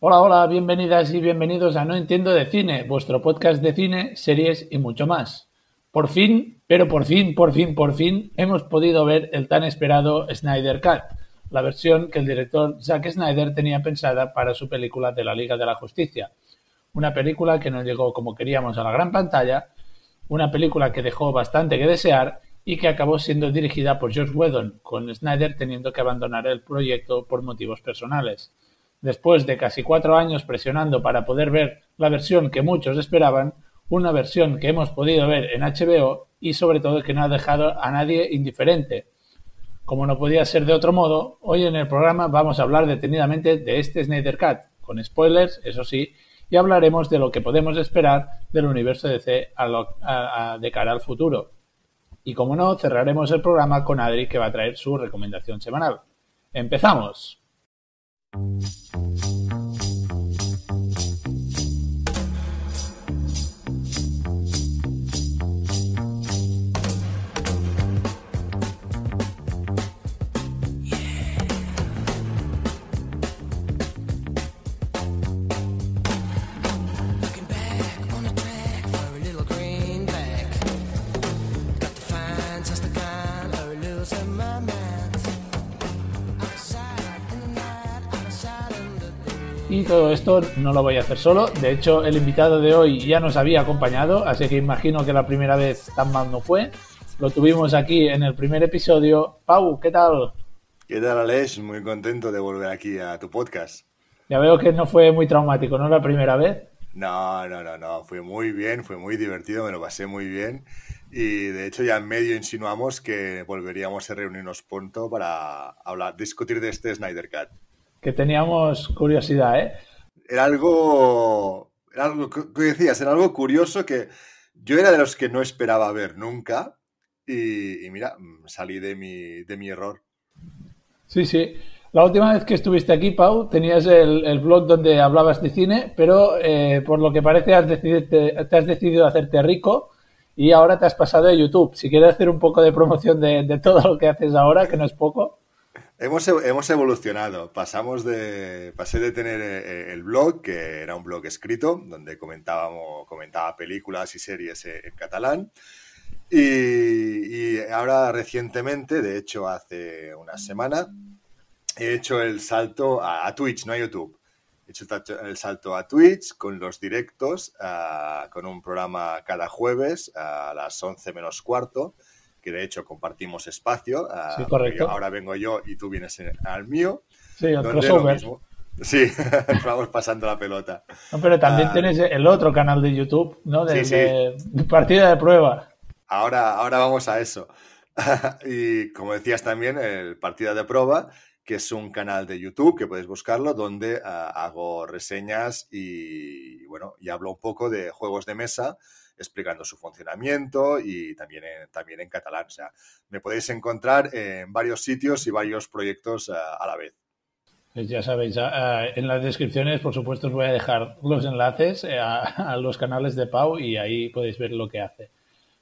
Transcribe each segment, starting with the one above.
Hola, hola, bienvenidas y bienvenidos a No Entiendo de Cine, vuestro podcast de cine, series y mucho más. Por fin, pero por fin, por fin, por fin, hemos podido ver el tan esperado Snyder Cut, la versión que el director Zack Snyder tenía pensada para su película de la Liga de la Justicia. Una película que no llegó como queríamos a la gran pantalla, una película que dejó bastante que desear y que acabó siendo dirigida por George Whedon, con Snyder teniendo que abandonar el proyecto por motivos personales. Después de casi cuatro años presionando para poder ver la versión que muchos esperaban, una versión que hemos podido ver en HBO y sobre todo que no ha dejado a nadie indiferente. Como no podía ser de otro modo, hoy en el programa vamos a hablar detenidamente de este Snyder Cut, con spoilers, eso sí, y hablaremos de lo que podemos esperar del universo DC de cara al futuro. Y como no, cerraremos el programa con Adri que va a traer su recomendación semanal. ¡Empezamos! Thank you. Y todo esto no lo voy a hacer solo. De hecho, el invitado de hoy ya nos había acompañado, así que imagino que la primera vez tan mal no fue. Lo tuvimos aquí en el primer episodio. Pau, ¿qué tal? ¿Qué tal, Alex? Muy contento de volver aquí a tu podcast. Ya veo que no fue muy traumático, ¿no? La primera vez. No, no, no, no. Fue muy bien, fue muy divertido, me lo pasé muy bien. Y de hecho, ya en medio insinuamos que volveríamos a reunirnos pronto para hablar, discutir de este Snyder Cut que teníamos curiosidad, ¿eh? Era algo, era algo que decías, era algo curioso que yo era de los que no esperaba ver nunca y, mira, salí de mi, de mi error. Sí, sí. La última vez que estuviste aquí, Pau, tenías el, blog donde hablabas de cine, pero eh, por lo que parece has decidido, te, has decidido hacerte rico y ahora te has pasado a YouTube. Si quieres hacer un poco de promoción de, de todo lo que haces ahora, que no es poco. Hemos, hemos, evolucionado. Pasamos de. Pasé de tener eh, el blog, que era un blog escrito, donde comentábamos, comentaba películas y series eh, en catalán. Y, ahora recientemente, de hecho hace una semana, he hecho el salto a, Twitch, no a YouTube. He hecho el salto a Twitch con los directos, ah, con un programa cada jueves a las 11 menos cuarto que de hecho compartimos espacio. Sí, correcto. Ahora vengo yo y tú vienes al mío. Sí, el crossover. Sí, vamos pasando la pelota. No, pero también ah, tienes el otro canal de YouTube, ¿no? De, partida de prueba. Ahora, ahora vamos a eso. y como decías también, el partida de prueba, que es un canal de YouTube que podéis buscarlo, donde ah, hago reseñas y, bueno, y hablo un poco de juegos de mesa explicando su funcionamiento y también en, también en catalán. O sea, me podéis encontrar en varios sitios y varios proyectos eh, a la vez. Pues ya sabéis, eh, en las descripciones, por supuesto, os voy a dejar los enlaces eh, a, los canales de Pau y ahí podéis ver lo que hace.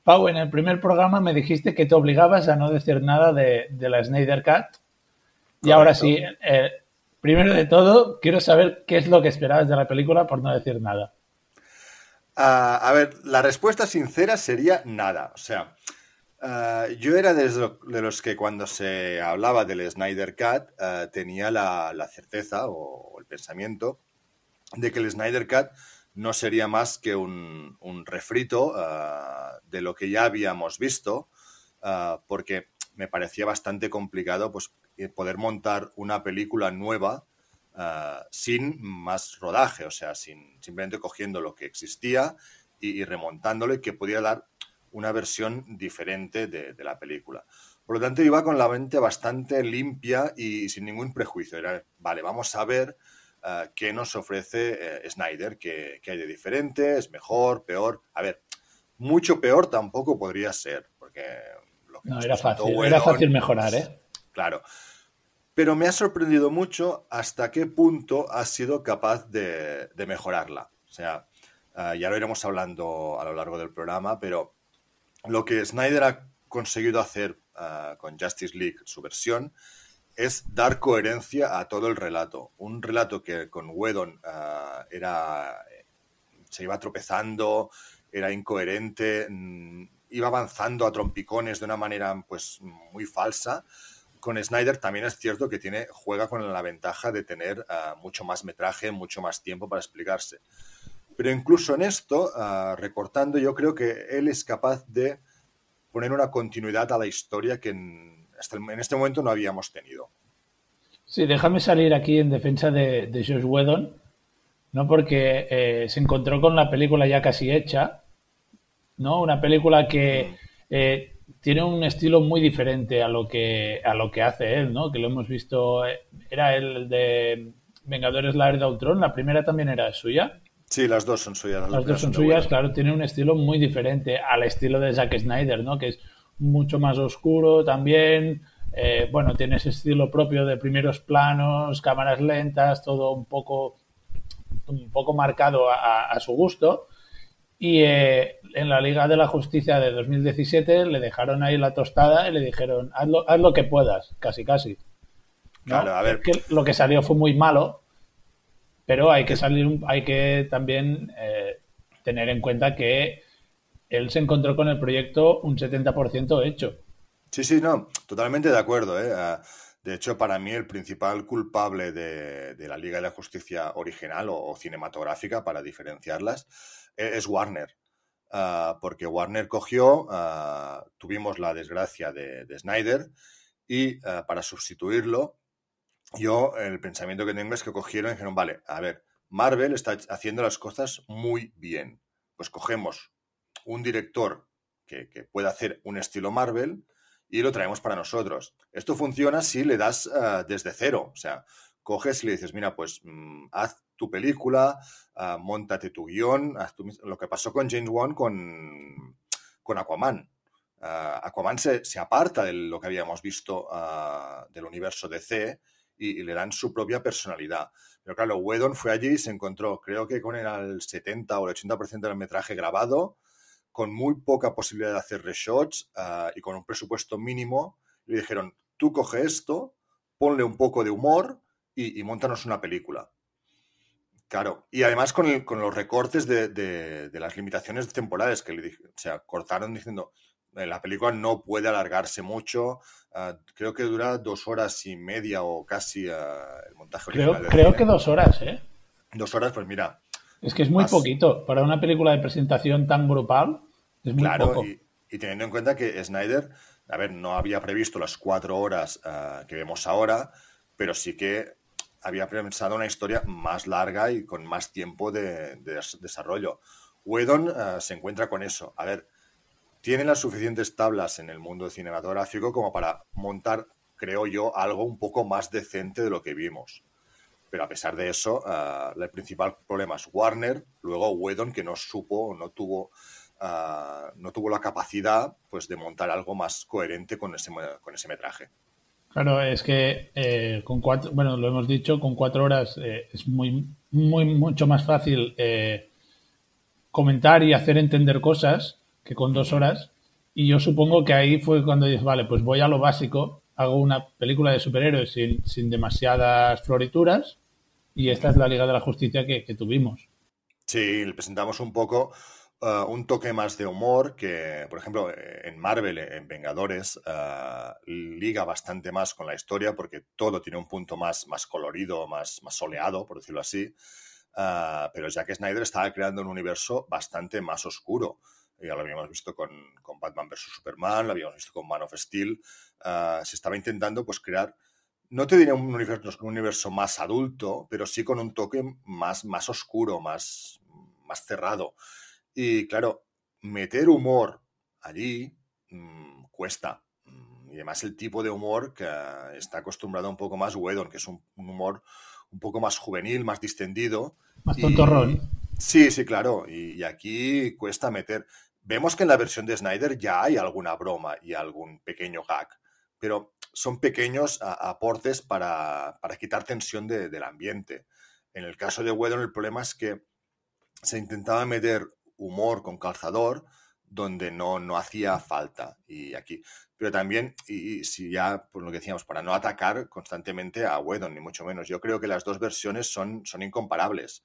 Pau, en el primer programa me dijiste que te obligabas a no decir nada de, la Snyder Cut. Y ahora sí, primero de todo, quiero saber qué es lo que esperabas de la película por no decir nada. Ah, a ver, la respuesta sincera sería nada. O sea, ah, yo era de, los que cuando se hablaba del Snyder Cut ah, tenía la, certeza o, el pensamiento de que el Snyder Cut no sería más que un, refrito de lo que ya habíamos visto, porque me parecía bastante complicado pues, poder montar una película nueva Ah, sin más rodaje, o sea, sin, simplemente cogiendo lo que existía y, remontándolo y que pudiera dar una versión diferente de, la película. Por lo tanto, iba con la mente bastante limpia y, sin ningún prejuicio. Era, vale, vamos a ver ah, qué nos ofrece eh, Snyder, qué, hay de diferente, es mejor, peor. A ver, mucho peor tampoco podría ser, porque... no, era fácil, era fácil mejorar, ¿eh? Claro. Pero me ha sorprendido mucho hasta qué punto ha sido capaz de, mejorarla. O sea, ah, ya lo iremos hablando a lo largo del programa, pero lo que Snyder ha conseguido hacer ah, con Justice League, su versión, es dar coherencia a todo el relato. Un relato que con Whedon ah, era, se iba tropezando, era incoherente, mm, iba avanzando a trompicones de una manera pues muy falsa. Con Snyder también es cierto que tiene, juega con la ventaja de tener ah, mucho más metraje, mucho más tiempo para explicarse. Pero incluso en esto, ah, recortando, yo creo que él es capaz de poner una continuidad a la historia que en, hasta en este momento no habíamos tenido. Sí, déjame salir aquí en defensa de, de Josh Whedon, ¿no? Porque eh, se encontró con la película ya casi hecha, ¿no? Una película que mm. eh, tiene un estilo muy diferente a lo que a lo que hace él, ¿no? Que lo hemos visto, eh, era el de Vengadores la Era de Ultron, la primera también era suya. Sí, las dos son suyas. Las, dos son suyas, claro, tiene un estilo muy diferente al estilo de Zack Snyder, ¿no? Que es mucho más oscuro también, eh, bueno, tiene ese estilo propio de primeros planos, cámaras lentas, todo un poco, un poco marcado a, su gusto. Y eh, en la Liga de la Justicia de 2017 le dejaron ahí la tostada y le dijeron, haz lo, haz lo que puedas, casi casi. Claro, a ver. que lo que salió fue muy malo, pero hay que salir, hay que también eh, tener en cuenta que él se encontró con el proyecto un 70% hecho. Sí, sí, no, totalmente de acuerdo. ¿eh? De hecho, para mí el principal culpable de, la Liga de la Justicia original o, cinematográfica, para diferenciarlas, e, es Warner. Ah, porque Warner cogió, ah, tuvimos la desgracia de, Snyder y para sustituirlo, yo el pensamiento que tengo es que cogieron y dijeron, vale, a ver, Marvel está haciendo las cosas muy bien. Pues cogemos un director que, que pueda hacer un estilo Marvel, y lo traemos para nosotros. Esto funciona si le das desde cero, o sea, coges y le dices, mira, pues mm, haz tu película, uh, montate tu guion, haz lo que pasó con James Wan con, con Aquaman. Eh, Aquaman se, aparta de lo que habíamos visto del universo DC y, y, le dan su propia personalidad. Pero claro, Whedon fue allí y se encontró, creo que con el 70 o el 80% del metraje grabado, con muy poca posibilidad de hacer reshots ah, y con un presupuesto mínimo, le dijeron, tú coge esto, ponle un poco de humor y, y montanos una película. Claro, y además con, los recortes de, las limitaciones temporales que le o sea, cortaron diciendo, eh, la película no puede alargarse mucho, ah, creo que dura dos horas y media o casi ah, el montaje. Creo, creo que dos horas, ¿eh? Dos horas, pues mira. Es que es muy poquito. Para una película de presentación tan grupal, claro, Y, teniendo en cuenta que Snyder, a ver, no había previsto las cuatro horas ah, que vemos ahora, pero sí que había pensado una historia más larga y con más tiempo de, desarrollo. Whedon ah, se encuentra con eso. A ver, tiene las suficientes tablas en el mundo cinematográfico como para montar, creo yo, algo un poco más decente de lo que vimos. Pero a pesar de eso, ah, el principal problema es Warner, luego Whedon, que no supo, no tuvo Ah, no tuvo la capacidad pues, de montar algo más coherente con ese, con ese metraje. Claro, es que eh, con cuatro, bueno, lo hemos dicho, con cuatro horas eh, es muy, muy, mucho más fácil eh, comentar y hacer entender cosas que con dos horas. Y yo supongo que ahí fue cuando dices, vale, pues voy a lo básico, hago una película de superhéroes sin, sin demasiadas florituras y esta es la Liga de la Justicia que, que tuvimos. Sí, le presentamos un poco eh, un toque más de humor que, por ejemplo, en Marvel, en Vengadores, eh, liga bastante más con la historia porque todo tiene un punto más, más colorido, más, más soleado, por decirlo así. pero Jack Snyder estaba creando un universo bastante más oscuro. Ya lo habíamos visto con, con Batman vs. Superman, lo habíamos visto con Man of Steel. se estaba intentando pues, crear no te diría un universo, un universo, más adulto, pero sí con un toque más, más oscuro, más, más cerrado. Y claro, meter humor allí mm, cuesta. Mm, y además el tipo de humor que está acostumbrado un poco más Wedon, que es un, humor un poco más juvenil, más distendido. Más tontorrón. Sí, sí, claro. Y, aquí cuesta meter. Vemos que en la versión de Snyder ya hay alguna broma y algún pequeño gag, pero son pequeños aportes para, quitar tensión del ambiente. En el caso de Wedon el problema es que se intentaba meter humor con calzador donde no, no hacía falta. Y aquí. Pero también, y, si ya, por lo que decíamos, para no atacar constantemente a Wedon, ni mucho menos. Yo creo que las dos versiones son, son incomparables.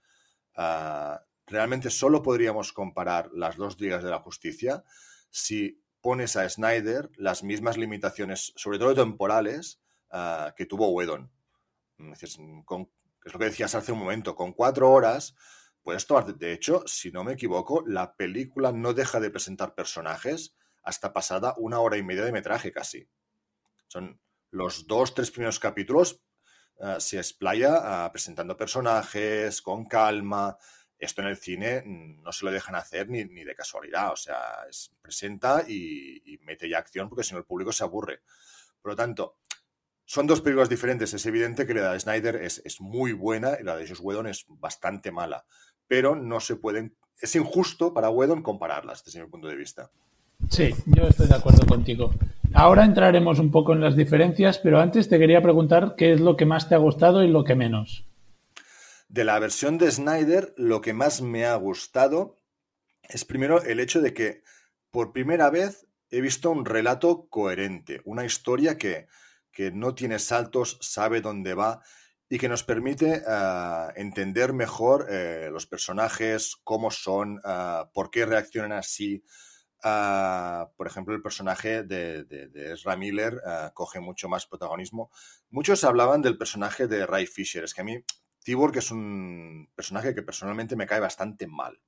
Ah, realmente solo podríamos comparar las dos ligas de la justicia si pones a Snyder las mismas limitaciones, sobre todo temporales, ah, que tuvo Wedon. Es lo que decías hace un momento, con cuatro horas puedes tomar. De hecho, si no me equivoco, la película no deja de presentar personajes hasta pasada una hora y media de metraje casi. Son los dos, tres primeros capítulos, ah, se explaya ah, presentando personajes con calma, esto en el cine no se lo dejan hacer ni, de casualidad, o sea, presenta y, mete ya acción porque si no el público se aburre. Por lo tanto, son dos películas diferentes. Es evidente que la de Snyder es, muy buena y la de Josh Whedon es bastante mala, pero no se pueden. Es injusto para Whedon compararlas desde mi punto de vista. Sí, yo estoy de acuerdo contigo. Ahora entraremos un poco en las diferencias, pero antes te quería preguntar qué es lo que más te ha gustado y lo que menos. De la versión de Snyder, lo que más me ha gustado es primero el hecho de que por primera vez he visto un relato coherente, una historia que, no tiene saltos, sabe dónde va y que nos permite eh, entender mejor eh, los personajes, cómo son, eh, por qué reaccionan así. por ejemplo, el personaje de, de Ezra Miller coge mucho más protagonismo. Muchos hablaban del personaje de Ray Fisher. Es que a mí Tibor, que es un personaje que personalmente me cae bastante mal.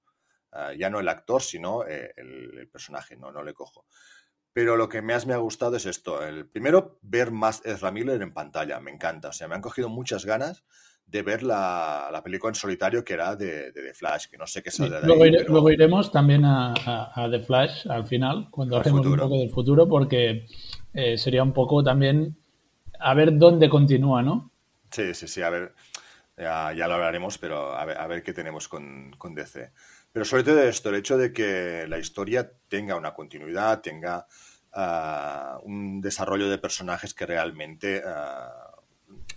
Ya no el actor, sino eh, el, personaje, no, no le cojo. Pero lo que más me ha gustado es esto. El primero, ver más Ezra Miller en pantalla. Me encanta. O sea, me han cogido muchas ganas de ver la, la película en solitario que era de, de, Flash, que no sé qué saldrá de luego, luego, iremos también a, a, The Flash al final, cuando hacemos un poco del futuro, porque eh, sería un poco también a ver dónde continúa, ¿no? Sí, sí, sí. A ver, ya, lo hablaremos, pero a ver, qué tenemos con, DC. Pero sobre todo esto, el hecho de que la historia tenga una continuidad, tenga ah, un desarrollo de personajes que realmente ah,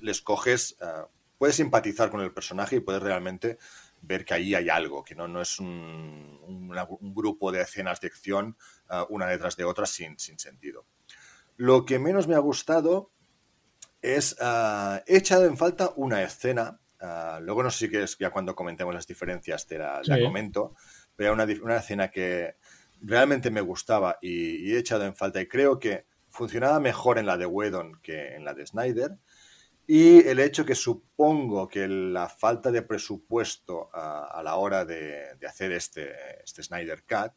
les coges, uh, puedes simpatizar con el personaje y puedes realmente ver que ahí hay algo, que no, no es un, un, grupo de escenas de acción una detrás de otra sin, sin sentido. Lo que menos me ha gustado es, he echado en falta una escena Ah, luego no sé si quieres, ya cuando comentemos las diferencias te la, comento, pero una, una, escena que realmente me gustaba y, he echado en falta y creo que funcionaba mejor en la de Whedon que en la de Snyder. Y el hecho que supongo que la falta de presupuesto a, la hora de, hacer este, este Snyder Cut,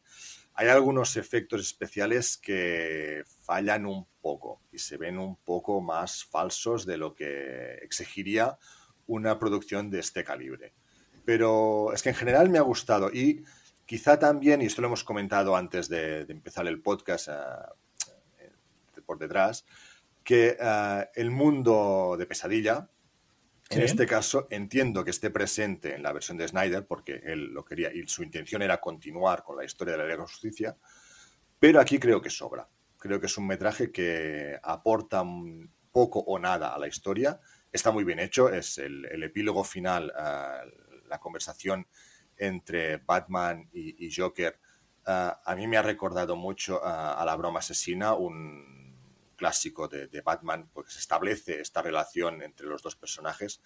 hay algunos efectos especiales que fallan un poco y se ven un poco más falsos de lo que exigiría una producción de este calibre. Pero es que en general me ha gustado y quizá también, y esto lo hemos comentado antes de, empezar el podcast eh, por detrás, que eh, el mundo de pesadilla, en este caso, entiendo que esté presente en la versión de Snyder, porque él lo quería y su intención era continuar con la historia de la Liga de Justicia, pero aquí creo que sobra. Creo que es un metraje que aporta poco o nada a la historia está muy bien hecho, es el, epílogo final, la conversación entre Batman y, Joker. a mí me ha recordado mucho a la broma asesina, un clásico de, Batman, porque se establece esta relación entre los dos personajes.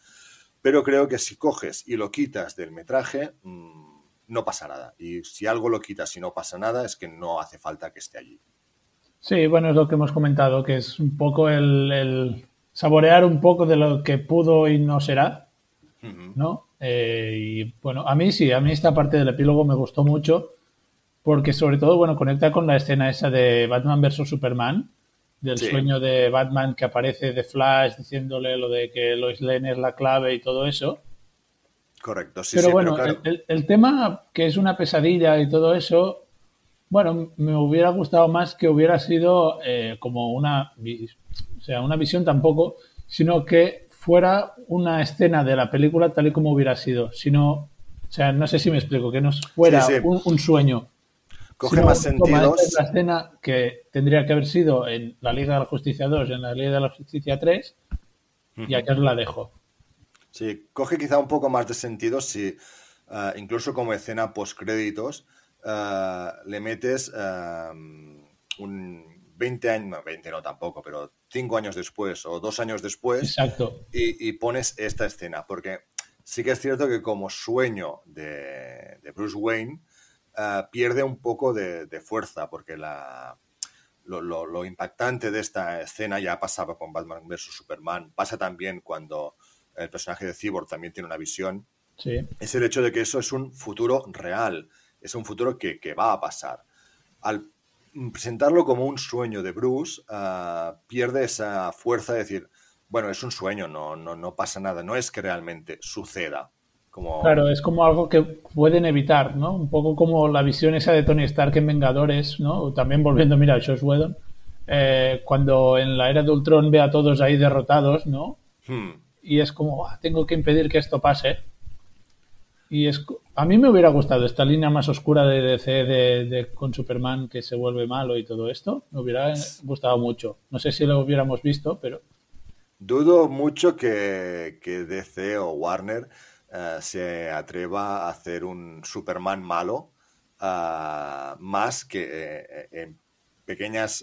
Pero creo que si coges y lo quitas del metraje, mm, no pasa nada. Y si algo lo quitas y no pasa nada, es que no hace falta que esté allí. Sí, bueno, es lo que hemos comentado, que es un poco el saborear un poco de lo que pudo y no será, ¿no? Eh, y bueno, a mí sí, a mí esta parte del epílogo me gustó mucho porque sobre todo, bueno, conecta con la escena esa de Batman versus Superman, del sueño de Batman que aparece de Flash diciéndole lo de que Lois Lane es la clave y todo eso. Correcto, sí. Pero bueno, el, tema que es una pesadilla y todo eso, bueno, me hubiera gustado más que hubiera sido eh, como una o sea, una visión tampoco, sino que fuera una escena de la película tal y como hubiera sido. Sino, o sea, no sé si me explico, que no fuera Un, sueño. Coge más sentido. Es la escena que tendría que haber sido en la Liga de la Justicia 2 en la Liga de la Justicia 3 y aquí os la dejo. Sí, coge quizá un poco más de sentido si, eh, incluso como escena post créditos, eh, le metes eh, un 20 años, no, 20 no tampoco, pero 5 años después o 2 años después Exacto. Y, y, pones esta escena, porque sí que es cierto que como sueño de, de Bruce Wayne uh, pierde un poco de, de fuerza, porque la, lo, lo, lo, impactante de esta escena ya pasaba con Batman vs. Superman, pasa también cuando el personaje de Cyborg también tiene una visión, sí. es el hecho de que eso es un futuro real, es un futuro que, que va a pasar. Al presentarlo como un sueño de Bruce, uh, pierde esa fuerza de decir, bueno, es un sueño, no, no, no pasa nada, no es que realmente suceda. Como... Claro, es como algo que pueden evitar, ¿no? Un poco como la visión esa de Tony Stark en Vengadores, ¿no? También volviendo, mira, a Josh Whedon, eh, cuando en la era de Ultron ve a todos ahí derrotados, ¿no? Hmm. Y es como, ah, tengo que impedir que esto pase. Y es, a mí me hubiera gustado esta línea más oscura de DC de, con Superman que se vuelve malo y todo esto. Me hubiera gustado mucho. No sé si lo hubiéramos visto, pero... Dudo mucho que, que DC o Warner uh, se atreva a hacer un Superman malo uh, más que eh, en pequeñas,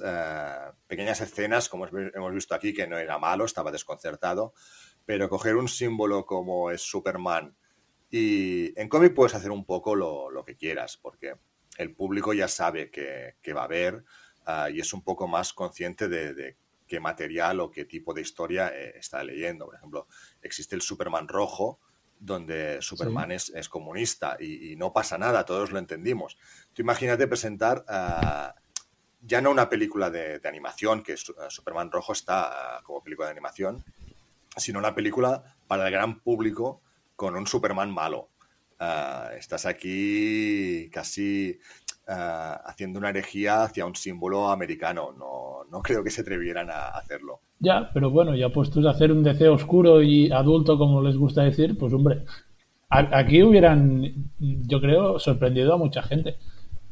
pequeñas escenas, como hemos visto aquí, que no era malo, estaba desconcertado, pero coger un símbolo como es Superman y en cómic puedes hacer un poco lo, lo, que quieras, porque el público ya sabe que, que va a ver y es un poco más consciente de, de qué material o qué tipo de historia eh, está leyendo. Por ejemplo, existe el Superman rojo, donde Superman sí. es, es, comunista y, y, no pasa nada, todos lo entendimos. Tú imagínate presentar uh, ya no una película de, de animación, que uh, Superman rojo está uh, como película de animación, sino una película para el gran público con un Superman malo. estás aquí casi Uh, haciendo una herejía hacia un símbolo americano. No, no creo que se atrevieran a hacerlo. Ya, pero bueno, ya puestos a hacer un DC oscuro y adulto, como les gusta decir, pues hombre, a, aquí hubieran, yo creo, sorprendido a mucha gente.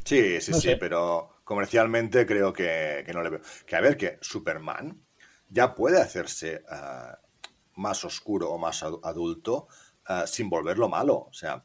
Sí, sí, no sí, sé. pero comercialmente creo que, que, no le veo. Que a ver, que Superman ya puede hacerse uh, más oscuro o más adulto uh, sin volverlo malo. O sea,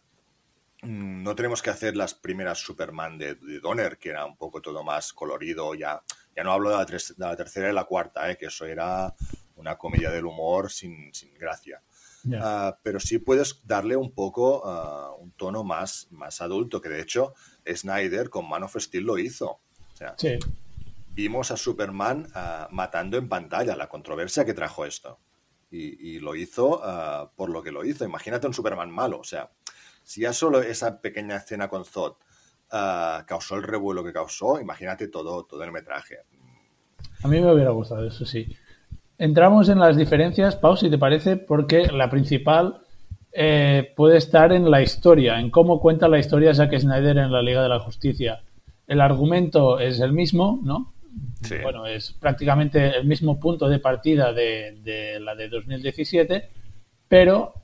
no tenemos que hacer las primeras Superman de, de, Donner, que era un poco todo más colorido. Ya, ya no hablo de la, tres, de la tercera y la cuarta, ¿eh? que eso era una comedia del humor sin, sin gracia. Yeah. Uh, pero sí puedes darle un poco uh, un tono más, más adulto, que de hecho Snyder con Man of Steel lo hizo. O sea, sí. Vimos a Superman uh, matando en pantalla, la controversia que trajo esto. Y, y lo hizo por lo que lo hizo. Imagínate un Superman malo, o sea, si ya solo esa pequeña escena con Zod uh, causó el revuelo que causó, imagínate todo, todo el metraje. A mí me hubiera gustado eso, sí. Entramos en las diferencias, Pau, si te parece, porque la principal eh, puede estar en la historia, en cómo cuenta la historia Zack Snyder en la Liga de la Justicia. El argumento es el mismo, ¿no? Sí. Bueno, es prácticamente el mismo punto de partida de, de la de 2017, pero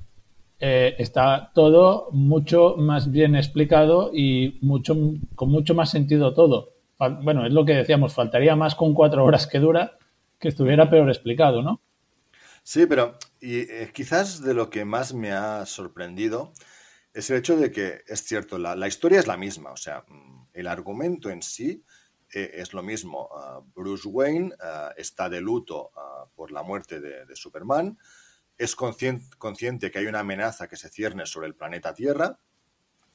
eh, está todo mucho más bien explicado y mucho, con mucho más sentido todo. Bueno, es lo que decíamos, faltaría más con cuatro horas que dura que estuviera peor explicado, ¿no? Sí, pero y, eh, quizás de lo que más me ha sorprendido es el hecho de que es cierto, la, la historia es la misma, o sea, mm, el argumento en sí eh, es lo mismo. Uh, Bruce Wayne uh, está de luto uh, por la muerte de, de Superman, es consciente, consciente, que hay una amenaza que se cierne sobre el planeta Tierra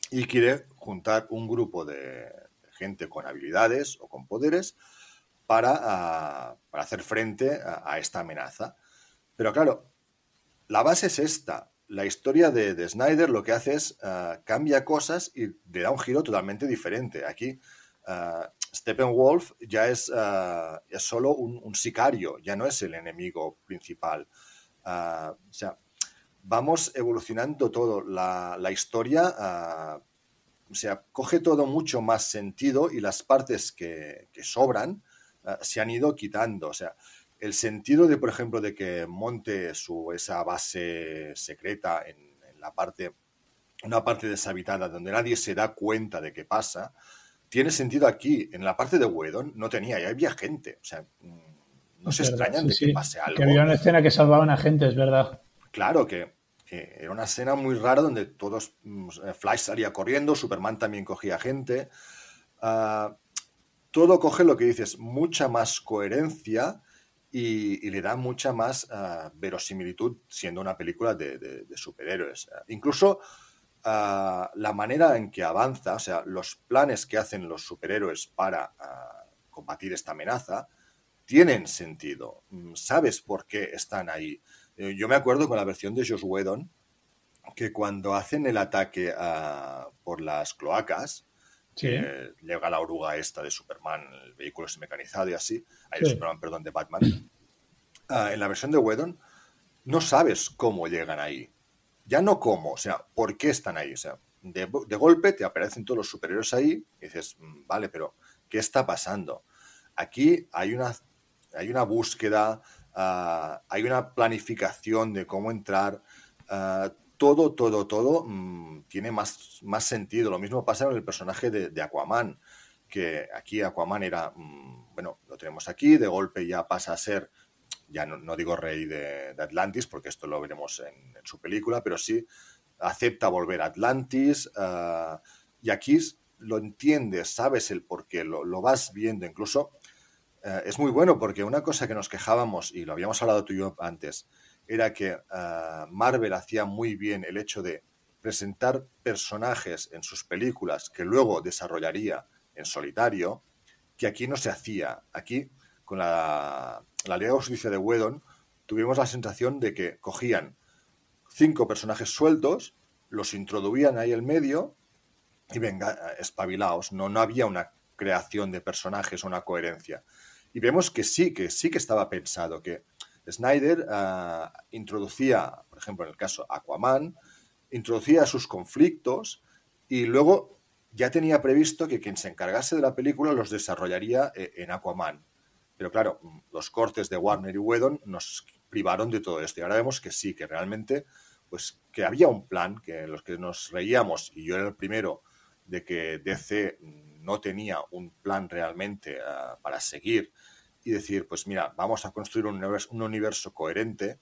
y quiere juntar un grupo de gente con habilidades o con poderes para, para hacer frente a, a, esta amenaza. Pero claro, la base es esta. La historia de, de Snyder lo que hace es cambia cosas y le da un giro totalmente diferente. Aquí uh, Steppenwolf ya es, es solo un, sicario, ya no es el enemigo principal. Uh, o sea, vamos evolucionando todo. La, historia, uh, o sea, coge todo mucho más sentido y las partes que, sobran se han ido quitando. O sea, el sentido de, por ejemplo, de que monte su, esa base secreta en, en la parte, una parte deshabitada donde nadie se da cuenta de qué pasa, tiene sentido aquí. En la parte de Wedon no tenía, ya había gente. O sea, no se verdad, extrañan sí, de que pase algo. Que había una escena que salvaban a gente, es verdad. Claro que que era una escena muy rara donde todos, mm, Flash salía corriendo, Superman también cogía gente. Ah, todo coge lo que dices, mucha más coherencia y, le da mucha más ah, verosimilitud siendo una película de, superhéroes. incluso ah, la manera en que avanza, o sea, los planes que hacen los superhéroes para combatir esta amenaza, tienen sentido. Mm, sabes por qué están ahí. Eh, yo me acuerdo con la versión de Josh Whedon que cuando hacen el ataque ah, por las cloacas, llega la oruga esta de Superman, el vehículo es mecanizado y así, de Superman, perdón, de Batman. Ah, en la versión de Whedon no sabes cómo llegan ahí. Ya no cómo, o sea, por qué están ahí. O sea, de, golpe te aparecen todos los superhéroes ahí y dices, mm, vale, pero ¿qué está pasando? Aquí hay una, hay una búsqueda, Ah, hay una planificación de cómo entrar. Ah, todo, todo, todo mm, tiene más, más sentido. Lo mismo pasa con el personaje de, Aquaman, que aquí Aquaman era, mm, bueno, lo tenemos aquí, de golpe ya pasa a ser, ya no, digo rey de, Atlantis, porque esto lo veremos en, su película, pero sí acepta volver a Atlantis. Ah, y aquí lo entiendes, sabes el por qué, lo, lo vas viendo. Incluso eh, es muy bueno porque una cosa que nos quejábamos, y lo habíamos hablado tú y yo antes, era que eh, Marvel hacía muy bien el hecho de presentar personajes en sus películas que luego desarrollaría en solitario, que aquí no se hacía. Aquí, con la, la Liga de Justicia de Whedon, tuvimos la sensación de que cogían cinco personajes sueltos, los introduían ahí en medio y venga, espabilaos. No, no había una creación de personajes o una coherencia. Y vemos que sí, que sí que estaba pensado, que Snyder ah, introducía, por ejemplo, en el caso Aquaman, introducía sus conflictos y luego ya tenía previsto que quien se encargase de la película los desarrollaría eh, en Aquaman. Pero claro, los cortes de Warner y Whedon nos privaron de todo esto. Y ahora vemos que sí, que realmente, pues que había un plan, que los que nos reíamos, y yo era el primero, de que DC no tenía un plan realmente ah, para seguir y decir, pues mira, vamos a construir un universo, un universo coherente,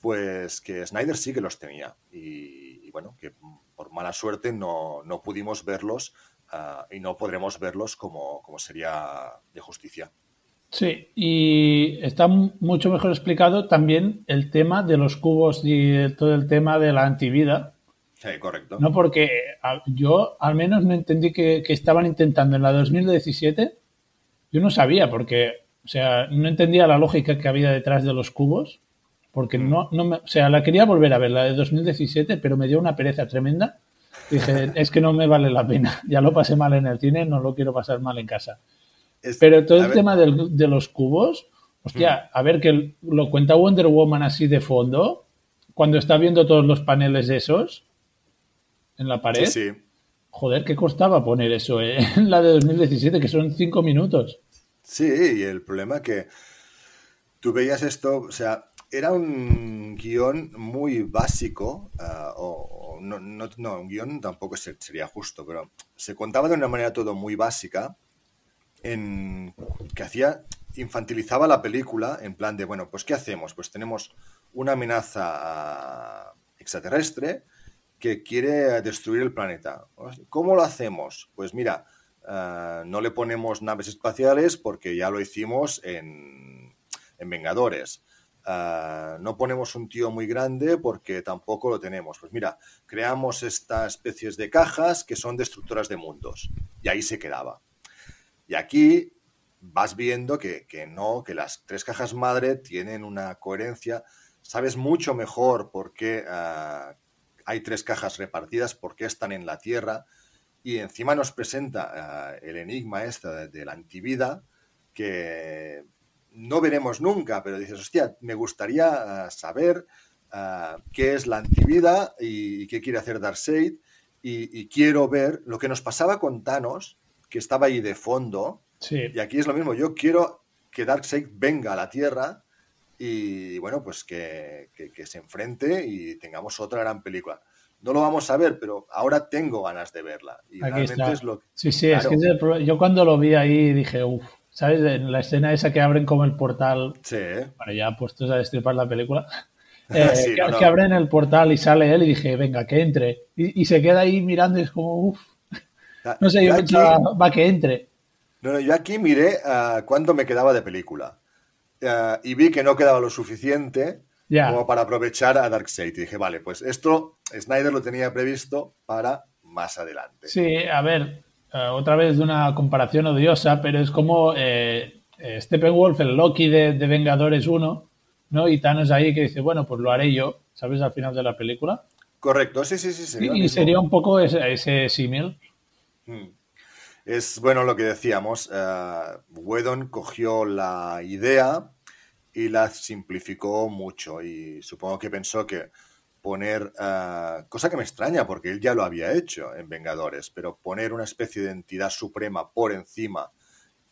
pues que Snyder sí que los tenía. Y, bueno, que por mala suerte no, no pudimos verlos ah, y no podremos verlos como, como sería de justicia. Sí, y está mucho mejor explicado también el tema de los cubos y todo el tema de la antivida, Sí, correcto. No, porque yo al menos no entendí que, estaban intentando en la 2017. Yo no sabía, porque, o sea, no entendía la lógica que había detrás de los cubos, porque mm. no, no me, o sea, la quería volver a ver, la de 2017, pero me dio una pereza tremenda. Dije, es que no me vale la pena. Ya lo pasé mal en el cine, no lo quiero pasar mal en casa. Pero todo el tema de los cubos, hostia, a ver que lo cuenta Wonder Woman así de fondo, cuando está viendo todos los paneles esos, en la pared. Sí, Joder, ¿qué costaba poner eso eh? en la de 2017? Que son cinco minutos. Sí, y el problema que tú veías esto, o sea, era un guion muy básico, ah, o, no, no, un guion tampoco sería justo, pero se contaba de una manera todo muy básica, en, que hacía, infantilizaba la película en plan de, bueno, pues ¿qué hacemos? Pues tenemos una amenaza ah, extraterrestre, que quiere destruir el planeta. ¿Cómo lo hacemos? Pues mira, eh, no le ponemos naves espaciales porque ya lo hicimos en, Vengadores. Eh, no ponemos un tío muy grande porque tampoco lo tenemos. Pues mira, creamos estas especies de cajas que son destructoras de mundos. Y ahí se quedaba. Y aquí vas viendo que, no, que las tres cajas madre tienen una coherencia. Sabes mucho mejor por qué eh, hay tres cajas repartidas porque están en la Tierra y encima nos presenta eh, el enigma esta de, la antivida que no veremos nunca, pero dices, hostia, me gustaría eh, saber qué es la antivida y, qué quiere hacer Darkseid y, y, quiero ver lo que nos pasaba con Thanos, que estaba ahí de fondo, y aquí es lo mismo, yo quiero que Darkseid venga a la Tierra y bueno, pues que, se enfrente y tengamos otra gran película. No lo vamos a ver, pero ahora tengo ganas de verla. Y realmente es lo Sí, sí, es que yo cuando lo vi ahí dije, uff, ¿sabes? En la escena esa que abren como el portal, sí. para ya puestos a destripar la película, eh, Sí, que, no, no. que abren el portal y sale él y dije, venga, que entre. Y, y se queda ahí mirando y es como, uff, no sé, yo pensaba, va que entre. No, no, yo aquí miré ah, cuánto me quedaba de película. Ah, y vi que no quedaba lo suficiente Ya. como para aprovechar a Darkseid. Y dije, vale, pues esto Snyder lo tenía previsto para más adelante. Sí, a ver, eh, otra vez una comparación odiosa, pero es como eh, eh, Steppenwolf, el Loki de, de Vengadores 1, ¿no? Y Thanos ahí que dice, bueno, pues lo haré yo, ¿sabes? Al final de la película. Correcto, sí, sí, sí. sería Y, sería un poco ese, ese símil. Mm. Es bueno lo que decíamos. eh, Whedon cogió la idea y la simplificó mucho. Y supongo que pensó que poner, eh, cosa que me extraña porque él ya lo había hecho en Vengadores, pero poner una especie de entidad suprema por encima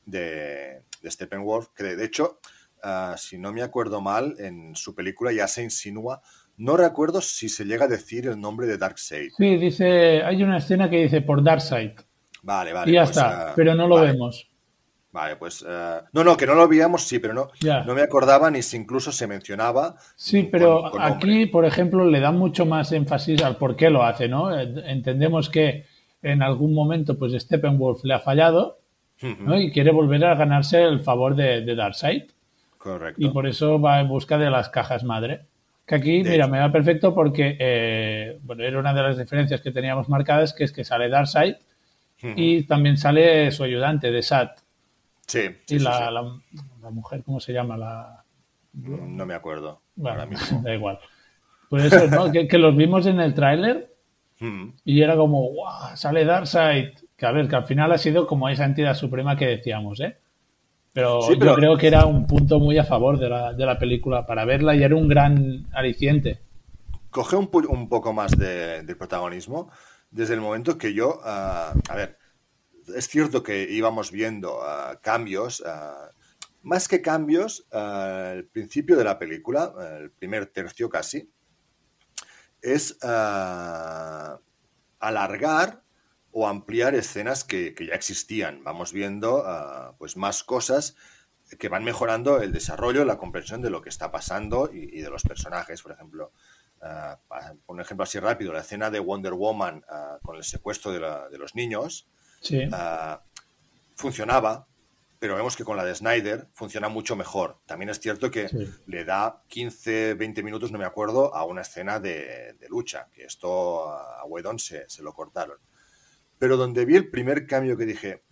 de, Steppenwolf, que de hecho, eh, si no me acuerdo mal, en su película ya se insinúa. No recuerdo si se llega a decir el nombre de Darkseid. Sí, dice, hay una escena que dice por Darkseid. Vale, vale. y ya pues, está, eh, pero no lo vale. vemos. Vale, pues. eh, no, no, que no lo veíamos, sí, pero no, Ya. no me acordaba ni si incluso se mencionaba. Sí, pero con aquí, por ejemplo, le dan mucho más énfasis al por qué lo hace, ¿no? Eh, Entendemos que en algún momento, pues Steppenwolf le ha fallado, ¿no? Y quiere volver a ganarse el favor de, de Darkseid. Correcto. Y por eso va en busca de las cajas madre. Que aquí, De mira, hecho. me va perfecto porque, eh, bueno, era una de las diferencias que teníamos marcadas, que es que sale Darkseid Ujú. y también sale su ayudante de Sat. Sí, sí, Y la, sí. la- la mujer, ¿cómo se llama? La, No me acuerdo. bueno, ahora mismo. da igual. Pues eso, ¿no? que, que los vimos en el tráiler y era como, ¡guau! Sale Darkseid. Que a ver, que al final ha sido como esa entidad suprema que decíamos, ¿eh? Pero, Sí, pero- yo creo que era un punto muy a favor de la, de la película para verla y era un gran aliciente. Coge un, un poco más de, de protagonismo desde el momento que yo. ah, a ver, es cierto que íbamos viendo ah, cambios. ah, más que cambios, el principio de la película, el primer tercio casi, es alargar o ampliar escenas que, que ya existían. Vamos viendo pues más cosas que van mejorando el desarrollo, la comprensión de lo que está pasando y, de los personajes. Por ejemplo, por un ejemplo así rápido, la escena de Wonder Woman ah, con el secuestro de, la- de los niños Sí. ah, funcionaba, pero vemos que con la de Snyder funciona mucho mejor. También es cierto que Sí. le da 15, 20 minutos, no me acuerdo, a una escena de, de lucha, que esto a Whedon se, se lo cortaron. Pero donde vi el primer cambio que dije,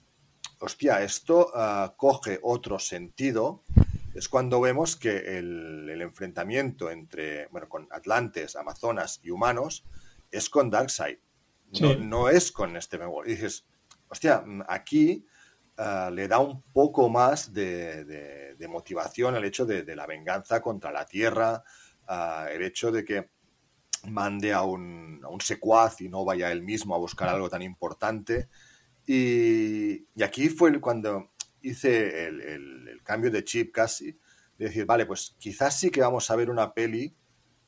hostia, esto ah, coge otro sentido, es cuando vemos que el, el enfrentamiento entre, bueno, con Atlantes, Amazonas y humanos es con Darkseid. No, Sí. no es con Steppenwolf. Y dices, hostia, mm, aquí ah, le da un poco más de, de- de motivación al hecho de, de la venganza contra la Tierra, ah, el hecho de que mande a un, a un secuaz y no vaya él mismo a buscar algo tan importante. Y, y aquí fue cuando hice el, el- cambio de chip casi, de decir, vale, pues quizás sí que vamos a ver una peli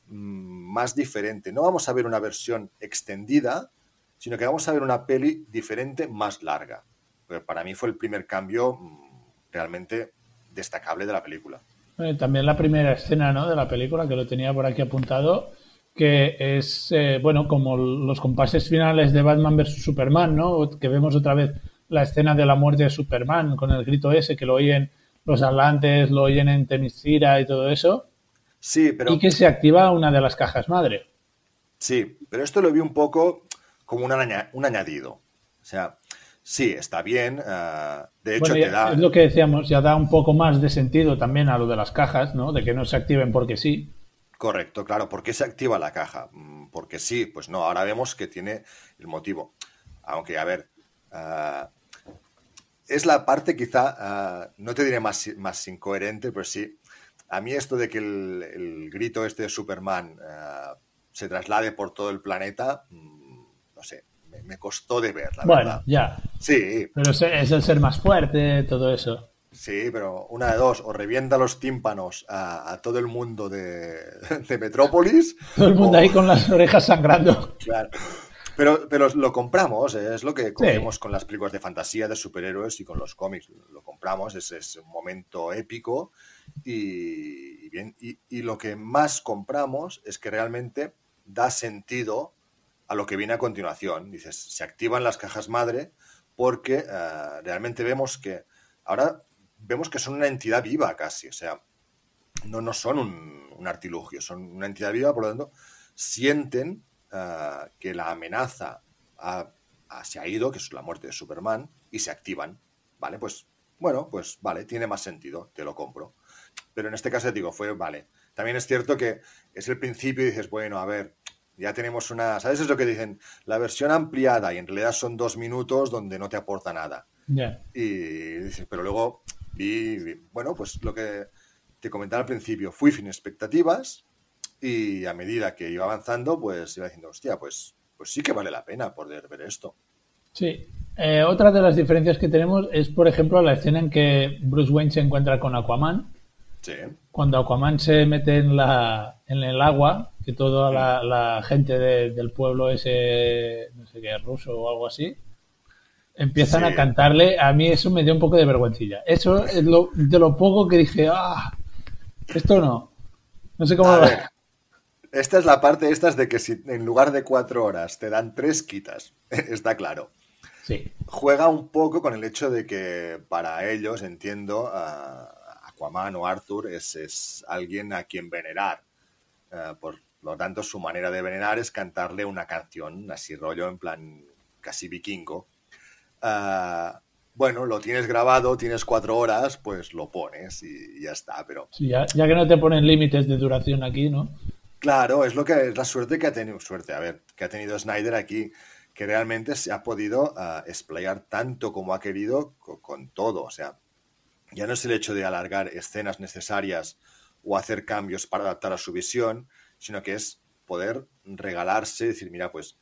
mm, más diferente. No vamos a ver una versión extendida, sino que vamos a ver una peli diferente, más larga. Pero para mí fue el primer cambio mm, realmente destacable de la película. También la primera escena ¿no? de la película, que lo tenía por aquí apuntado, que es, eh, bueno, como los compases finales de Batman vs. Superman, ¿no? Que vemos otra vez la escena de la muerte de Superman con el grito ese, que lo oyen los atlantes, lo oyen en Temiscira y todo eso, Sí, pero... y que se activa una de las cajas madre. Sí, pero esto lo vi un poco como un, aña- un añadido. O sea, sí, está bien. ah, de hecho, Bueno, te da. es lo que decíamos, ya da un poco más de sentido también a lo de las cajas, ¿no? De que no se activen porque sí. Correcto, claro. ¿Por qué se activa la caja? Mm, Porque sí, pues no. Ahora vemos que tiene el motivo. Aunque, a ver. ah, es la parte quizá, ah, no te diré más, más incoherente, pero sí. A mí esto de que el, el grito este de Superman ah, se traslade por todo el planeta, mm, no sé, me, me costó de ver, la bueno, verdad. ya. Sí, Pero es, es el ser más fuerte, todo eso. Sí, pero una de dos, o revienta los tímpanos a, a todo el mundo de, de Metrópolis. Todo el mundo o- ahí con las orejas sangrando. Claro. Pero, pero lo compramos, eh, es lo que cogemos con las películas de fantasía, de superhéroes y con los cómics. Lo compramos, es, es un momento épico y, bien, y, lo que más compramos es que realmente da sentido a lo que viene a continuación. Dices, se activan las cajas madre porque eh, realmente vemos que ahora vemos que son una entidad viva casi, o sea, no, no son un, artilugio, son una entidad viva, por lo tanto, sienten eh, que la amenaza se ha ido, que es la muerte de Superman, y se activan. Vale, pues bueno, pues vale, tiene más sentido, te lo compro. Pero en este caso te digo, fue vale. También es cierto que es el principio y dices, bueno, a ver, ya tenemos una, ¿sabes? Es lo que dicen, la versión ampliada y en realidad son dos minutos donde no te aporta nada. Y dices, pero luego vi, bueno, pues lo que te comentaba al principio, fui sin expectativas y a medida que iba avanzando, pues iba diciendo, hostia, pues, pues sí que vale la pena poder ver esto. Sí, eh, otra de las diferencias que tenemos es, por ejemplo, la escena en que Bruce Wayne se encuentra con Aquaman. Sí. Cuando Aquaman se mete en, la, en el agua, que toda la, gente del pueblo ese, no sé qué, ruso o algo así, empiezan a cantarle. A mí eso me dio un poco de vergüencilla. Eso es lo, de lo poco que dije, ah, esto no. No sé cómo va. Esta es la parte estas de que si en lugar de cuatro horas te dan tres quitas, está claro. Juega un poco con el hecho de que para ellos, entiendo, Aquaman o Arthur es, alguien a quien venerar. Eh, por lo tanto, su manera de venerar es cantarle una canción, así rollo en plan casi vikingo. Eh, bueno, lo tienes grabado, tienes cuatro horas, pues lo pones y ya está, pero... ya, ya, que no te ponen límites de duración aquí, ¿no? Claro, es lo que es la suerte que ha tenido, suerte, a ver, que ha tenido Snyder aquí que realmente se ha podido uh, explayar tanto como ha querido con, todo. O sea, ya no es el hecho de alargar escenas necesarias o hacer cambios para adaptar a su visión, sino que es poder regalarse, decir, mira, pues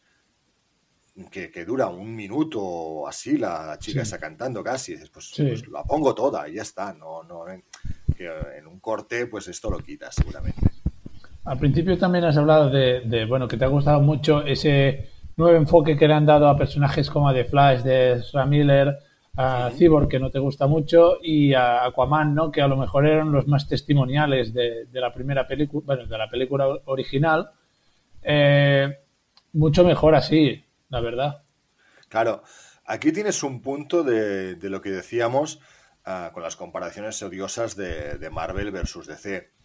que, dura un minuto o así la, chica está cantando casi, dices, pues, pues, la pongo toda y ya está, no, no, en, que en un corte pues esto lo quitas seguramente. Al principio también has hablado de, de, bueno, que te ha gustado mucho ese nuevo enfoque que le han dado a personajes como a The Flash de Ezra Miller, a Cyborg, que no te gusta mucho, y a Aquaman, ¿no? que a lo mejor eran los más testimoniales de, la primera película, bueno, de la película original. Eh, mucho mejor así, la verdad. Claro, aquí tienes un punto de, lo que decíamos ah, con las comparaciones odiosas de Marvel versus DC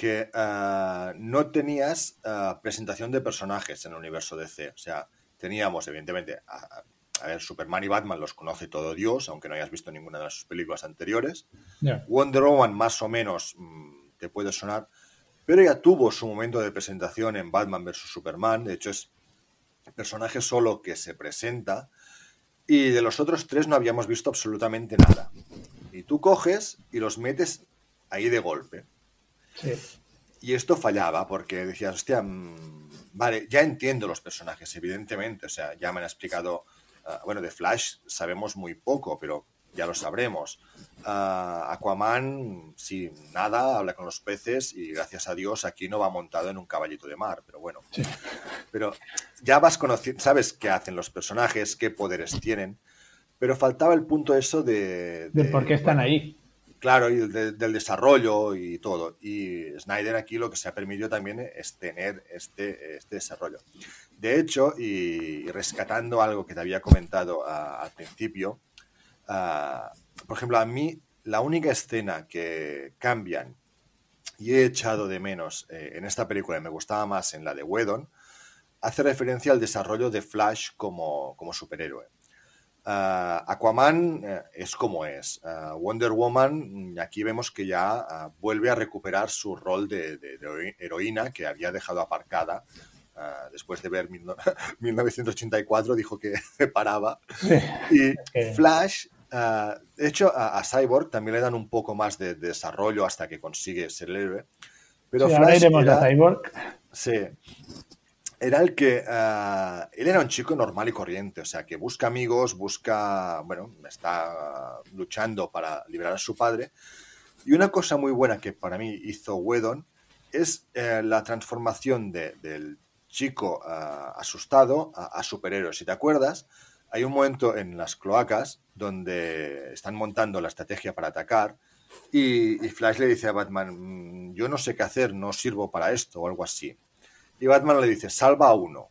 que eh, no tenías eh, presentación de personajes en el universo DC. O sea, teníamos, evidentemente, a, ver, Superman y Batman los conoce todo Dios, aunque no hayas visto ninguna de sus películas anteriores. Wonder Woman, más o menos, mm, te puede sonar, pero ya tuvo su momento de presentación en Batman vs. Superman. De hecho, es personaje solo que se presenta. Y de los otros tres no habíamos visto absolutamente nada. Y tú coges y los metes ahí de golpe. Y esto fallaba porque decías, hostia, mm, vale, ya entiendo los personajes, evidentemente, o sea, ya me han explicado, ah, bueno, de Flash sabemos muy poco, pero ya lo sabremos. Ah, Aquaman, sí, nada, habla con los peces y gracias a Dios aquí no va montado en un caballito de mar, pero bueno. Pero ya vas conociendo, sabes qué hacen los personajes, qué poderes tienen, pero faltaba el punto eso de... De, por qué están ahí. Claro, y del desarrollo y todo. Y Snyder aquí lo que se ha permitido también es tener este, este desarrollo. De hecho, y, rescatando algo que te había comentado al principio, por ejemplo, a mí la única escena que cambian y he echado de menos eh, en esta película y me gustaba más en la de Whedon, hace referencia al desarrollo de Flash como superhéroe. Ah, Aquaman eh, es como es. Ah, Wonder Woman, mm, aquí vemos que ya ah, vuelve a recuperar su rol de, heroína que había dejado aparcada. después de ver 1984, dijo que se paraba. Y Flash, de hecho, a, Cyborg también le dan un poco más de, desarrollo hasta que consigue ser el héroe. Pero Flash a Cyborg. Sí era el que eh, él era un chico normal y corriente, o sea, que busca amigos, busca, bueno, está luchando para liberar a su padre. Y una cosa muy buena que para mí hizo Wedon es eh, la transformación del chico eh, asustado a, a, superhéroe. Si te acuerdas, hay un momento en las cloacas donde están montando la estrategia para atacar Y, y Flash le dice a Batman, "Mm, yo no sé qué hacer, no sirvo para esto o algo así. Y Batman le dice, salva a uno.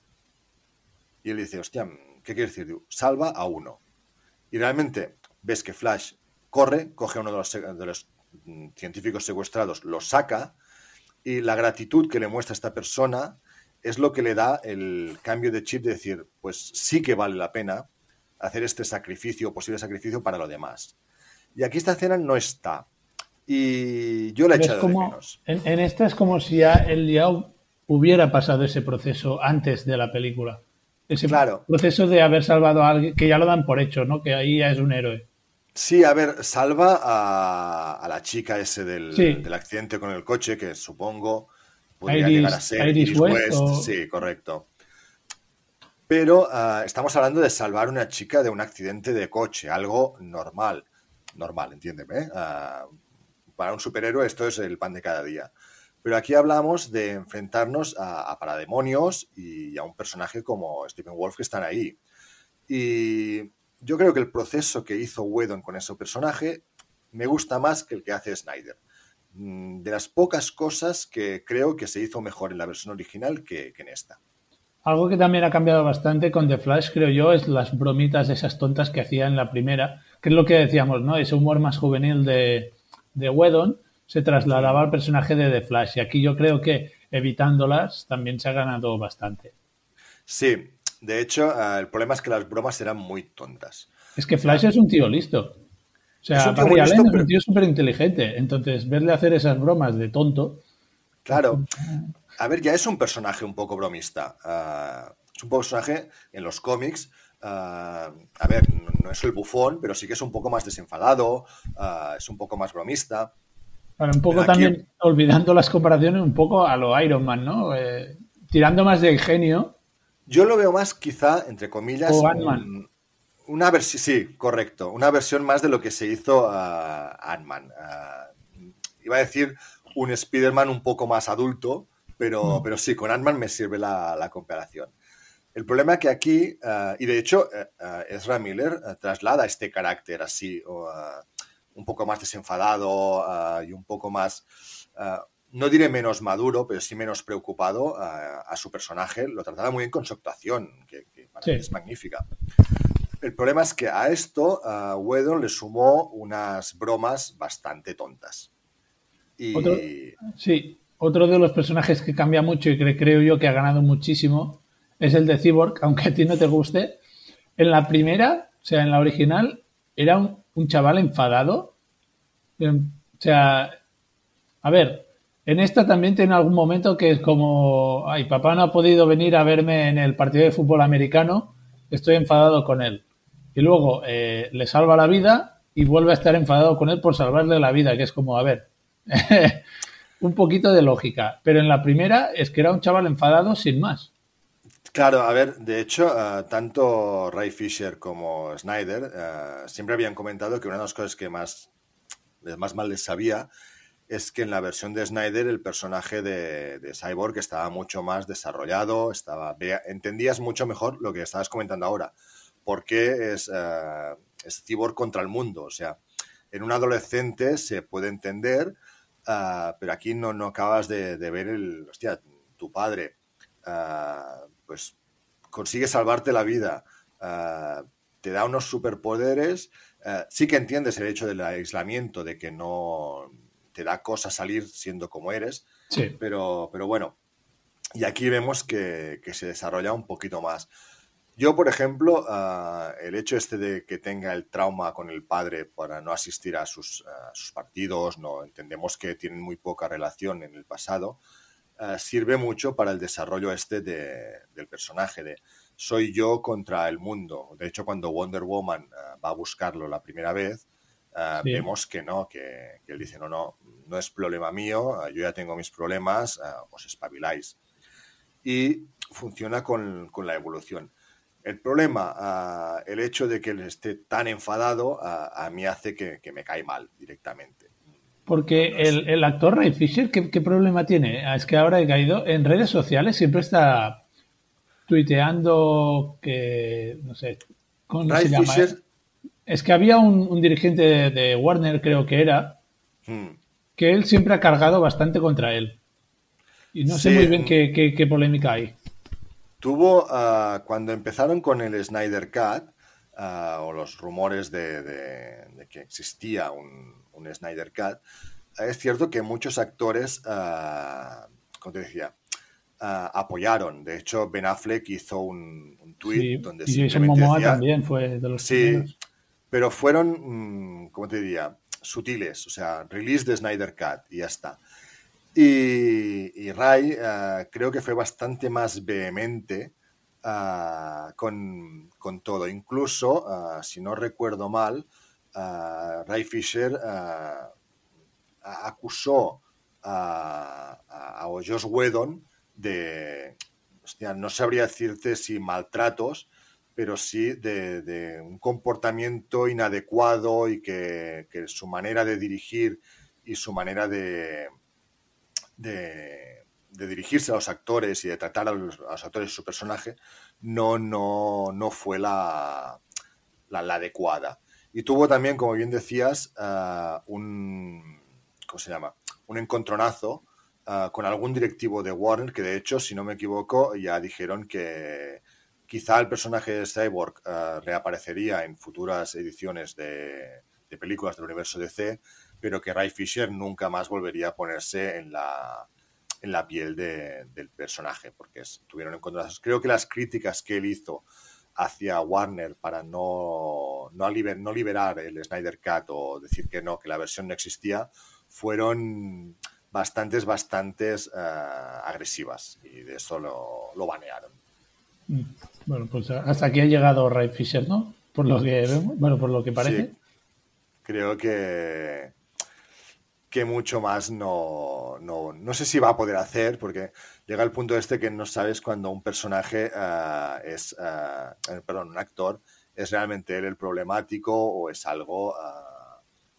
Y él dice, hostia, ¿qué quiere decir? Digo, salva a uno. Y realmente ves que Flash corre, coge a uno de los, de los mm, científicos secuestrados, lo saca y la gratitud que le muestra esta persona es lo que le da el cambio de chip de decir, pues sí que vale la pena hacer este sacrificio, posible sacrificio para lo demás. Y aquí esta escena no está. Y yo la he echado de como, menos. en, en esta es como si ya él ya hubiera pasado ese proceso antes de la película. Ese Claro. proceso de haber salvado a alguien, que ya lo dan por hecho, ¿no? Que ahí ya es un héroe. Sí, a ver, salva a, a la chica ese del, Sí. del accidente con el coche, que supongo podría Iris- llegar a ser Iris Iris West, West. o- Sí, correcto. Pero ah, estamos hablando de salvar a una chica de un accidente de coche, algo normal. Normal, entiéndeme. ¿eh? Ah, para un superhéroe esto es el pan de cada día. Pero aquí hablamos de enfrentarnos a, a parademonios y a un personaje como Stephen Wolf que están ahí. Y yo creo que el proceso que hizo Whedon con ese personaje me gusta más que el que hace Snyder. Mm, De las pocas cosas que creo que se hizo mejor en la versión original que, en esta. Algo que también ha cambiado bastante con The Flash, creo yo, es las bromitas esas tontas que hacía en la primera, que es lo que decíamos, ¿no? Ese humor más juvenil de, de Whedon se trasladaba al personaje de The Flash. Y aquí yo creo que evitándolas también se ha ganado bastante. Sí, de hecho, ah, el problema es que las bromas eran muy tontas. Es que Flash es un tío listo. O sea, Es un tío Barry muy Allen listo, es pero- un tío súper inteligente. Entonces, verle hacer esas bromas de tonto, Claro. A ver, ya es un personaje un poco bromista. Ah, es un personaje en los cómics. ah, a ver, no, no es el bufón, pero sí que es un poco más desenfadado, es un poco más bromista. Bueno, un poco aquí- también, olvidando las comparaciones, un poco a lo Iron Man, ¿no? Eh, tirando más del genio. Yo lo veo más, quizá, entre comillas, O Ant-Man. un- una versión, sí, correcto, una versión más de lo que se hizo a Ant-Man. Ah, iba a decir un Spider-Man un poco más adulto, pero, pero sí, con Ant-Man me sirve la, la comparación. El problema que aquí, ah, y de hecho, ah, Ezra Miller traslada este carácter así, o, un poco más desenfadado ah, y un poco más, ah, no diré menos maduro, pero sí menos preocupado ah, a su personaje. Lo trataba muy bien con su actuación, que, que para Sí. mí es magnífica. El problema es que a esto a Whedon le sumó unas bromas bastante tontas. Y Otro- Sí, otro de los personajes que cambia mucho y que creo yo que ha ganado muchísimo es el de Cyborg, aunque a ti no te guste. En la primera, o sea, en la original, era un, un chaval enfadado. Em, O sea, a ver, en esta también tiene algún momento que es como, ay, papá no ha podido venir a verme en el partido de fútbol americano, estoy enfadado con él. Y luego eh, le salva la vida y vuelve a estar enfadado con él por salvarle la vida, que es como, a ver, un poquito de lógica. Pero en la primera es que era un chaval enfadado sin más. Claro, a ver, de hecho, eh, tanto Ray Fisher como Snyder eh, siempre habían comentado que una de las cosas que más, más mal les sabía es que en la versión de Snyder el personaje de, Cyborg estaba mucho más desarrollado, estaba, entendías mucho mejor lo que estabas comentando ahora, porque es, eh, es Cyborg contra el mundo, o sea, en un adolescente se puede entender, pero aquí no, no acabas de, ver el, hostia, tu padre, pues consigue salvarte la vida, ah, te da unos superpoderes, ah, sí que entiendes el hecho del aislamiento, de que no te da cosa salir siendo como eres, Sí. pero, pero bueno, y aquí vemos que, que se desarrolla un poquito más. Yo, por ejemplo, ah, el hecho este de que tenga el trauma con el padre para no asistir a sus, a sus partidos, no entendemos que tienen muy poca relación en el pasado, ah, sirve mucho para el desarrollo este de- del personaje de soy yo contra el mundo. De hecho, cuando Wonder Woman ah, va a buscarlo la primera vez, ah, Sí. vemos que no, que, que él dice, no, no, no es problema mío, yo ya tengo mis problemas, os espabiláis. Y funciona con, con la evolución. El problema, el hecho de que él esté tan enfadado, a mí hace que, que me cae mal directamente. Porque el, el actor Ray Fisher, ¿qué, qué problema tiene? Ah, Es que ahora he caído en redes sociales, siempre está tuiteando que, no sé, ¿cómo Ray se llama? Fisher, Es que había un, un dirigente de, de Warner, creo que era, Hmm. que él siempre ha cargado bastante contra él. Y no sé muy bien qué, qué- qué polémica hay. Tuvo, ah, cuando empezaron con el Snyder Cut, ah, o los rumores de, de- de que existía un, un Snyder Cut, es cierto que muchos actores, ah, como te decía, ah, apoyaron. De hecho, Ben Affleck hizo un, un tweet Sí, donde y Jason Momoa decía, también fue de los Sí, primeros. pero fueron, mm, ¿cómo te diría? Sutiles, o sea, release de Snyder Cut y ya está. Y, y Ray creo que fue bastante más vehemente ah, con, con todo. Incluso, ah, si no recuerdo mal, Ray Fisher acusó a, a, Josh Whedon de, no sabría decirte si maltratos, pero sí de, un comportamiento inadecuado y que, su manera de dirigir y su manera de, dirigirse a los actores y de tratar a los, actores y su personaje no, no, no fue la, la adecuada. Y tuvo también, como bien decías, ah, un, ¿cómo se llama? un encontronazo ah, con algún directivo de Warner, que de hecho, si no me equivoco, ya dijeron que quizá el personaje de Cyborg ah, reaparecería en futuras ediciones de, de películas del universo DC, pero que Ray Fisher nunca más volvería a ponerse en la, en la piel de- del personaje, porque tuvieron encontronazos. Creo que las críticas que él hizo hacia Warner para no, no, liber- no liberar el Snyder Cut o decir que no, que la versión no existía, fueron bastantes, bastantes eh, agresivas y de eso lo, lo banearon. Mm. Bueno, pues hasta aquí ha llegado Ray Fisher, ¿no? Por lo que vemos, bueno, por lo que parece. Sí. Creo que, que mucho más no, no, no sé si va a poder hacer, porque llega el punto este que no sabes cuando un personaje eh, es, eh, perdón, un actor es realmente él el problemático o es algo...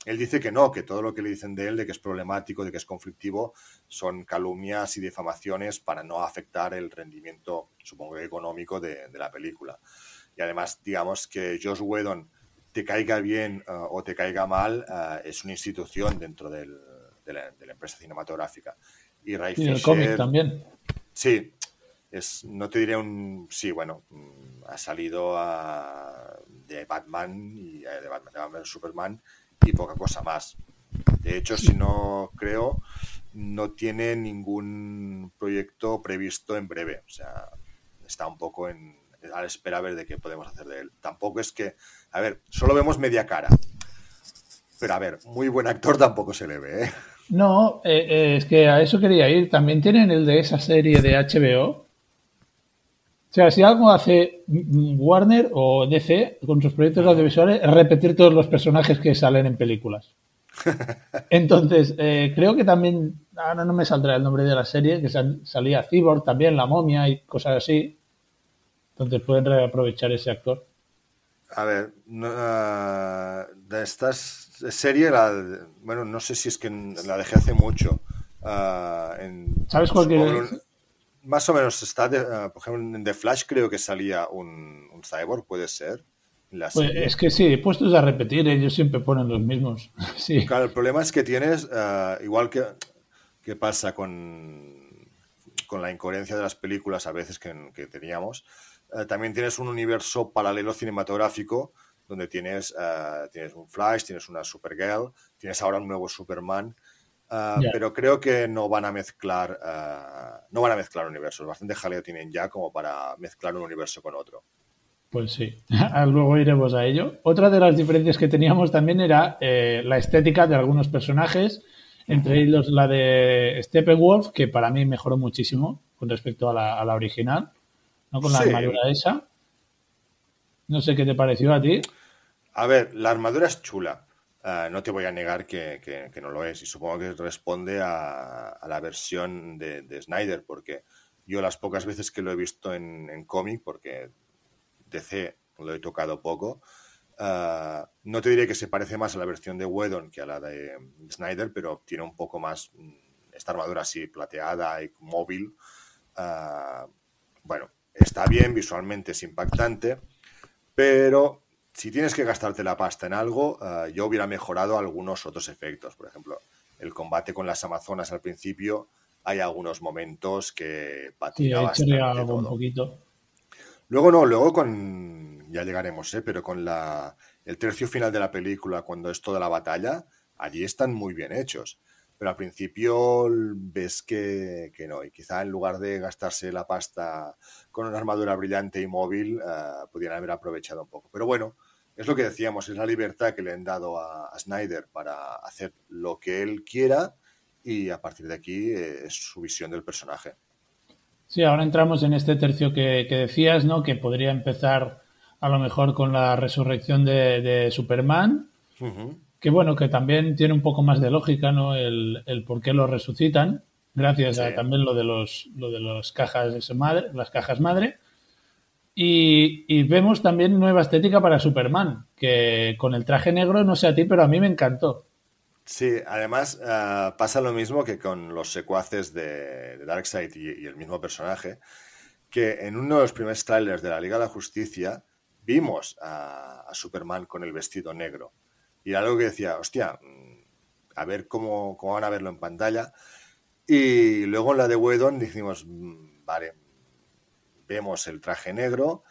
él dice que no, que todo lo que le dicen de él, de que es problemático, de que es conflictivo, son calumnias y difamaciones para no afectar el rendimiento, supongo económico, de, de la película. Y además, digamos que Josh Whedon te caiga bien eh, o te caiga mal, eh, es una institución dentro del- de, la, de la empresa cinematográfica. Y Ray Y el Fisher- cómic también. Sí, es, no te diré un... Sí, bueno, mm, ha salido a- de Batman y eh, de Batman, de Batman Superman y poca cosa más. De hecho, si no creo, no tiene ningún proyecto previsto en breve. O sea, está un poco en, a la espera a ver de qué podemos hacer de él. Tampoco es que, a ver, solo vemos media cara. Pero a ver, muy buen actor tampoco se le ve, ¿eh? No, eh, eh, es que a eso quería ir. También tienen el de esa serie de HBO. O sea, si algo hace Warner o DC con sus proyectos audiovisuales es repetir todos los personajes que salen en películas. Entonces, eh, creo que también, ahora no me saldrá el nombre de la serie, que sal- salía Cyborg también, La Momia y cosas así. Entonces pueden reaprovechar ese actor. A ver, no, ah, de estas serie, la, bueno, no sé si es que la dejé hace mucho. ah, en, ¿Sabes cuál un- Más o menos está, de- ah, por ejemplo, en The Flash creo que salía un, un cyborg, puede ser. La Pues es que sí, puestos a repetir, ellos siempre ponen los mismos. Sí. Claro, el problema es que tienes, igual que, que pasa con, con la incoherencia de las películas a veces que, que teníamos, eh, también tienes un universo paralelo cinematográfico donde tienes, ah, tienes un Flash, tienes una Supergirl, tienes ahora un nuevo Superman, Ya. pero creo que no van a mezclar ah, no van a mezclar universos. Bastante jaleo tienen ya como para mezclar un universo con otro. Pues sí, luego iremos a ello. Otra de las diferencias que teníamos también era eh, la estética de algunos personajes, entre ellos la de Steppenwolf, que para mí mejoró muchísimo con respecto a la, a la original, ¿no? con la Sí. armadura esa. No sé qué te pareció a ti. A ver, la armadura es chula. Ah, no te voy a negar que, que- que no lo es. Y supongo que responde a, a la versión de, de Snyder, porque yo las pocas veces que lo he visto en, en cómic, porque DC lo he tocado poco, ah, no te diré que se parece más a la versión de Whedon que a la de Snyder, pero tiene un poco más mm, esta armadura así plateada y móvil. Ah, bueno, está bien, visualmente es impactante, pero si tienes que gastarte la pasta en algo, eh, yo hubiera mejorado algunos otros efectos. Por ejemplo, el combate con las Amazonas al principio, hay algunos momentos que Sí, patina ahí bastante algo un todo. poquito. Luego no, luego con, ya llegaremos, ¿eh? pero con la, el tercio final de la película, cuando es toda la batalla, allí están muy bien hechos. Pero al principio ves que, que no, y quizá en lugar de gastarse la pasta con una armadura brillante y móvil, eh, pudieran haber aprovechado un poco. Pero bueno, es lo que decíamos, es la libertad que le han dado a, a Snyder para hacer lo que él quiera y a partir de aquí eh, es su visión del personaje. Sí, ahora entramos en este tercio que, que decías, ¿no? Que podría empezar a lo mejor con la resurrección de, de Superman. Que bueno, que también tiene un poco más de lógica, ¿no? El, el por qué lo resucitan, gracias a también lo de los, lo de los cajas madre, las cajas madre. Y, y vemos también nueva estética para Superman, que con el traje negro, no sé a ti, pero a mí me encantó. Sí, además eh, pasa lo mismo que con los secuaces de, de Darkseid y, y el mismo personaje, que en uno de los primeros trailers de la Liga de la Justicia vimos a, a Superman con el vestido negro. Y era algo que decía, hostia, mm, a ver cómo, cómo van a verlo en pantalla. Y luego en la de Whedon dijimos, mm, vale, vemos el traje negro,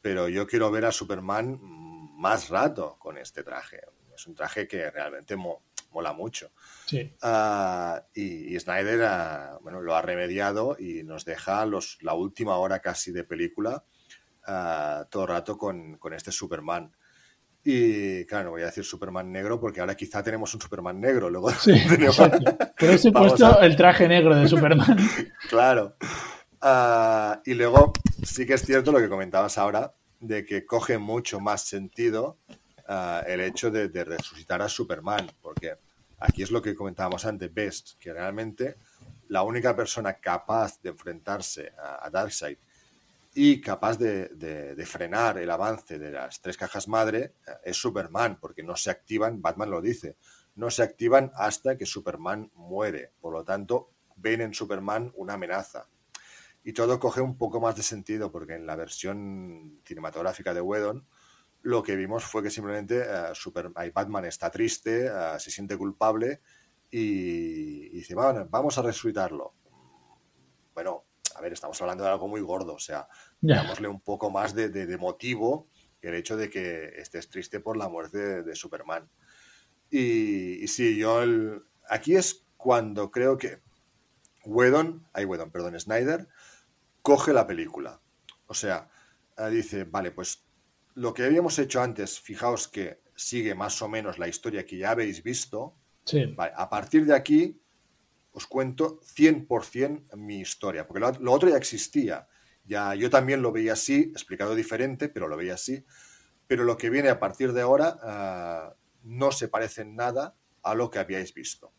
pero yo quiero ver a Superman más rato con este traje. Es un traje que realmente mo- mola mucho. Sí. Ah, y, y Snyder bueno, lo ha remediado y nos deja los, la última hora casi de película ah, todo el rato con, con este Superman. Y claro, no voy a decir Superman negro porque ahora quizá tenemos un Superman negro. Luego Sí, tenemos- eso he puesto a- el traje negro de Superman. Claro. Ah, y luego sí que es cierto lo que comentabas ahora, de que coge mucho más sentido ah, el hecho de, de resucitar a Superman, porque aquí es lo que comentábamos antes, ves que realmente la única persona capaz de enfrentarse a, a Darkseid y capaz de, de- frenar el avance de las tres cajas madre eh, es Superman, porque no se activan, Batman lo dice, no se activan hasta que Superman muere. Por lo tanto, ven en Superman una amenaza. Y todo coge un poco más de sentido, porque en la versión cinematográfica de Whedon, lo que vimos fue que simplemente eh, Super- Batman está triste, eh, se siente culpable y, y dice, "Bueno, vamos a resucitarlo. Bueno, a ver, estamos hablando de algo muy gordo, o sea, Ya. dámosle un poco más de, de- de motivo que el hecho de que estés triste por la muerte de, de Superman. Y, y sí, yo el- aquí es cuando creo que Whedon, ay Whedon, perdón, Snyder, coge la película. O sea, eh, dice, vale, pues lo que habíamos hecho antes, fijaos que sigue más o menos la historia que ya habéis visto. Sí. Vale, a partir de aquí os cuento 100% mi historia, porque lo, lo otro ya existía. Ya, yo también lo veía así, explicado diferente, pero lo veía así. Pero lo que viene a partir de ahora ah, no se parece en nada a lo que habíais visto.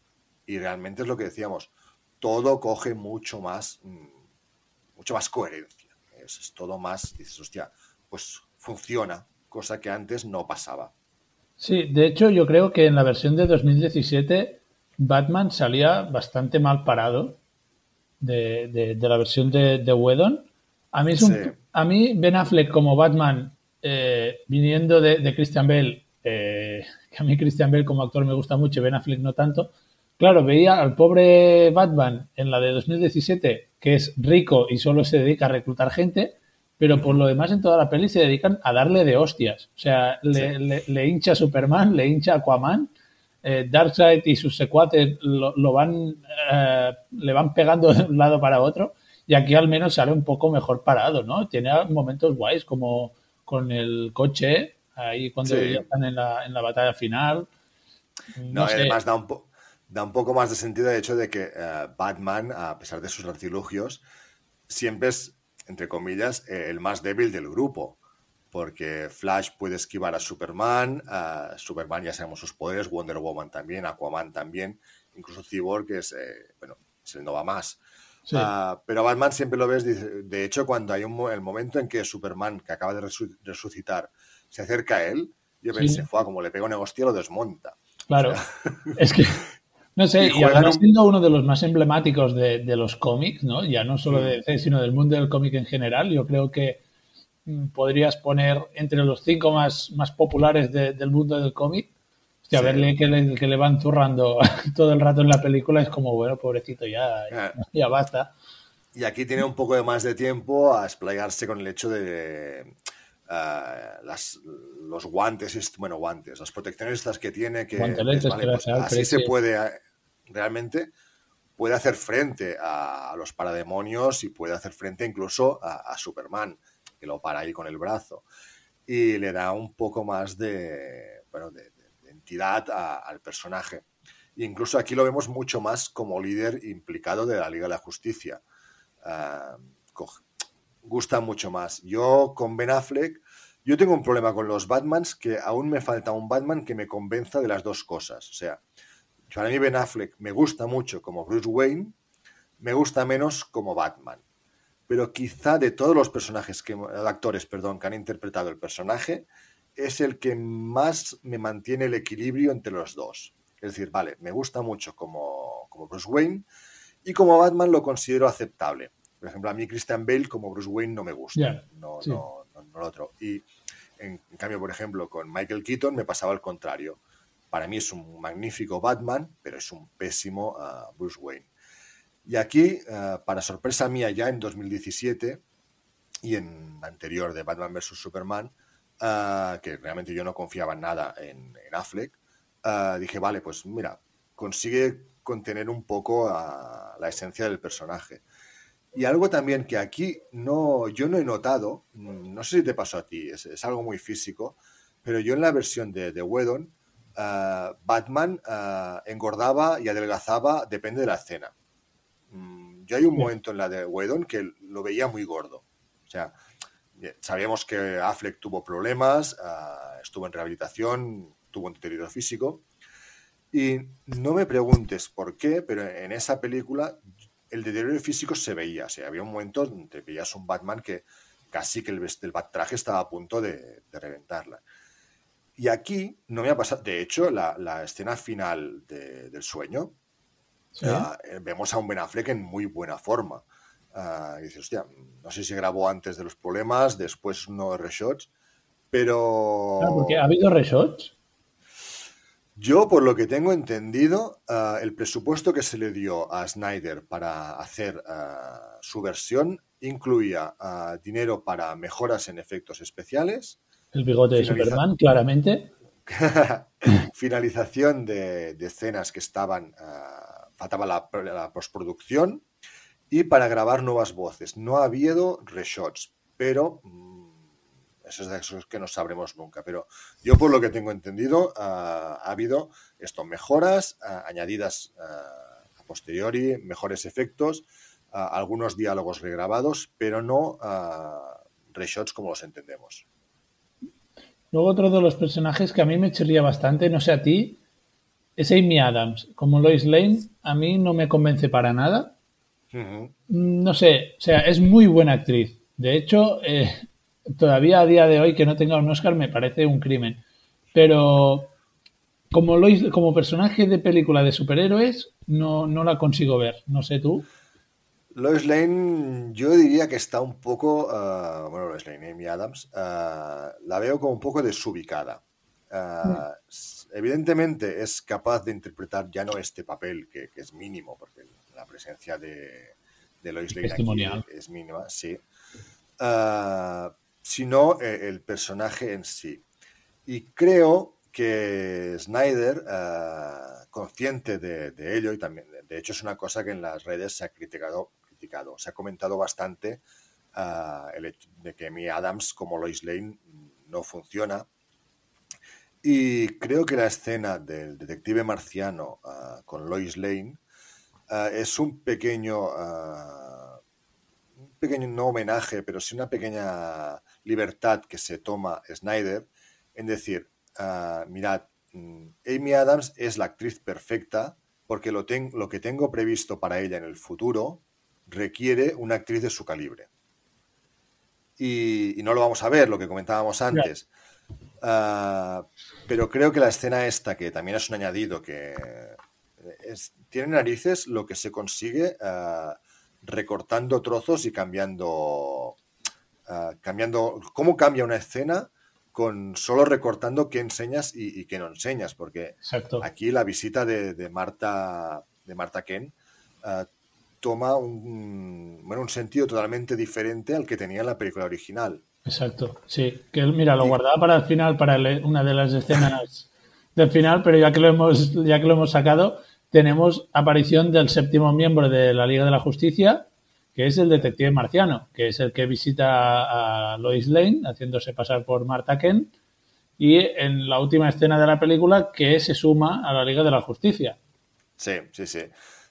Y realmente es lo que decíamos, todo coge mucho más, mm, mucho más coherencia. Es, todo más, dices, hostia, pues funciona, cosa que antes no pasaba. Sí, de hecho yo creo que en la versión de 2017 Batman salía bastante mal parado de, de- de la versión de, de Whedon. A mí, es un- Sí. a mí Ben Affleck como Batman eh, viniendo de, de Christian Bale, eh, que a mí Christian Bale como actor me gusta mucho, Ben Affleck no tanto. Claro, veía al pobre Batman en la de 2017 que es rico y solo se dedica a reclutar gente, pero por lo demás en toda la peli se dedican a darle de hostias. O sea, le, Sí. le- le hincha Superman, le hincha Aquaman, eh, Darkseid y sus secuaces lo, lo van, eh, le van pegando de un lado para otro y aquí al menos sale un poco mejor parado, ¿no? Tiene momentos guays como con el coche, ahí cuando Sí. ya están en la, en la batalla final. No, No y sé. además da un, po- da un poco más de sentido el hecho de que eh, Batman, a pesar de sus artilugios, siempre es, entre comillas, eh, el más débil del grupo. Porque Flash puede esquivar a Superman, a Superman ya sabemos sus poderes, Wonder Woman también, Aquaman también, incluso Cyborg, que es, eh, bueno, se no va más. Sí. Ah, pero a Batman siempre lo ves, de hecho, cuando hay un el momento en que Superman, que acaba de resu- resucitar, se acerca a él, yo Sí. pensé, fue como le pega una hostia, lo desmonta. Claro. Es que, no sé, Y además un- siendo uno de los más emblemáticos de, de los cómics, ¿no? Ya no solo de. DC, sino del mundo del cómic en general, yo creo que mm, podrías poner entre los cinco más, más populares de- del mundo del cómic. Hostia, verle que le, que le van zurrando todo el rato en la película es como, bueno, pobrecito, ya, Ah. ya basta. Y aquí tiene un poco de más de tiempo a explayarse con el hecho de eh, las, los guantes, bueno, guantes, las protecciones estas que tiene, que pues, vale, que pues, así se sí. puede eh, realmente puede hacer frente a, a los parademonios y puede hacer frente incluso a, a Superman, que lo para ahí con el brazo. Y le da un poco más de, bueno, de, de- de entidad a- al personaje. E incluso aquí lo vemos mucho más como líder implicado de la Liga de la Justicia. Gusta mucho más. Yo con Ben Affleck, yo tengo un problema con los Batmans que aún me falta un Batman que me convenza de las dos cosas. O sea, para mí Ben Affleck me gusta mucho como Bruce Wayne, me gusta menos como Batman. Pero quizá de todos los personajes que actores, perdón, que han interpretado el personaje, es el que más me mantiene el equilibrio entre los dos. Es decir, vale, me gusta mucho como, como Bruce Wayne y como Batman lo considero aceptable. Por ejemplo, a mí Christian Bale como Bruce Wayne no me gusta. No, sí. no, no, no lo otro. Y en, en cambio, por ejemplo, con Michael Keaton me pasaba al contrario. Para mí es un magnífico Batman, pero es un pésimo ah, Bruce Wayne. Y aquí, ah, para sorpresa mía, ya en 2017 y en anterior de Batman vs. Superman, ah, que realmente yo no confiaba en nada en, en Affleck, ah, dije, vale, pues mira, consigue contener un poco la esencia del personaje. Y algo también que aquí no, yo no he notado, mm, no sé si te pasó a ti, es, es algo muy físico, pero yo en la versión de, de Whedon, ah, Batman engordaba y adelgazaba, depende de la escena. Mm, Yo hay un momento en la de Whedon que lo veía muy gordo. O sea, sabíamos que Affleck tuvo problemas, ah, estuvo en rehabilitación, tuvo un deterioro físico. Y no me preguntes por qué, pero en esa película el deterioro físico se veía. O sea, había un momento donde veías un Batman que casi que el, el traje estaba a punto de, de reventarla. Y aquí no me ha pasado. De hecho, la, la escena final de- del sueño, Sí. ah, eh, vemos a un Ben Affleck en muy buena forma. Ah, y dices, hostia, no sé si grabó antes de los problemas, después no reshots, pero. Claro, porque ha habido reshots. Yo, por lo que tengo entendido, ah, el presupuesto que se le dio a Snyder para hacer ah, su versión incluía dinero para mejoras en efectos especiales, El bigote de Superman, claramente. finalización de, de escenas que estaban, faltaba la, la postproducción y para grabar nuevas voces. No ha habido reshots, pero mm, eso es de esos que no sabremos nunca. Pero yo, por lo que tengo entendido, ah, ha habido esto, mejoras ah, añadidas ah, a posteriori, mejores efectos, algunos diálogos regrabados, pero no reshots como los entendemos. Luego otro de los personajes que a mí me chirría bastante, no sé a ti, es Amy Adams. Como Lois Lane, a mí no me convence para nada. No sé, o sea, es muy buena actriz. De hecho, eh, todavía a día de hoy que no tenga un Oscar me parece un crimen. Pero como, Lois, como personaje de película de superhéroes, no, no la consigo ver. No sé tú. Lois Lane, yo diría que está un poco, ah, bueno, Lois Lane, Amy Adams, ah, la veo como un poco desubicada. Ah, Evidentemente es capaz de interpretar ya no este papel, que, que es mínimo, porque la presencia de, de Lois Lane aquí es mínima, sí, Ah, sino eh, el personaje en sí. Y creo que Snyder, ah, consciente de, de ello, y también, de hecho, es una cosa que en las redes se ha criticado, criticado se ha comentado bastante ah, el hecho de que Amy Adams como Lois Lane no funciona. Y creo que la escena del detective marciano con Lois Lane ah, es un pequeño, un pequeño, no homenaje, pero sí una pequeña libertad que se toma Snyder en decir, ah, mirad, mm, Amy Adams es la actriz perfecta porque lo, ten- lo que tengo previsto para ella en el futuro requiere una actriz de su calibre. Y, y no lo vamos a ver, lo que comentábamos antes. Pero creo que la escena esta, que también es un añadido, que es- tiene narices lo que se consigue ah, recortando trozos y cambiando, ah, cambiando cómo cambia una escena con solo recortando qué enseñas y, qué no enseñas, porque aquí la visita de, Marta de Marta Ken eh, toma un, bueno, un sentido totalmente diferente al que tenía en la película original. Exacto, sí. Que mira, lo guardaba para el final, para una de las escenas del final, pero ya que lo hemos, ya que lo hemos sacado, tenemos aparición del séptimo miembro de la Liga de la Justicia, que es el detective marciano, que es el que visita a Lois Lane, haciéndose pasar por Marta Kent, y en la última escena de la película, que se suma a la Liga de la Justicia. Sí, sí, sí.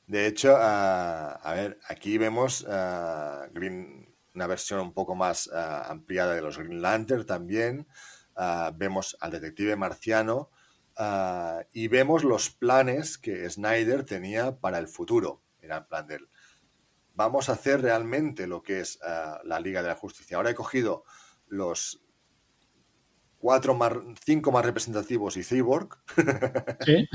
De hecho, ah, a ver, aquí vemos uh, Green, una versión un poco más ah, ampliada de los Green Lantern también. vemos al detective marciano y vemos los planes que Snyder tenía para el futuro. Era el plan del vamos a hacer realmente lo que es la Liga de la Justicia. Ahora he cogido los cuatro más, cinco más representativos y Cyborg. ¿Sí?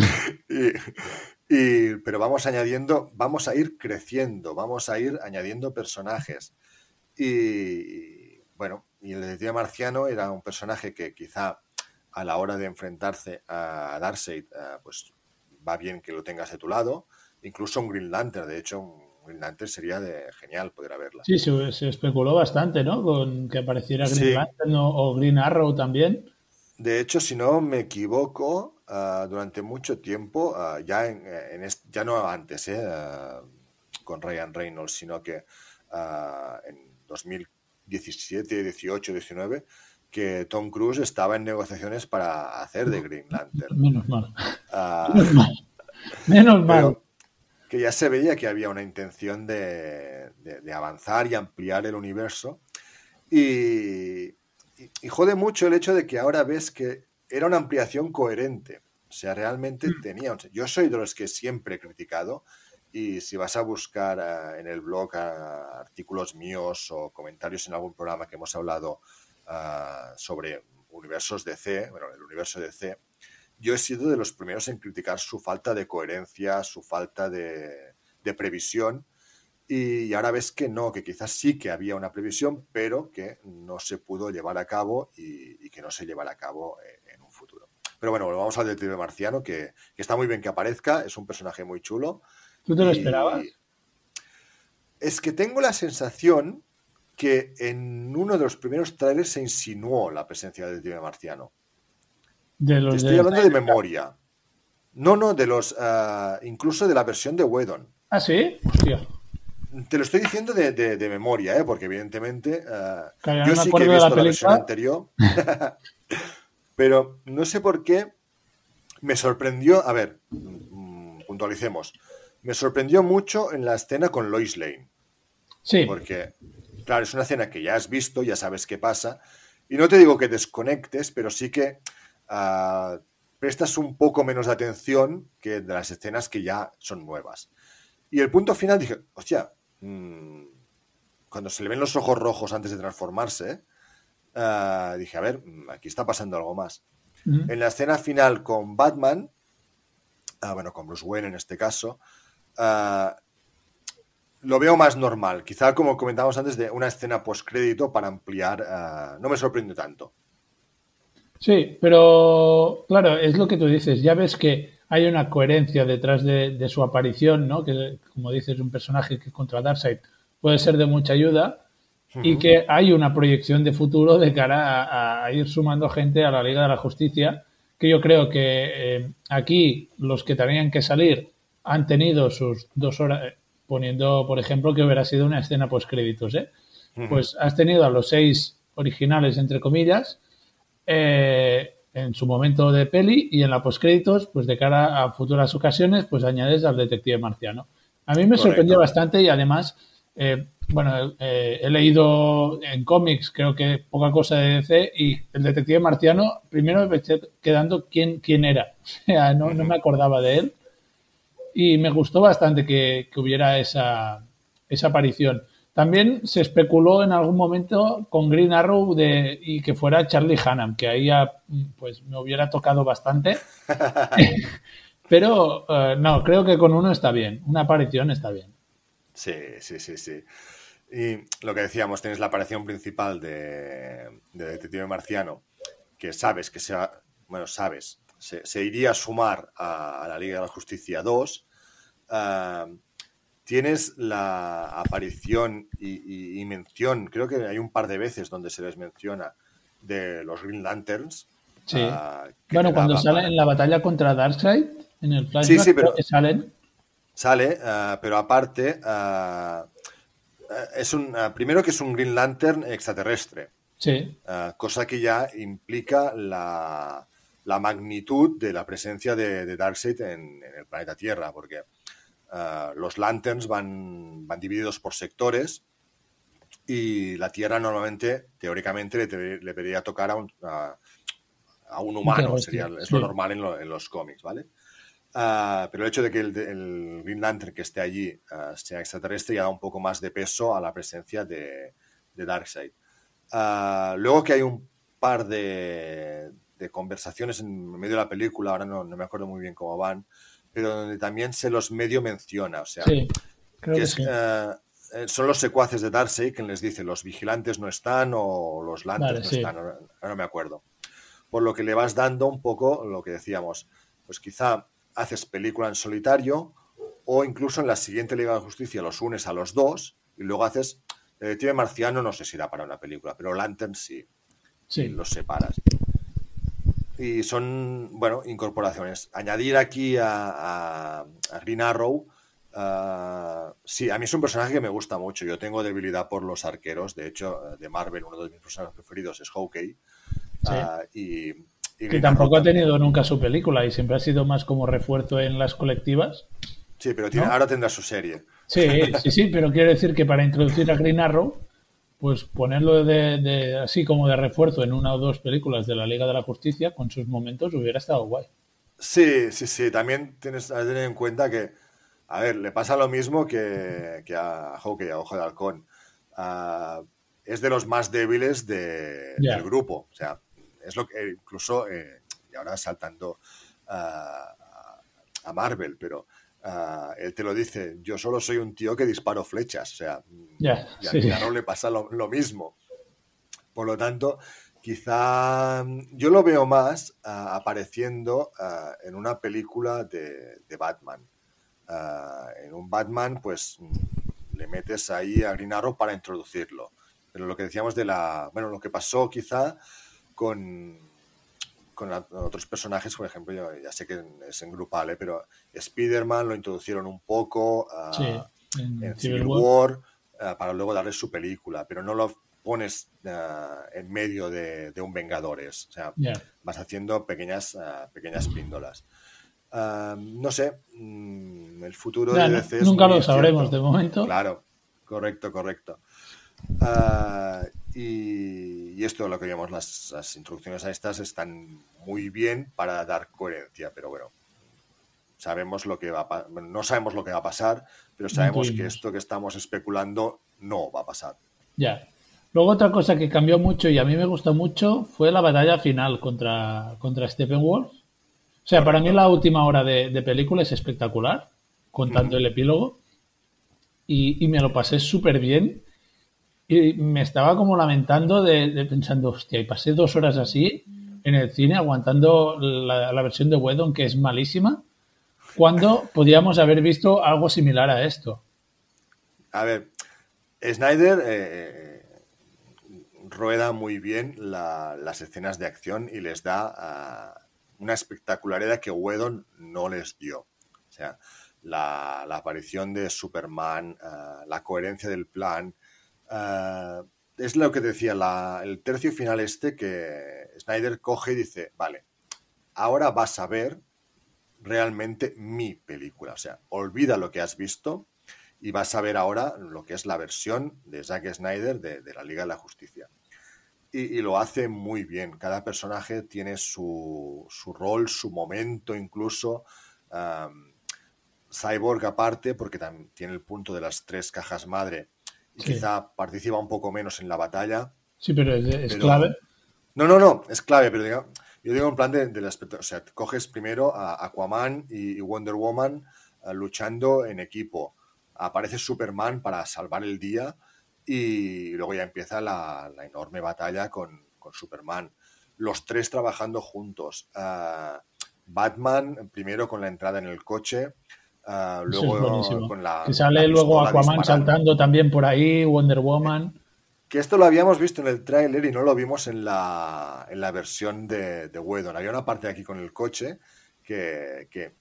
pero vamos añadiendo, vamos a ir creciendo, vamos a ir añadiendo personajes. Y, bueno, y el detective marciano era un personaje que quizá a la hora de enfrentarse a Darkseid, eh, pues va bien que lo tengas de tu lado. Incluso un Green Lantern, de hecho, un Green Lantern sería de genial poder verla. Sí, se, especuló bastante, ¿no? Con que apareciera Green Lantern o, Green Arrow también. De hecho, si no me equivoco, ah, durante mucho tiempo, ah, ya, en, ya no antes, eh, ah, con Ryan Reynolds, sino que en 2017, 18, 19, que Tom Cruise estaba en negociaciones para hacer de Green Lantern. Menos mal. Menos mal. Menos mal que ya se veía que había una intención de, avanzar y ampliar el universo. Y, jode mucho el hecho de que ahora ves que era una ampliación coherente. O sea, realmente mm. tenía... Yo soy de los que siempre he criticado y si vas a buscar eh, en el blog eh, artículos míos o comentarios en algún programa que hemos hablado eh, sobre universos DC, bueno, el universo DC, yo he sido de los primeros en criticar su falta de coherencia, su falta de, previsión. Y ahora ves que no, que quizás sí que había una previsión, pero que no se pudo llevar a cabo y, que no se llevará a cabo en, un futuro. Pero bueno, vamos al detective marciano, que, está muy bien que aparezca, es un personaje muy chulo. ¿Tú te lo esperabas? Es que tengo la sensación que en uno de los primeros trailers se insinuó la presencia del detective marciano estoy hablando de memoria. No, no, de los. Ah, incluso de la versión de Wedon. Ah, sí. Hostia. Te lo estoy diciendo de, memoria, ¿eh? porque evidentemente. Ah, yo sí que he visto la, versión anterior. pero no sé por qué me sorprendió. A ver, mm, puntualicemos. Me sorprendió mucho en la escena con Lois Lane. Sí. Porque, claro, es una escena que ya has visto, ya sabes qué pasa. Y no te digo que desconectes, pero sí que prestas un poco menos de atención que de las escenas que ya son nuevas. Y el punto final dije, hostia, mm, cuando se le ven los ojos rojos antes de transformarse, ah, dije, a ver, mm, aquí está pasando algo más. En la escena final con Batman, ah, bueno, con Bruce Wayne en este caso, ah, lo veo más normal. Quizá, como comentábamos antes, de una escena post-crédito para ampliar, no me sorprende tanto. Sí, pero claro, es lo que tú dices. Ya ves que hay una coherencia detrás de, su aparición, ¿no? Que, como dices, un personaje que contra Darkseid puede ser de mucha ayuda y que hay una proyección de futuro de cara a, ir sumando gente a la Liga de la Justicia, que yo creo que eh, aquí los que tenían que salir han tenido sus dos horas, eh, poniendo, por ejemplo, que hubiera sido una escena post créditos, ¿eh? Pues has tenido a los seis originales, entre comillas, eh, en su momento de peli y en la postcréditos, pues de cara a futuras ocasiones, pues añades al detective marciano. A mí me sorprendió bastante y además, eh, bueno, eh, he leído en cómics, creo que poca cosa de DC, y el detective marciano, primero me quedando quién, quién era. O sea, no, no, me acordaba de él. Y me gustó bastante que, que hubiera esa, esa aparición. También se especuló en algún momento con Green Arrow de, y que fuera Charlie Hannam, que ahí pues me hubiera tocado bastante. Pero eh, no, creo que con uno está bien, una aparición está bien. Sí, sí, sí, sí. Y lo que decíamos, tienes la aparición principal de, de Detective Marciano, que sabes que se bueno, sabes, se, iría a sumar a, la Liga de la Justicia 2, eh, tienes la aparición y, mención, creo que hay un par de veces donde se les menciona, de los Green Lanterns. Sí. Eh, bueno, cuando salen en la batalla contra Darkseid, en el flashback, sí, sí, pero salen. Sale, eh, pero aparte, es un, primero que es un Green Lantern extraterrestre. Sí. cosa que ya implica la, la magnitud de la presencia de, Darkseid en, el planeta Tierra, porque eh, los Lanterns van, van divididos por sectores y la Tierra normalmente, teóricamente, le, debería tocar a un, a, un humano, sería, es lo normal en, los cómics, ¿vale? Eh, pero el hecho de que el, Green Lantern que esté allí eh, sea extraterrestre ya da un poco más de peso a la presencia de, de Darkseid. luego que hay un par de, de conversaciones en medio de la película, ahora no, me acuerdo muy bien cómo van, pero donde también se los medio menciona, o sea, que, eh, eh, son los secuaces de Darcy quien les dice los vigilantes no están o los lanterns no están, ahora, no me acuerdo. Por lo que le vas dando un poco lo que decíamos, pues quizá haces película en solitario o incluso en la siguiente Liga de Justicia los unes a los dos y luego haces Detective Marciano, no sé si da para una película, pero Lantern sí. Sí. los separas y son, bueno, incorporaciones. Añadir aquí a, Green Arrow, uh, sí, a mí es un personaje que me gusta mucho. Yo tengo debilidad por los arqueros. De hecho, de Marvel, uno de mis personajes preferidos es Hawkeye. Uh, y, que tampoco ha tenido nunca su película y siempre ha sido más como refuerzo en las colectivas. Sí, pero tiene, ahora tendrá su serie. Sí, sí, sí, pero quiero decir que para introducir a Green Arrow pues ponerlo de, así como de refuerzo en una o dos películas de la Liga de la Justicia con sus momentos hubiera estado guay. Sí, sí, sí. También tienes que tener en cuenta que, a ver, le pasa lo mismo que, a Hawkeye, a Ojo de Halcón. Ah, es de los más débiles del grupo. O sea, es lo que incluso, eh, y ahora saltando a Marvel, pero Ah, él te lo dice, yo solo soy un tío que disparo flechas, o sea, y a no le pasa lo, mismo. Por lo tanto, quizá yo lo veo más ah, apareciendo ah, en una película de, Batman. en un Batman, pues le metes ahí a Green Arrow para introducirlo. Pero lo que decíamos de la, bueno, lo que pasó quizá con con otros personajes, por ejemplo, yo ya sé que es en grupal, ¿eh? pero Spider-Man lo introducieron un poco ah, en, Civil War, ah, para luego darle su película, pero no lo pones ah, en medio de, un Vengadores. O sea, vas haciendo pequeñas, pequeñas píndolas. no sé, mm, el futuro de DC Nunca lo sabremos de momento. Claro, correcto, correcto. Y, esto lo que llamamos las, las introducciones a estas están muy bien para dar coherencia, pero bueno, sabemos lo que va a no sabemos lo que va a pasar, pero sabemos que esto que estamos especulando no va a pasar. Ya. Luego otra cosa que cambió mucho y a mí me gustó mucho fue la batalla final contra, contra Steppenwolf. O sea, para mí la última hora de, película es espectacular, contando el epílogo. Y, me lo pasé súper bien. Y me estaba como lamentando de, pensando, hostia, y pasé dos horas así en el cine aguantando la, versión de Wedon, que es malísima, cuando podíamos haber visto algo similar a esto. A ver, Snyder eh, rueda muy bien las escenas de acción y les da ah, una espectacularidad que Wedon no les dio. O sea, la, aparición de Superman, ah, la coherencia del plan. Ah, es lo que decía el tercio final este que Snyder coge y dice, vale, ahora vas a ver realmente mi película. O sea, olvida lo que has visto y vas a ver ahora lo que es la versión de Zack Snyder de, la Liga de la Justicia. Y, lo hace muy bien. Cada personaje tiene su, rol, su momento incluso. Cyborg aparte, porque tiene el punto de las tres cajas madre quizá participa un poco menos en la batalla. Sí, pero es, clave. No, no, no, es clave, pero yo digo en plan del aspecto, o sea, coges primero a Aquaman y Wonder Woman eh, luchando en equipo. Aparece Superman para salvar el día y luego ya empieza la, enorme batalla con, Superman. los tres trabajando juntos. Ah, Batman, primero con la entrada en el coche, ah, luego con la. Que sale luego Aquaman saltando también por ahí, Wonder Woman. Que esto lo habíamos visto en el tráiler y no lo vimos en la, en la versión de, de Wedon. Había una parte aquí con el coche que, que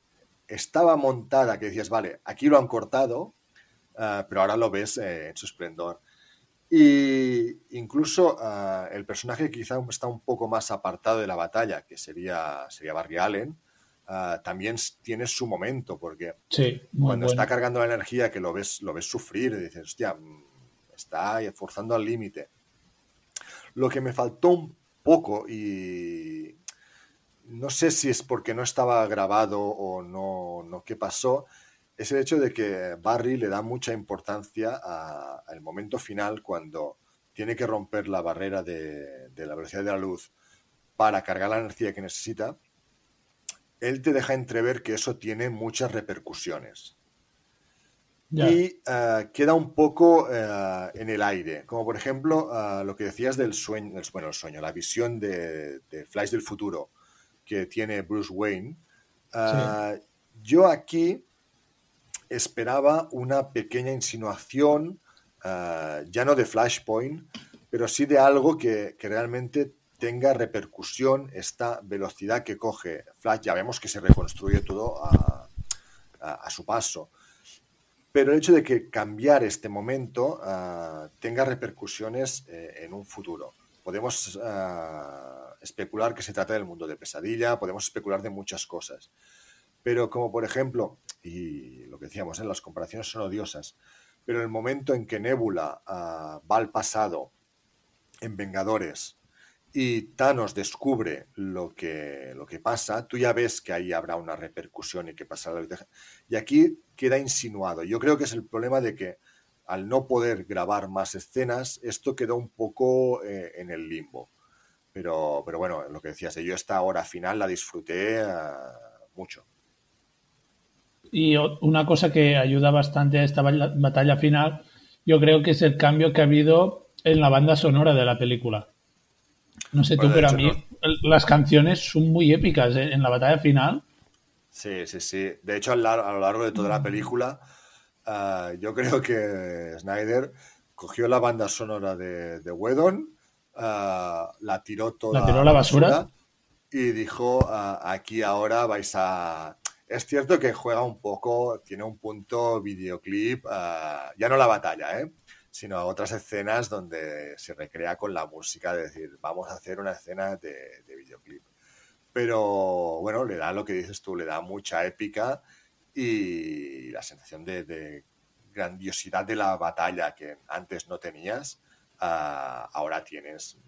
estaba montada, que decías, vale, aquí lo han cortado, ah, pero ahora lo ves eh, en su esplendor. Y incluso ah, el personaje quizá está un poco más apartado de la batalla, que sería, sería Barry Allen, ah, también tiene su momento, porque cuando está cargando la energía, que lo ves, lo ves sufrir, y dices, hostia, mm, está forzando al límite. Lo que me faltó un poco, y no sé si es porque no estaba grabado o no, no qué pasó, es el hecho de que Barry le da mucha importancia al momento final cuando tiene que romper la barrera de, la velocidad de la luz para cargar la energía que necesita. Él te deja entrever que eso tiene muchas repercusiones. Y eh, queda un poco eh, en el aire, como por ejemplo eh, lo que decías del sueño, bueno, el sueño, la visión de, de Flash del futuro que tiene Bruce Wayne. Ah, yo aquí esperaba una pequeña insinuación, ah, ya no de Flashpoint, pero sí de algo que, realmente tenga repercusión esta velocidad que coge Flash. Ya vemos que se reconstruye todo a, su paso. Pero el hecho de que cambiar este momento ah, tenga repercusiones eh, en un futuro. Podemos especular que se trata del mundo de pesadilla, podemos especular de muchas cosas. Pero como por ejemplo, y lo que decíamos, ¿eh? las comparaciones son odiosas, pero el momento en que Nebula ah, va al pasado en Vengadores y Thanos descubre lo que, lo que pasa, tú ya ves que ahí habrá una repercusión y que pasará. Y aquí queda insinuado. Yo creo que es el problema de que al no poder grabar más escenas, esto quedó un poco eh, en el limbo. Pero, pero bueno, lo que decías, yo esta hora final la disfruté eh, mucho. Y una cosa que ayuda bastante a esta batalla final, yo creo que es el cambio que ha habido en la banda sonora de la película. No sé tú, pero a mí las canciones son muy épicas ¿eh? en la batalla final. Sí, sí, sí. De hecho, a lo largo de toda la película, eh, yo creo que Snyder cogió la banda sonora de, de Wedon eh, la tiró toda la tiró la basura, y dijo eh, aquí ahora vais a es cierto que juega un poco tiene un punto videoclip ya no la batalla eh sino otras escenas donde se recrea con la música de decir vamos a hacer una escena de, videoclip pero bueno le da lo que dices tú le da mucha épica y la sensación de grandiosidad de la batalla que antes no tenías ahora tienes,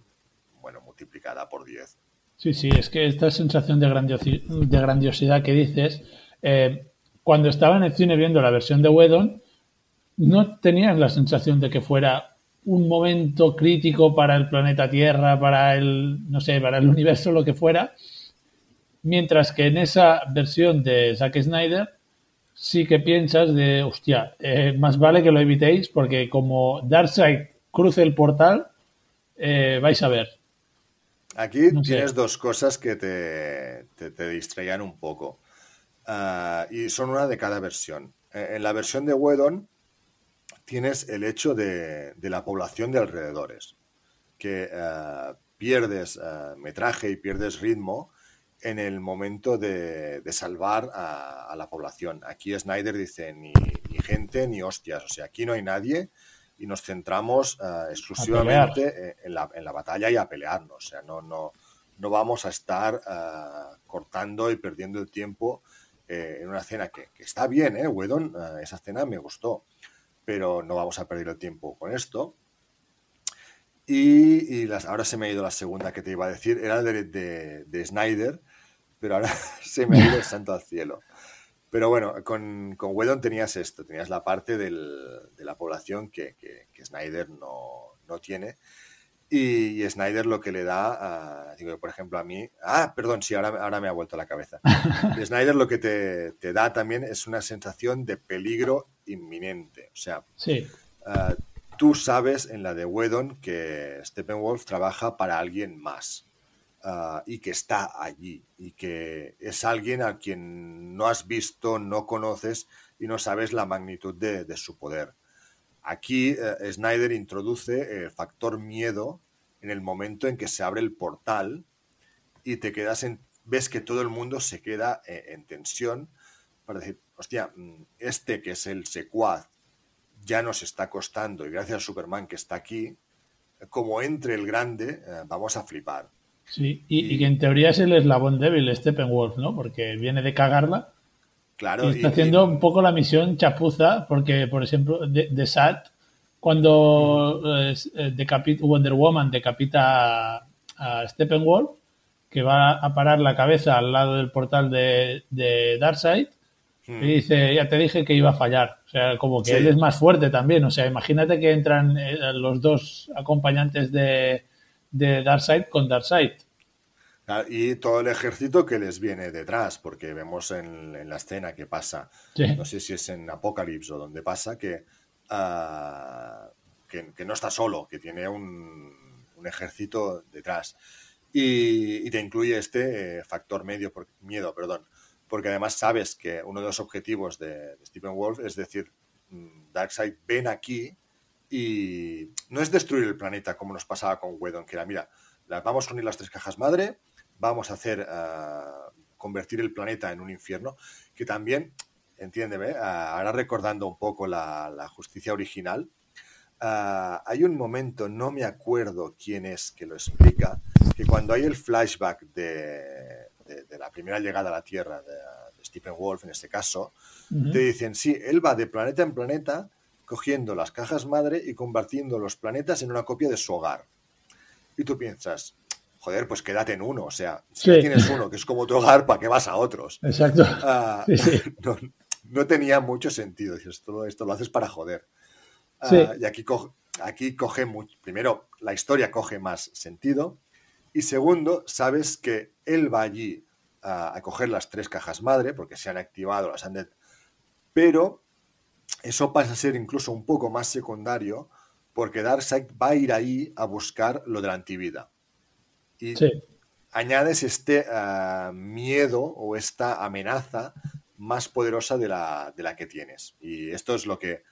bueno, multiplicada por 10. Sí, sí, es que esta sensación de, de grandiosidad que dices, eh, cuando estaba en el cine viendo la versión de Wedon, no tenías la sensación de que fuera un momento crítico para el planeta Tierra, para el, no sé, para el universo, lo que fuera, mientras que en esa versión de Zack Snyder sí que piensas de, hostia, eh, más vale que lo evitéis porque como Darkseid cruce el portal, eh, vais a ver. Aquí tienes dos cosas que te, te, distraían un poco. Ah, y son una de cada versión. Eh, en la versión de Wedon tienes el hecho de, la población de alrededores, que ah, pierdes ah, metraje y pierdes ritmo en el momento de, salvar a, la población. Aquí Snyder dice ni, ni, gente ni hostias, o sea, aquí no hay nadie y nos centramos eh, exclusivamente eh, en la, en la, batalla y a pelearnos. O sea, no, no, no vamos a estar eh, cortando y perdiendo el tiempo en una escena que, está bien, ¿eh? Wedon, esa escena me gustó, pero no vamos a perder el tiempo con esto. Y, las, ahora se me ha ido la segunda que te iba a decir, era de, de, de Snyder, pero ahora se me ha ido el santo al cielo. Pero bueno, con, con Wedon tenías esto, tenías la parte del, de la población que, que, Snyder no, no, tiene. Y, Snyder lo que le da, a, digo, por ejemplo, a mí, ah, perdón, sí, ahora, ahora me ha vuelto la cabeza. Snyder lo que te, te, da también es una sensación de peligro inminente. O sea, sí. uh, tú sabes en la de Wedon que Steppenwolf trabaja para alguien más. ah, y que está allí y que es alguien a quien no has visto, no conoces y no sabes la magnitud de, su poder. Aquí eh, Snyder introduce el factor miedo en el momento en que se abre el portal y te quedas en, ves que todo el mundo se queda eh, en tensión para decir, hostia, mm, este que es el secuaz ya nos está costando y gracias a Superman que está aquí, como entre el grande, eh, vamos a flipar. Sí, y, que en teoría es el eslabón débil, Steppenwolf, ¿no? Porque viene de cagarla. Claro. Y está haciendo un poco la misión chapuza, porque, por ejemplo, de, de Sat, cuando eh, Wonder Woman decapita a, a Steppenwolf, que va a parar la cabeza al lado del portal de, de Darkseid, y hmm. dice, ya te dije que iba a fallar. O sea, como que él es más fuerte también. O sea, imagínate que entran eh, los dos acompañantes de, de Darkseid con Darkseid. Ah, y todo el ejército que les viene detrás, porque vemos en, la escena que pasa, no sé si es en Apocalipsis o donde pasa, que, ah, que, no está solo, que tiene un, ejército detrás. Y, te incluye este eh, factor medio, por, miedo, perdón, porque además sabes que uno de los objetivos de, Stephen Wolf es decir, mm, Darkseid, ven aquí y no es destruir el planeta como nos pasaba con Wedon, que era, mira, vamos a unir las tres cajas madre, vamos a hacer, ah, convertir el planeta en un infierno, que también, entiéndeme, ah, ahora recordando un poco la, justicia original, ah, hay un momento, no me acuerdo quién es que lo explica, que cuando hay el flashback de, de, la primera llegada a la Tierra de, Stephen Wolf, en este caso, te dicen, sí, él va de planeta en planeta cogiendo las cajas madre y convirtiendo los planetas en una copia de su hogar. Y tú piensas, joder, pues quédate en uno. O sea, si tienes uno que es como tu hogar, ¿para qué vas a otros? Exacto. Ah, no, tenía mucho sentido. Dices, todo esto lo haces para joder. Ah, y aquí, aquí coge, primero, la historia coge más sentido. Y segundo, sabes que él va allí a, coger las tres cajas madre, porque se han activado, las han... Pero eso pasa a ser incluso un poco más secundario, porque Darkseid va a ir ahí a buscar lo de la antivida. Y añades este ah, miedo o esta amenaza más poderosa de la, de la, que tienes. Y esto es lo que,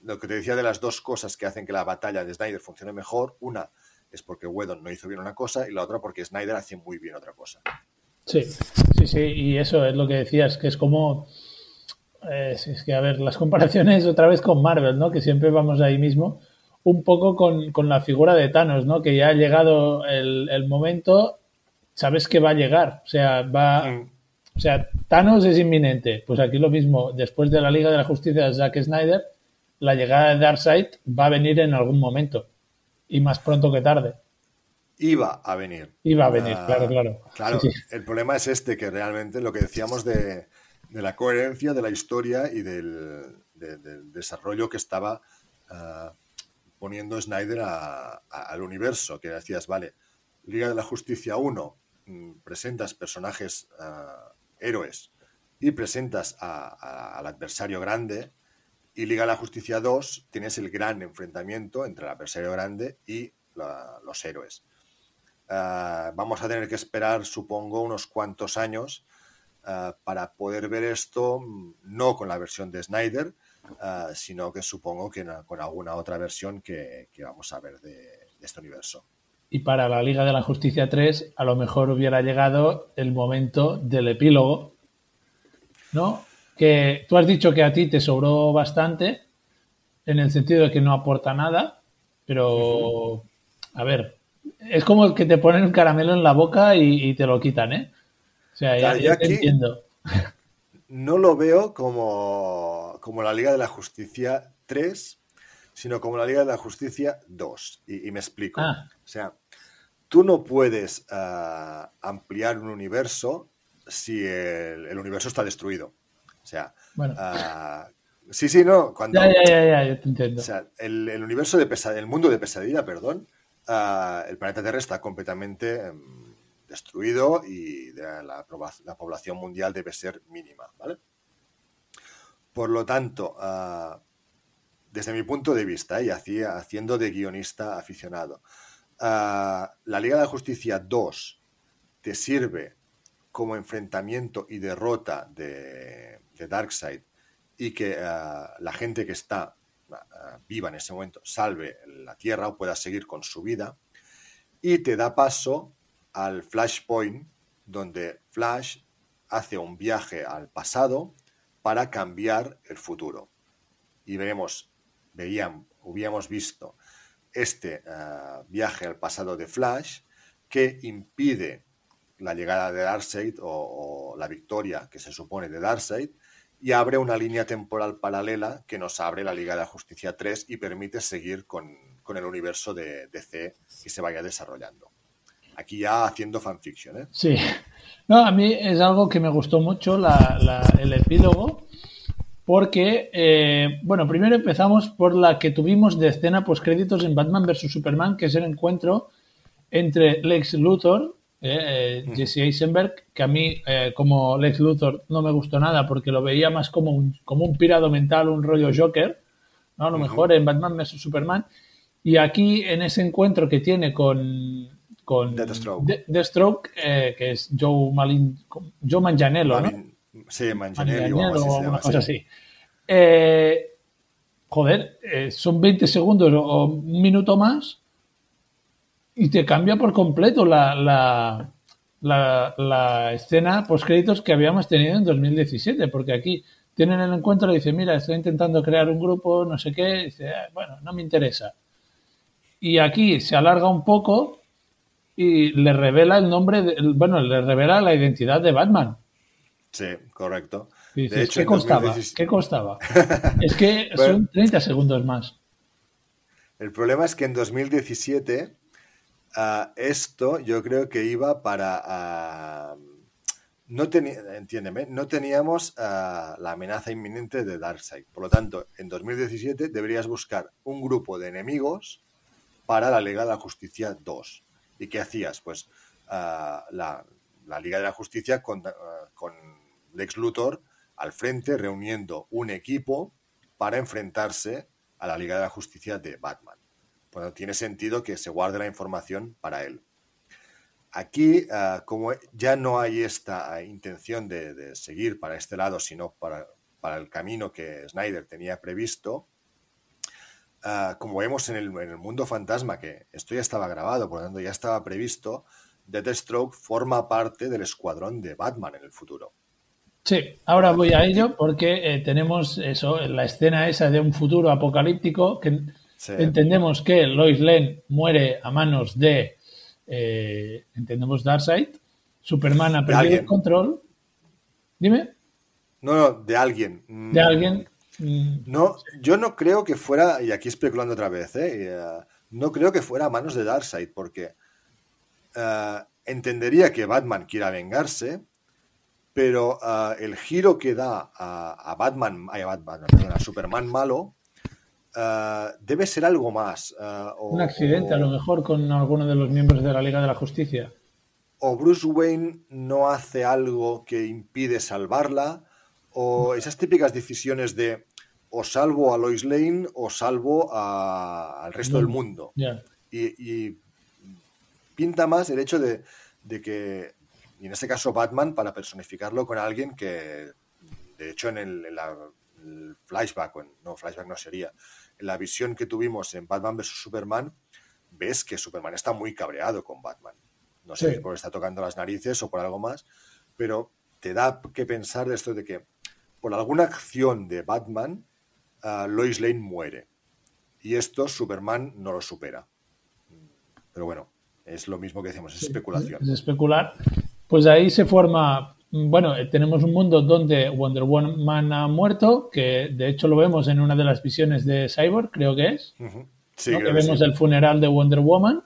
lo que te decía de las dos cosas que hacen que la batalla de Snyder funcione mejor. Una, es porque Whedon no hizo bien una cosa y la otra porque Snyder hace muy bien otra cosa. Sí, sí, sí, y eso es lo que decías, que es como... Eh, es que, a ver, las comparaciones otra vez con Marvel, ¿no? Que siempre vamos ahí mismo, un poco con, la figura de Thanos, ¿no? Que ya ha llegado el, momento, sabes que va a llegar, o sea, va... Mm. O sea, Thanos es inminente. Pues aquí lo mismo, después de la Liga de la Justicia de Zack Snyder, la llegada de Darkseid va a venir en algún momento y más pronto que tarde. Iba a venir. Iba a venir, ah, claro, claro. Claro, el problema es este, que realmente lo que decíamos de, la coherencia de la historia y del, desarrollo que estaba ah, poniendo Snyder al universo, que decías, vale, Liga de la Justicia 1, mm, presentas personajes ah, héroes y presentas al adversario grande, y Liga de la Justicia 2 tienes el gran enfrentamiento entre el adversario grande y los héroes. Ah, vamos a tener que esperar, supongo, unos cuantos años ah, para poder ver esto, mm, no con la versión de Snyder, ah, sino que supongo que con alguna otra versión que, vamos a ver de, de, este universo. Y para la Liga de la Justicia 3, a lo mejor hubiera llegado el momento del epílogo, ¿no? Que tú has dicho que a ti te sobró bastante, en el sentido de que no aporta nada, pero, a ver, es como que te ponen un caramelo en la boca y, te lo quitan, ¿eh? O sea, ya, te entiendo. No lo veo como, como la Liga de la Justicia 3, sino como la Liga de la Justicia 2. Y, me explico. Ah. O sea, tú no puedes ah, ampliar un universo si el, universo está destruido. O sea, ah, sí, sí, no. Cuando, ya, ya, ya, yo te entiendo. O sea, el, universo de pesadilla, el mundo de pesadilla, perdón, ah, el planeta Tierra está completamente em, destruido y la, población mundial debe ser mínima, ¿vale? Por lo tanto, ah, desde mi punto de vista, y haciendo de guionista aficionado, la Liga de la Justicia 2 te sirve como enfrentamiento y derrota de, de Darkseid y que la gente que está viva en ese momento salve la Tierra o pueda seguir con su vida y te da paso al Flashpoint donde Flash hace un viaje al pasado para cambiar el futuro. Y veremos, veíamos, hubiéramos visto este eh, viaje al pasado de Flash que impide la llegada de Darkseid o, la victoria que se supone de Darkseid y abre una línea temporal paralela que nos abre la Liga de la Justicia 3 y permite seguir con, el universo de DC que se vaya desarrollando. Aquí ya haciendo fanfiction, ¿eh? Sí. No, a mí es algo que me gustó mucho el epílogo porque, eh, bueno, primero empezamos por la que tuvimos de escena post créditos en Batman vs. Superman, que es el encuentro entre Lex Luthor, eh, eh, Jesse Eisenberg, que a mí como Lex Luthor no me gustó nada porque lo veía más como un, como un pirado mental, un rollo Joker, ¿no? a lo mejor en Batman vs. Superman. Y aquí en ese encuentro que tiene con, con Deathstroke, que es Joe, Malin, Joe Manganiello, ¿no? Sí, Manganiello, o una cosa así. Eh, joder, eh, son 20 segundos o un minuto más y te cambia por completo la, la, la, escena post créditos que habíamos tenido en 2017, porque aquí tienen el encuentro y dice, mira, estoy intentando crear un grupo, no sé qué, dice, ah, bueno, no me interesa. Y aquí se alarga un poco y le revela el nombre, bueno, le revela la identidad de Batman. Sí, correcto. de hecho, ¿qué, costaba? ¿Qué costaba? es que son 30 segundos más. El problema es que en 2017 esto yo creo que iba para... Ah, no entiéndeme, no teníamos ah, la amenaza inminente de Darkseid. Por lo tanto, en 2017 deberías buscar un grupo de enemigos para la Liga de la Justicia 2. ¿Y qué hacías? Pues la, la, Liga de la Justicia con, con Lex Luthor al frente reuniendo un equipo para enfrentarse a la Liga de la Justicia de Batman. Bueno, tiene sentido que se guarde la información para él. Aquí, ah, como ya no hay esta intención de, seguir para este lado, sino para, para, el camino que Snyder tenía previsto, ah, como vemos en el, en el, mundo fantasma, que esto ya estaba grabado, por lo tanto ya estaba previsto, Deathstroke forma parte del escuadrón de Batman en el futuro. Sí, ahora voy a ello porque eh, tenemos eso, la escena esa de un futuro apocalíptico que entendemos que Lois Lane muere a manos de, eh, entendemos Darkseid, Superman ha perdido el control. Dime. No, no, de alguien. De alguien. Mm. No, yo no creo que fuera, y aquí especulando otra vez, ¿eh? no creo que fuera a manos de Darkseid porque entendería que Batman quiera vengarse pero el giro que da a, Batman, a, Batman, a Superman malo, ah, debe ser algo más. Ah, Un accidente, a lo mejor, con alguno de los miembros de la Liga de la Justicia. O Bruce Wayne no hace algo que impide salvarla, o esas típicas decisiones de o salvo a Lois Lane o salvo al resto del mundo. Y, pinta más el hecho de que y en este caso Batman para personificarlo con alguien que, de hecho, en el, flashback, no, flashback no sería, en la visión que tuvimos en Batman vs. Superman, ves que Superman está muy cabreado con Batman. No sé si por está tocando las narices o por algo más, pero te da que pensar de esto de que por alguna acción de Batman, uh, Lois Lane muere. Y esto Superman no lo supera. Pero bueno, es lo mismo que decimos, es especulación. Es especular. Pues ahí se forma, bueno, eh, tenemos un mundo donde Wonder Woman ha muerto, que de hecho lo vemos en una de las visiones de Cyborg, creo que es. sí, que vemos el funeral de Wonder Woman.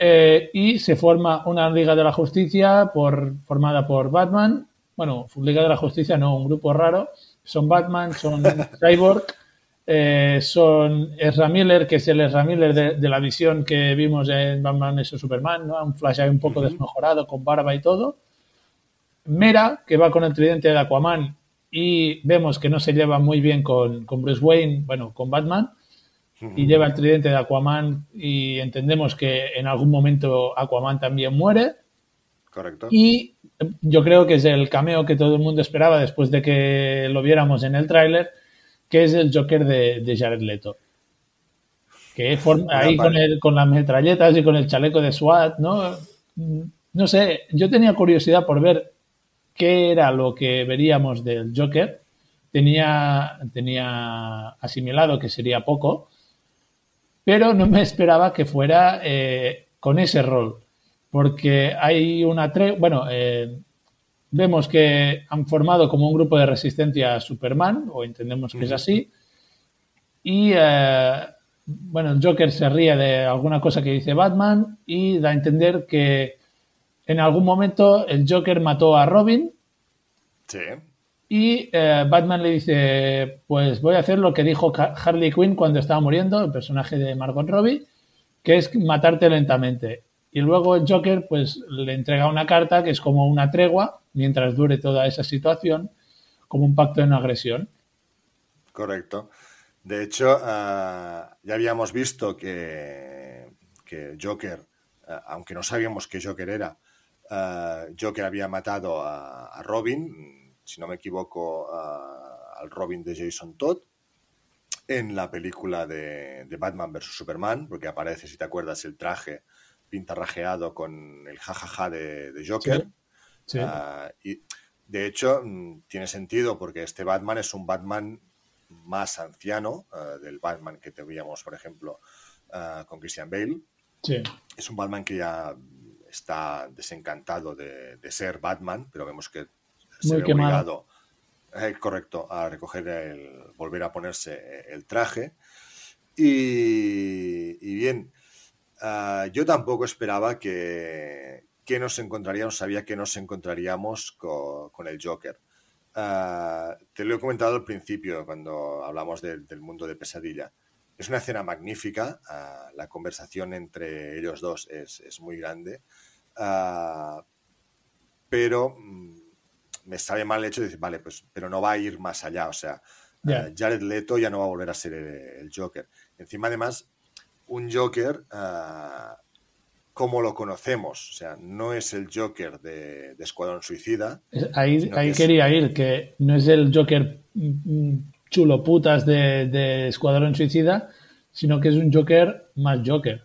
Eh, y se forma una Liga de la Justicia por, formada por Batman. Bueno, Liga de la Justicia no, un grupo raro. Son Batman, son Cyborg, eh, son Ezra Miller, que es el Ezra Miller de, la visión que vimos en Batman vs Superman, ¿no? un flash ahí un poco desmejorado, con barba y todo. Mera, que va con el tridente de Aquaman y vemos que no se lleva muy bien con, Bruce Wayne, bueno, con Batman, y lleva el tridente de Aquaman y entendemos que en algún momento Aquaman también muere. Correcto. Y yo creo que es el cameo que todo el mundo esperaba después de que lo viéramos en el tráiler, que es el Joker de, de Jared Leto. Que forma, ahí con, el, con las metralletas y con el chaleco de SWAT, ¿no? No sé, yo tenía curiosidad por ver qué era lo que veríamos del Joker. Tenía, tenía asimilado que sería poco, pero no me esperaba que fuera eh, con ese rol, porque hay una... Bueno, eh, vemos que han formado como un grupo de resistencia a Superman, o entendemos que es así, y eh, bueno, el Joker se ríe de alguna cosa que dice Batman y da a entender que en algún momento el Joker mató a Robin. Sí. Y eh, Batman le dice, pues voy a hacer lo que dijo Harley Quinn cuando estaba muriendo, el personaje de Margot Robbie, que es matarte lentamente. Y luego el Joker pues le entrega una carta que es como una tregua mientras dure toda esa situación, como un pacto de no agresión. Correcto. De hecho, ah, ya habíamos visto que, que Joker, ah, aunque no sabíamos qué Joker era, uh, Joker había matado a, Robin, si no me equivoco, al Robin de Jason Todd, en la película de, Batman vs. Superman, porque aparece, si te acuerdas, el traje pintarrajeado con el jajaja de, Joker. Ah, y de hecho, mm, tiene sentido porque este Batman es un Batman más anciano del Batman que teníamos, por ejemplo, con Christian Bale. Es un Batman que ya está desencantado de, ser Batman, pero vemos que se ve obligado, eh, correcto, a recoger el, volver a ponerse el traje. Y, bien, ah, yo tampoco esperaba que, que, nos encontraríamos, sabía que nos encontraríamos con, el Joker. Ah, te lo he comentado al principio cuando hablamos del mundo de pesadilla. Es una escena magnífica, ah, la conversación entre ellos dos es, es muy grande, ah, pero mm, me sabe mal el hecho de decir, vale, pues, pero no va a ir más allá, o sea, ah, Jared Leto ya no va a volver a ser el, Joker. Encima, además, un Joker como lo conocemos, o sea, no es el Joker de, Escuadrón Suicida. Ahí, ahí quería ir, que no es el Joker mm, mm, chulo putas de, Escuadrón Suicida, sino que es un Joker más Joker.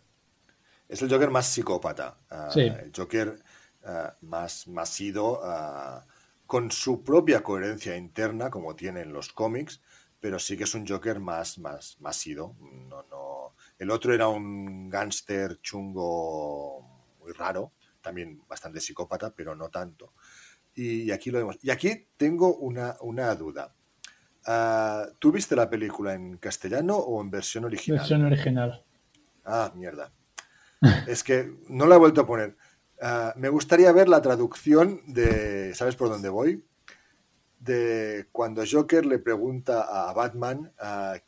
Es el Joker más psicópata. Ah, el Joker ah, más, más ido ah, con su propia coherencia interna, como tienen los cómics, pero sí que es un Joker más, más, más ido. No, no. El otro era un gángster chungo muy raro, también bastante psicópata, pero no tanto. Y aquí lo vemos. Y aquí tengo una, una duda. ¿Tú viste la película en castellano o en versión original? Versión original. Ah, mierda. Es que no la he vuelto a poner. Ah, me gustaría ver la traducción de. ¿Sabes por dónde voy? De cuando Joker le pregunta a Batman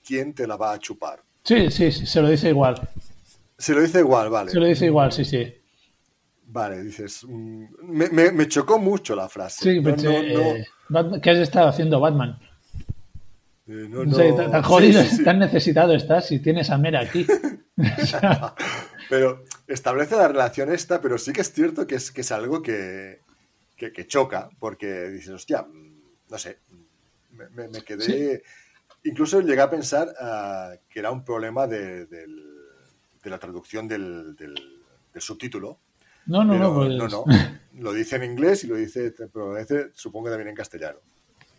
quién te la va a chupar. Sí, sí, sí, se lo dice igual. Se lo dice igual, vale. Se lo dice igual, sí, sí. Vale, dices. Mm, me, chocó mucho la frase. Sí, ¿qué has estado haciendo Batman? Eh, no, sé, tan jodido, tan necesitado estás si tienes a Mera aquí. pero establece la relación esta, pero sí que es cierto que es, que es algo que, choca, porque dices, hostia, no sé, me, quedé... Incluso llegué a pensar ah, que era un problema de, la traducción del, subtítulo. No, no, no, pues no, no. Lo dice en inglés y lo dice, pero supongo que también en castellano.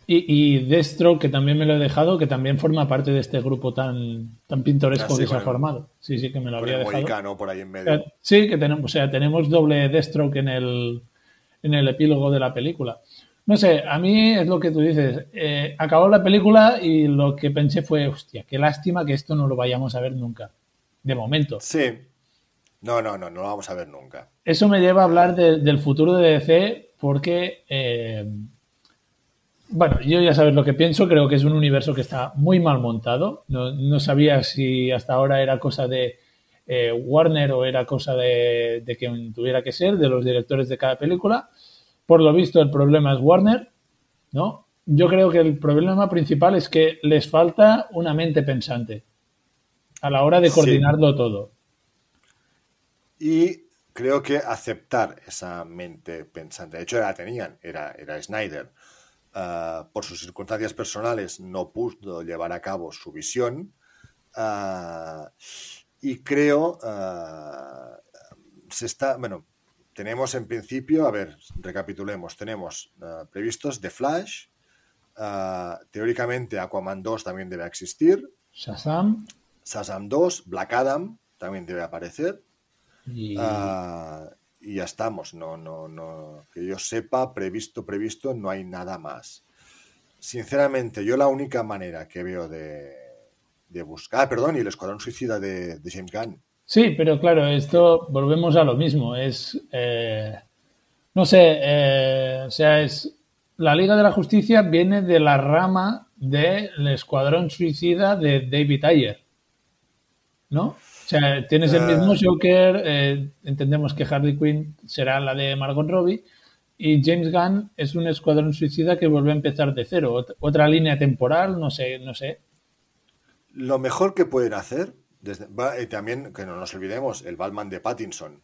Y, y Destro, que también me lo he dejado, que también forma parte de este grupo tan, tan pintoresco ah, que se ha formado. Sí, sí, que me lo habría dejado. por ahí en medio. Sí, que tenemos, o sea, tenemos doble Deathstroke en el, en el epílogo de la película. No sé, a mí es lo que tú dices. Eh, acabó la película y lo que pensé fue, hostia, qué lástima que esto no lo vayamos a ver nunca. De momento. Sí. No, no, no, no lo vamos a ver nunca. Eso me lleva a hablar del futuro de DC porque eh, bueno, yo ya sabes lo que pienso, creo que es un universo que está muy mal montado. No, sabía si hasta ahora era cosa de eh, Warner o era cosa de, de quien tuviera que ser, de los directores de cada película. Por lo visto, el problema es Warner, ¿no? Yo creo que el problema principal es que les falta una mente pensante a la hora de coordinarlo todo. Y creo que aceptar esa mente pensante, de hecho la tenían, era, era Snyder, ah, por sus circunstancias personales no pudo llevar a cabo su visión ah, y creo se está, bueno, tenemos en principio, a ver, recapitulemos, tenemos previstos The Flash, teóricamente Aquaman 2 también debe existir, Shazam, Shazam 2, Black Adam también debe aparecer. y y ya estamos. No, no, no. Que yo sepa, previsto, previsto, no hay nada más. Sinceramente, yo la única manera que veo de, de buscar. Ah, perdón, y el Escuadrón Suicida de, de James Gunn. Sí, pero claro, esto volvemos a lo mismo. Es, eh, no sé, eh, o sea, es la Liga de la Justicia viene de la rama del Escuadrón Suicida de David Ayer, ¿no? O sea, tienes el mismo Ah. Joker, eh, entendemos que Harley Quinn será la de Margot Robbie y James Gunn es un Escuadrón Suicida que vuelve a empezar de cero, Ot- otra línea temporal, no sé, no sé. Lo mejor que pueden hacer, desde, va- también, que no nos olvidemos, el Batman de Pattinson.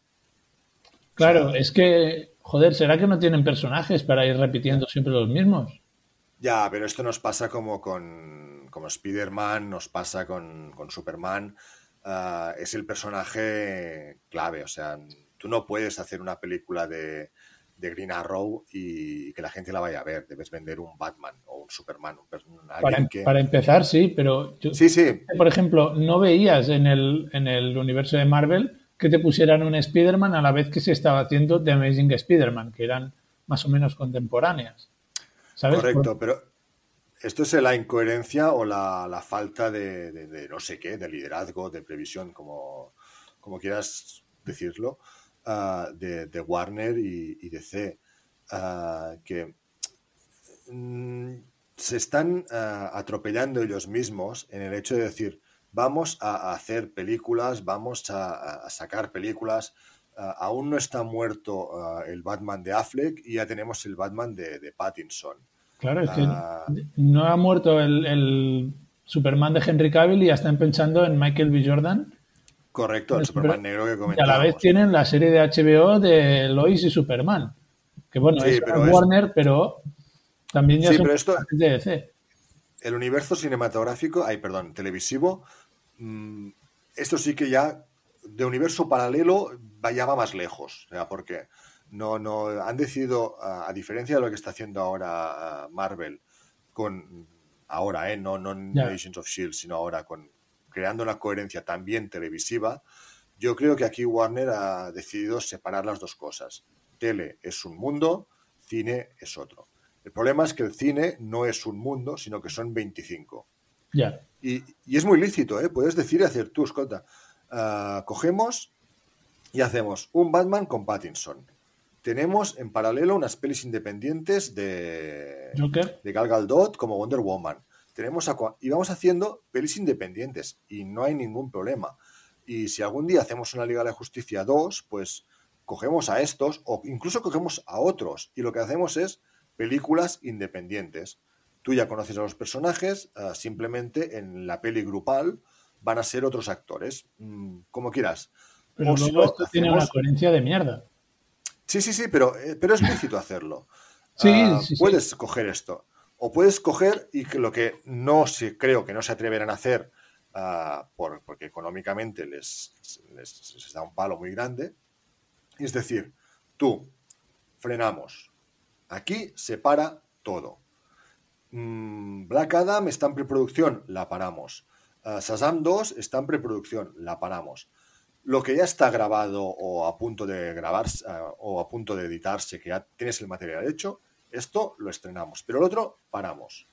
Claro, O sea, es que, joder, ¿será que no tienen personajes para ir repitiendo siempre los mismos? Ya, pero esto nos pasa como con como Spider-Man, nos pasa con, con Superman. Ah, es el personaje clave. O sea, tú no puedes hacer una película de, de Green Arrow y, que la gente la vaya a ver. Debes vender un Batman o un Superman. Un, Para, que... para empezar, sí, pero yo, Sí, sí. por ejemplo, no veías en el, en el universo de Marvel que te pusieran un Spider-Man a la vez que se estaba haciendo The Amazing Spider-Man, que eran más o menos contemporáneas. ¿Sabes? Correcto, pero esto es la incoherencia o la, la falta de, de- de no sé qué, de liderazgo, de previsión, como, como quieras decirlo, ah, de, de Warner y, y DC, ah, que mm, se están ah, atropellando ellos mismos en el hecho de decir, vamos a, hacer películas, vamos a, sacar películas. aún no está muerto el Batman de Affleck y ya tenemos el Batman de, de Pattinson. Claro, es que no ha muerto el, el Superman de Henry Cavill y ya están pensando en Michael B. Jordan. Correcto, el Superman negro que Y a la comentábamos. vez tienen la serie de HBO de Lois y Superman. Que bueno, Sí, es pero es- Warner, pero también ya Sí, son pero esto- de DC. El universo cinematográfico, ay, perdón, televisivo, mm, esto sí que ya de universo paralelo ya va más lejos. O sea, porque no, no han decidido, a, diferencia de lo que está haciendo ahora ah, Marvel, con ahora, ¿eh? no, no en Ya. Agents of Shield, sino ahora con creando una coherencia también televisiva. Yo creo que aquí Warner ha decidido separar las dos cosas. Tele es un mundo, cine es otro. El problema es que el cine no es un mundo, sino que son 25. Ya. Y, y es muy lícito, ¿eh? Puedes decir y hacer tú, escolta. ah, cogemos y hacemos un Batman con Pattinson. Tenemos en paralelo unas pelis independientes de, Joker. de Gal Gadot como Wonder Woman. Tenemos Aqua- y vamos haciendo pelis independientes y no hay ningún problema. Y si algún día hacemos una Liga de la Justicia 2, pues cogemos a estos o incluso cogemos a otros y lo que hacemos es películas independientes. Tú ya conoces a los personajes, ah, simplemente en la peli grupal van a ser otros actores, Mm, como quieras. Pero O si luego no, esto tiene una coherencia de mierda. Sí, sí, sí, pero, eh, pero es lícito hacerlo. Sí, Ah, sí, sí. puedes coger esto. O puedes coger y que lo que no se, creo que no se atreverán a hacer ah, por- porque económicamente les, les, les da un palo muy grande. Es decir, tú, frenamos. Aquí se para todo. Mm, Black Adam está en preproducción, la paramos. Ah, Shazam 2 está en preproducción, la paramos. Lo que ya está grabado o a punto de grabarse ah, o a punto de editarse, que ya tienes el material hecho, esto lo estrenamos. Pero el otro, paramos.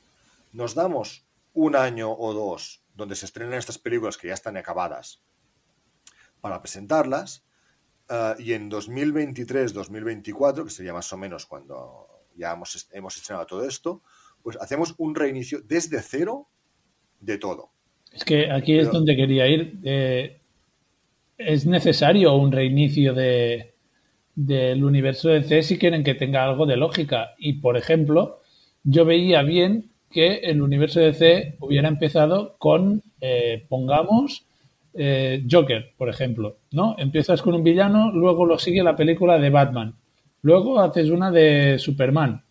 Nos damos un año o dos donde se estrenan estas películas que ya están acabadas para presentarlas. ah, y en 2023-2024, que sería más o menos cuando ya hemos, hemos estrenado todo esto, pues hacemos un reinicio desde cero de todo. Es que aquí es donde quería ir. Eh, es necesario un reinicio de, del universo de DC si quieren que tenga algo de lógica. Y, por ejemplo, yo veía bien que el universo de DC hubiera empezado con, eh, pongamos, eh, Joker, por ejemplo, ¿no? Empiezas con un villano, luego lo sigue la película de Batman, luego haces una de Superman,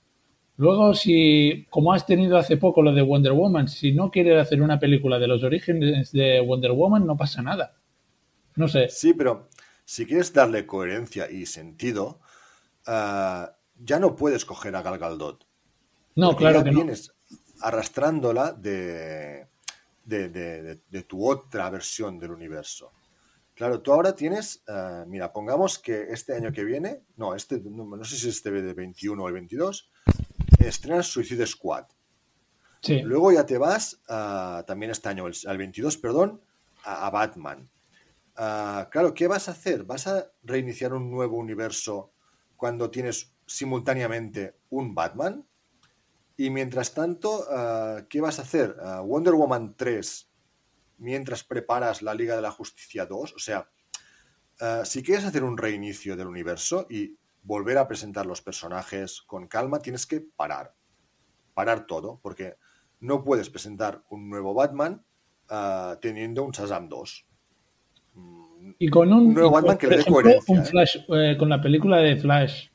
luego si, como has tenido hace poco lo de Wonder Woman, si no quieres hacer una película de los orígenes de Wonder Woman, no pasa nada. No sé. Sí, pero si quieres darle coherencia y sentido, uh, ya no puedes coger a Gal Gadot. No, claro que vienes arrastrándola de, de, de, de, tu otra versión del universo. Claro, tú ahora tienes, uh, mira, pongamos que este año que viene, no, este, no, no sé si este de 21 o el 22, estrenas Suicide Squad. Sí. Luego ya te vas, uh, también este año, al 22, perdón, a, a Batman. Uh, claro, ¿qué vas a hacer? ¿Vas a reiniciar un nuevo universo cuando tienes simultáneamente un Batman? Y mientras tanto, uh, ¿qué vas a hacer? Uh, Wonder Woman 3 mientras preparas la Liga de la Justicia 2. O sea, si quieres hacer un reinicio del universo y volver a presentar los personajes con calma, tienes que parar. Parar todo, porque no puedes presentar un nuevo Batman teniendo un Shazam 2 y con un, nuevo Batman que le dé coherencia. Un Flash, eh, con la película de Flash,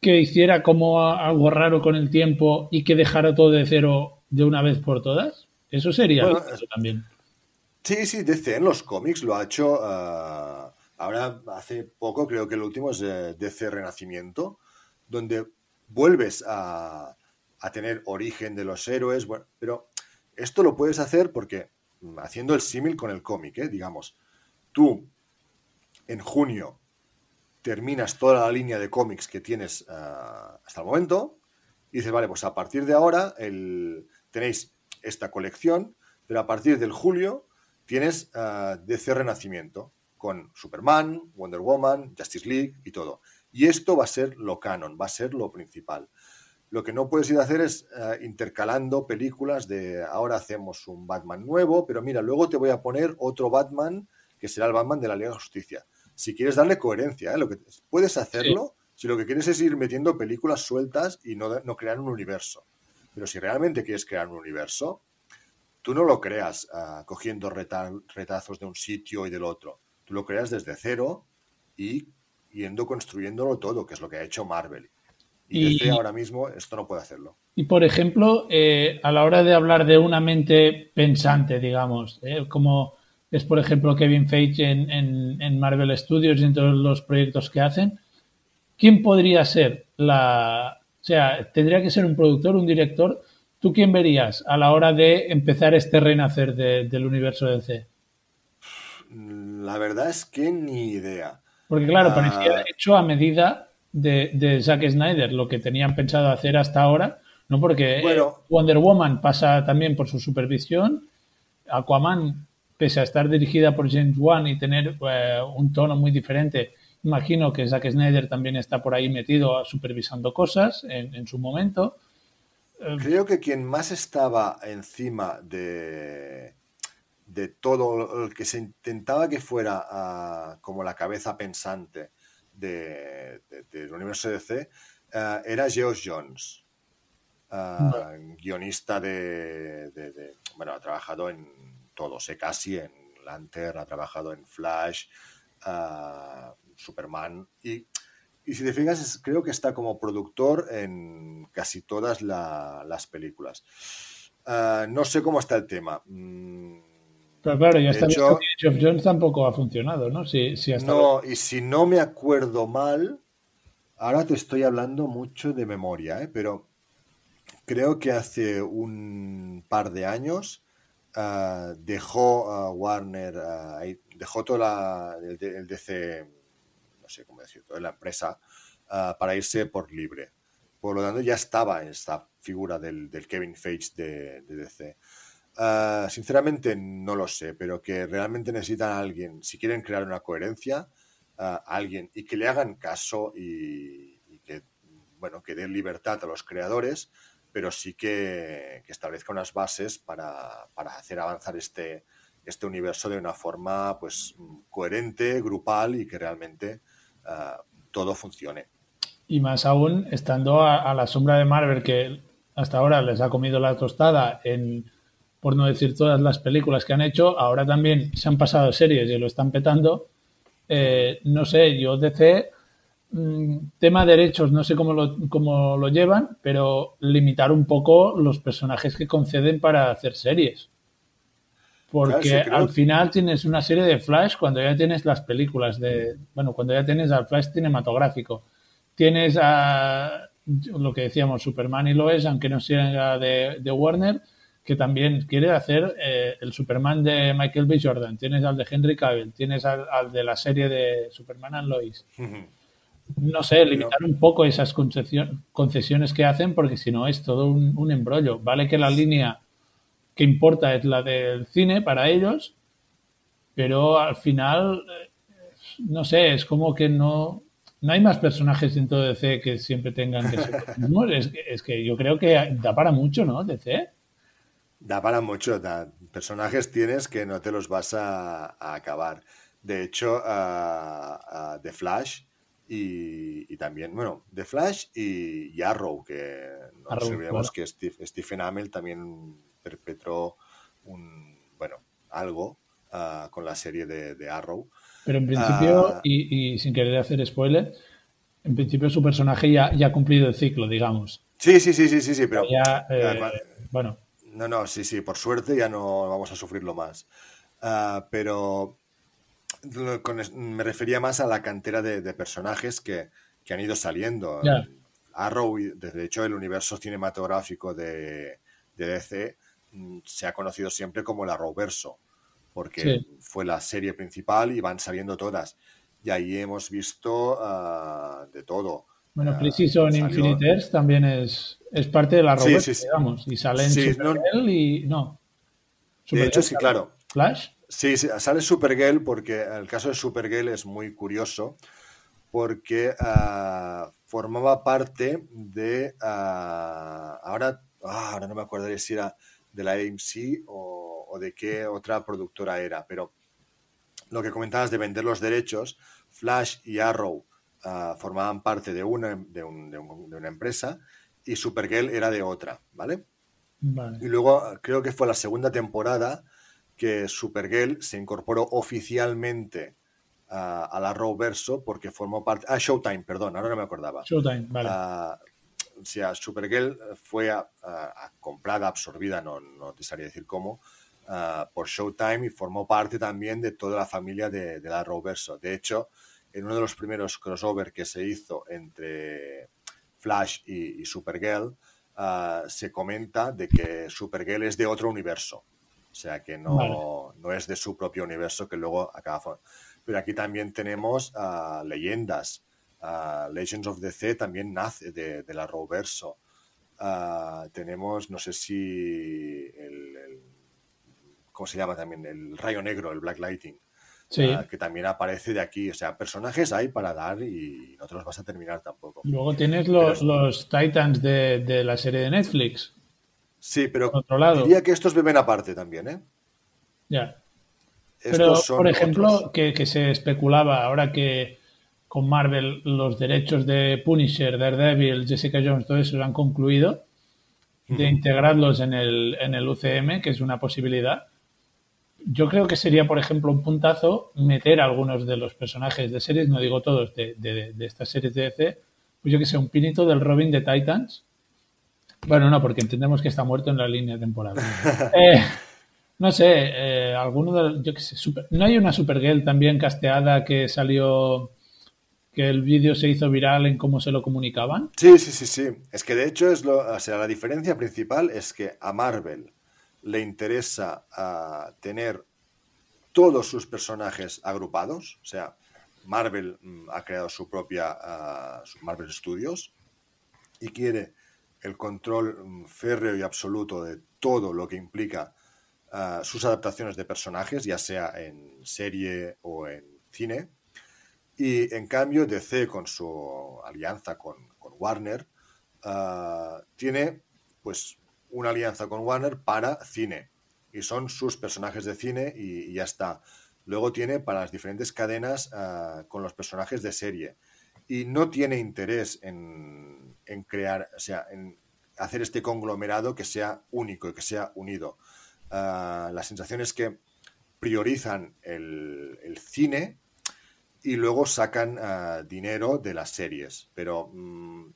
que hiciera como algo raro con el tiempo y que dejara todo de cero de una vez por todas. Eso sería Bueno, eso también. Sí, sí, DC en los cómics lo ha hecho. uh, ahora, hace poco, creo que el último es eh, DC Renacimiento, donde vuelves a, a tener origen de los héroes. Bueno, pero esto lo puedes hacer porque, mm, haciendo el símil con el cómic, ¿eh? digamos, tú en junio terminas toda la línea de cómics que tienes uh, hasta el momento y dices, vale, pues a partir de ahora el, tenéis esta colección, pero a partir del julio tienes uh, DC Renacimiento con Superman, Wonder Woman, Justice League y todo. Y esto va a ser lo canon, va a ser lo principal. Lo que no puedes ir a hacer es uh, intercalando películas de ahora hacemos un Batman nuevo, pero mira, luego te voy a poner otro Batman que será el Batman de la Liga de Justicia. Si quieres darle coherencia, ¿eh? lo que, puedes hacerlo sí. si lo que quieres es ir metiendo películas sueltas y no, no, crear un universo. Pero si realmente quieres crear un universo, tú no lo creas uh, cogiendo reta, retazos de un sitio y del otro. Tú lo creas desde cero y yendo construyéndolo todo, que es lo que ha hecho Marvel. Y, y DC ahora mismo esto no puede hacerlo. Y por ejemplo, eh, a la hora de hablar de una mente pensante, digamos, eh, como es, por ejemplo, Kevin Feige en, en, en, Marvel Studios y en todos los proyectos que hacen. ¿Quién podría ser la... O sea, tendría que ser un productor, un director. ¿Tú quién verías a la hora de empezar este renacer de, del universo DC? La verdad es que ni idea. Porque claro, parecía uh... hecho a medida de, de, Zack Snyder, lo que tenían pensado hacer hasta ahora, ¿no? Porque bueno, Wonder Woman pasa también por su supervisión, Aquaman pese a estar dirigida por James Wan y tener eh, un tono muy diferente, imagino que Zack Snyder también está por ahí metido supervisando cosas en, en su momento. Creo que quien más estaba encima de, de todo el que se intentaba que fuera uh, como la cabeza pensante del de, de, universo DC uh, era Geoff Jones, uh, guionista de, de, Bueno, ha trabajado en todo, sé casi en Lantern, ha trabajado en Flash, uh, Superman y, y, si te fijas creo que está como productor en casi todas la, las películas. Uh, no sé cómo está el tema. Mm, Pero claro, ya está hecho, que Jones tampoco ha funcionado, ¿no? Si, si hasta no, y si no me acuerdo mal, ahora te estoy hablando mucho de memoria, ¿eh? pero creo que hace un par de años Uh, dejó uh, Warner, uh, dejó toda la, el, el, DC, no sé cómo decir, toda la empresa para irse por libre. Por lo tanto, ya estaba en esta figura del, del Kevin Feige de, de DC. sinceramente, no lo sé, pero que realmente necesitan a alguien, si quieren crear una coherencia, alguien y que le hagan caso y, y que, bueno, que den libertad a los creadores pero sí que, que establezca unas bases para, para, hacer avanzar este, este universo de una forma pues, coherente, grupal y que realmente uh, todo funcione. Y más aún estando a, a, la sombra de Marvel, que hasta ahora les ha comido la tostada en por no decir todas las películas que han hecho, ahora también se han pasado series y lo están petando. Eh, no sé, yo DC, mm, tema derechos, no sé cómo lo, cómo lo llevan, pero limitar un poco los personajes que conceden para hacer series. Porque al final tienes una serie de Flash cuando ya tienes las películas de. Bueno, cuando ya tienes al Flash cinematográfico. Tienes a lo que decíamos, Superman y Lois, aunque no sea de, de Warner, que también quiere hacer eh, el Superman de Michael B. Jordan, tienes al de Henry Cavill, tienes al, de la serie de Superman and Lois. No sé, limitar un poco esas concesiones que hacen, porque si no es todo un, embrollo. Vale que la línea que importa es la del cine para ellos, pero al final, eh, no sé, es como que no, no hay más personajes dentro de DC que siempre tengan que ser es, es que yo creo que da para mucho, ¿no? DC. Da para mucho. personajes tienes que no te los vas a, acabar. De hecho, uh, The Flash y, también, bueno, The Flash y, Arrow, que no que Stephen Amell también perpetró un, bueno, algo ah, con la serie de, Arrow. Pero en principio, y, sin querer hacer spoiler, en principio su personaje ya, ya ha cumplido el ciclo, digamos. Sí, sí, sí, sí, sí, sí pero... Eh, bueno, no, no, sí, sí, por suerte ya no vamos a sufrirlo más. Ah, pero me refería más a la cantera de, personajes que, han ido saliendo. Arrow, de hecho, el universo cinematográfico de, DC mm, se ha conocido siempre como el Arrowverso, porque fue la serie principal y van saliendo todas. Y ahí hemos visto ah, de todo. Bueno, uh, Precision Infinite también es, es parte de la robot, digamos, y sale en Supergirl y no. de hecho, sí, claro. Flash. Sí, sale Supergirl porque el caso de Supergirl es muy curioso porque uh, formaba parte de uh, ahora, ahora no me acuerdo si era de la AMC o, o de qué otra productora era, pero lo que comentabas de vender los derechos, Flash y Arrow Ah, formaban parte de una, de, una empresa y Supergirl era de otra, ¿vale? Y luego creo que fue la segunda temporada que Supergirl se incorporó oficialmente a, la Verso porque formó parte... Ah, Showtime, perdón, ahora no me acordaba. Showtime, vale. Ah, o sea, Supergirl fue comprada, absorbida, no, no te sabría decir cómo, ah, por Showtime y formó parte también de toda la familia de, de la Verso. De hecho, en uno de los primeros crossover que se hizo entre Flash y, Supergirl, se comenta de que Supergirl es de otro universo. O sea, que no, no es de su propio universo que luego acaba. Pero aquí también tenemos uh, leyendas. Uh, Legends of the DC también nace de, de la Roverso. tenemos, no sé si el, ¿Cómo se llama también? El rayo negro, el Black Lighting. Ah, que también aparece de aquí. O sea, personajes hay para dar y no te los vas a terminar tampoco. Luego tienes los, los Titans de, la serie de Netflix. Sí, pero diría que estos beben aparte también, ¿eh? Ya. pero, por ejemplo, que, se especulaba ahora que con Marvel los derechos de Punisher, Daredevil, Jessica Jones, todo eso han concluido, de integrarlos en el, en el UCM, que es una posibilidad yo creo que sería, por ejemplo, un puntazo meter algunos de los personajes de series, no digo todos, de, de, estas series de DC, pues yo que sé, un pinito del Robin de Titans. Bueno, no, porque entendemos que está muerto en la línea temporal. Eh, no sé, eh, alguno de yo que sé, no hay una Supergirl también casteada que salió que el vídeo se hizo viral en cómo se lo comunicaban. Sí, sí, sí, sí. Es que de hecho es lo, o sea, la diferencia principal es que a Marvel le interesa ah, tener todos sus personajes agrupados, o sea, Marvel mm, ha creado su propia ah, Marvel Studios y quiere el control mm, férreo y absoluto de todo lo que implica ah, sus adaptaciones de personajes, ya sea en serie o en cine. Y en cambio, DC, con su alianza con, Warner, tiene pues una alianza con Warner para cine. Y son sus personajes de cine y, ya está. Luego tiene para las diferentes cadenas ah, con los personajes de serie. Y no tiene interés en, en, crear, o sea, en hacer este conglomerado que sea único y que sea unido. Ah, la sensación es que priorizan el, cine y luego sacan ah, dinero de las series. Pero mm,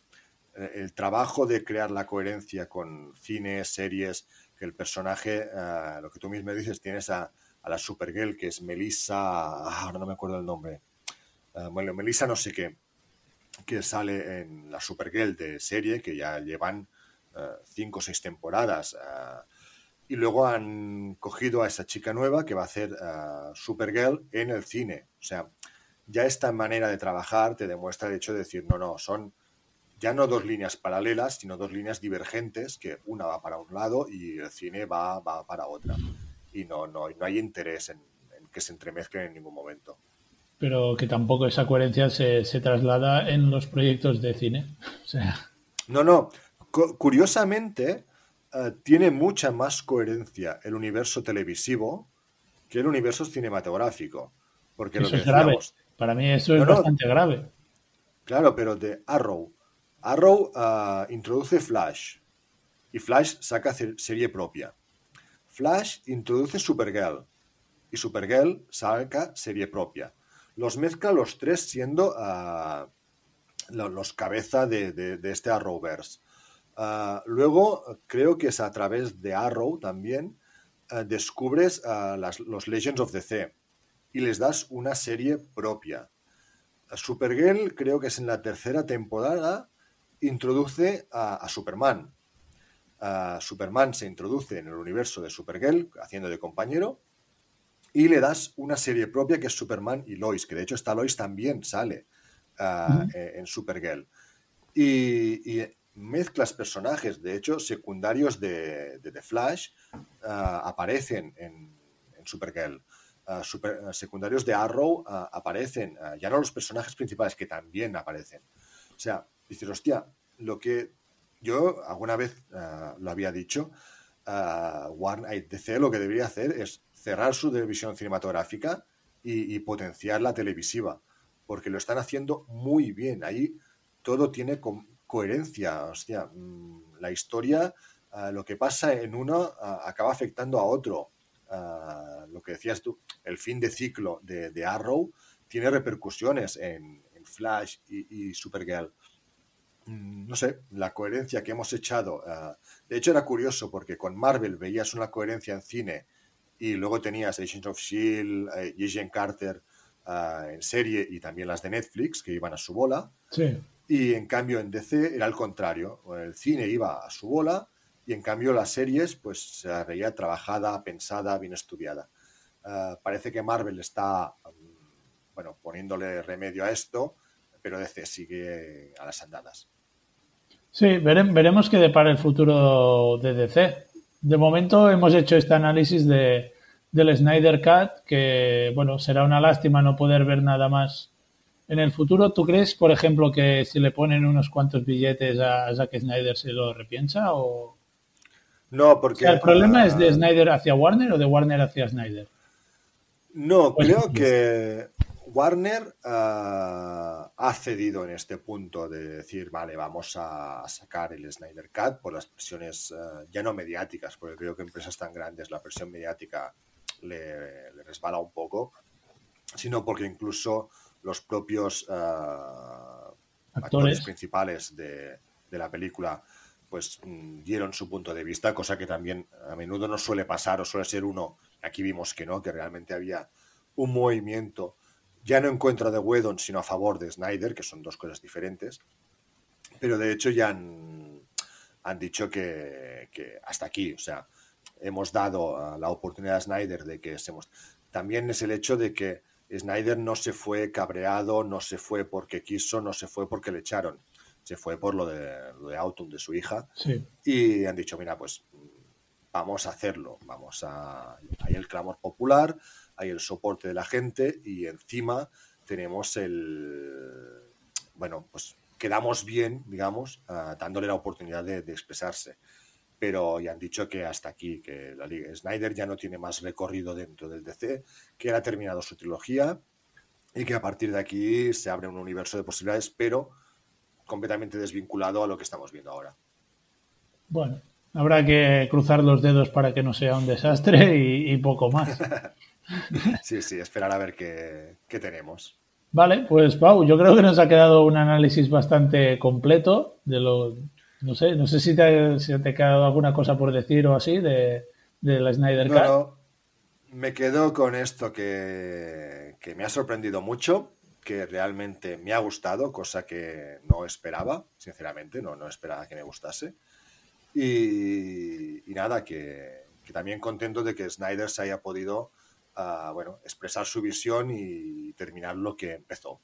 el trabajo de crear la coherencia con cine, series, que el personaje, ah, lo que tú mismo dices, tienes a, a la Supergirl, que es Melissa, ahora no me acuerdo el nombre, bueno, Melissa no sé qué, que sale en la Supergirl de serie, que ya llevan cinco o seis temporadas y luego han cogido a esa chica nueva que va a hacer uh, Supergirl en el cine. O sea, ya esta manera de trabajar te demuestra el hecho de decir, no, no, son ya no dos líneas paralelas, sino dos líneas divergentes, que una va para un lado y el cine va, va para otra. Y no, no, no hay interés en, que se entremezclen en ningún momento. Pero que tampoco esa coherencia se, se traslada en los proyectos de cine. O sea... No, no. curiosamente, eh, tiene mucha más coherencia el universo televisivo que el universo cinematográfico. Porque eso es grave. Para mí eso es bastante grave. Claro, pero de Arrow. Arrow eh, introduce Flash y Flash saca serie propia. Flash introduce Supergirl y Supergirl saca serie propia. Los mezcla los tres siendo uh, los cabeza de, este Arrowverse. Ah, luego, creo que es a través de Arrow también, ah, descubres las, los Legends of the Sea y les das una serie propia. Supergirl, creo que es en la tercera temporada, introduce a, Superman. Superman se introduce en el universo de Supergirl, haciendo de compañero, y le das una serie propia que es Superman y Lois, que de hecho esta Lois también sale e, en Supergirl. Y, y, mezclas personajes, de hecho, secundarios de, The Flash ah, aparecen en, Supergirl. Ah, ah, secundarios de Arrow aparecen, ya no los personajes principales que también aparecen. O sea, dices, hostia, lo que yo alguna vez lo había dicho, Warner DC lo que debería hacer es cerrar su televisión cinematográfica y, y potenciar la televisiva, porque lo están haciendo muy bien. Ahí todo tiene coherencia. Hostia, mm, la historia, ah, lo que pasa en uno ah, acaba afectando a otro. Ah, lo que decías tú, el fin de ciclo de, Arrow tiene repercusiones en, Flash y, Supergirl. Mm, no sé, la coherencia que hemos echado. de hecho, era curioso porque con Marvel veías una coherencia en cine y luego tenías Agents of Shield eh, Agent Carter en serie y también las de Netflix que iban a su bola. Sí. Y en cambio en DC era al contrario. El cine iba a su bola y en cambio las series pues se veía trabajada, pensada, bien estudiada. Eh, parece que Marvel está mm, bueno, poniéndole remedio a esto, pero DC sigue a las andadas. Sí, veremos qué depara el futuro de DC. De momento hemos hecho este análisis de, del Snyder Cut, que bueno, será una lástima no poder ver nada más en el futuro, ¿tú crees, por ejemplo, que si le ponen unos cuantos billetes a Zack Snyder se lo repiensa o...? No, porque... ¿El problema es de Snyder hacia Warner o de Warner hacia Snyder? No, pues creo que Warner ah, ha cedido en este punto de decir, vale, vamos a sacar el Snyder Cut por las presiones ah, ya no mediáticas, porque creo que empresas tan grandes la presión mediática le resbala un poco, sino porque incluso los propios eh, actores. principales de, la película pues mm, dieron su punto de vista, cosa que también a menudo no suele pasar o suele ser uno, aquí vimos que no, que realmente había un movimiento, ya no en contra de Whedon, sino a favor de Snyder, que son dos cosas diferentes, pero de hecho ya han, dicho que, hasta aquí, o sea, hemos dado la oportunidad a Snyder de que se... También es el hecho de que Snyder no se fue cabreado, no se fue porque quiso, no se fue porque le echaron. Se fue por lo de, lo de Autumn, de su hija. Y han dicho, mira, pues vamos a hacerlo. Vamos a... Hay el clamor popular, hay el soporte de la gente y encima tenemos el... Bueno, pues quedamos bien, digamos, ah, dándole la oportunidad de expresarse pero ya han dicho que hasta aquí, que la Liga Snyder ya no tiene más recorrido dentro del DC, que él ha terminado su trilogía y que a partir de aquí se abre un universo de posibilidades, pero completamente desvinculado a lo que estamos viendo ahora. Bueno, Habrá que cruzar los dedos para que no sea un desastre y, poco más. sí, sí, esperar a ver qué, tenemos. Vale, pues Pau, yo creo que nos ha quedado un análisis bastante completo de lo, no sé, no sé si te, te ha quedado alguna cosa por decir o así de, la Snyder Cut. me quedo con esto que, que me ha sorprendido mucho, que realmente me ha gustado, cosa que no esperaba, sinceramente, no, no esperaba que me gustase. Y, nada, que, también contento de que Snyder se haya podido bueno, expresar su visión y terminar lo que empezó.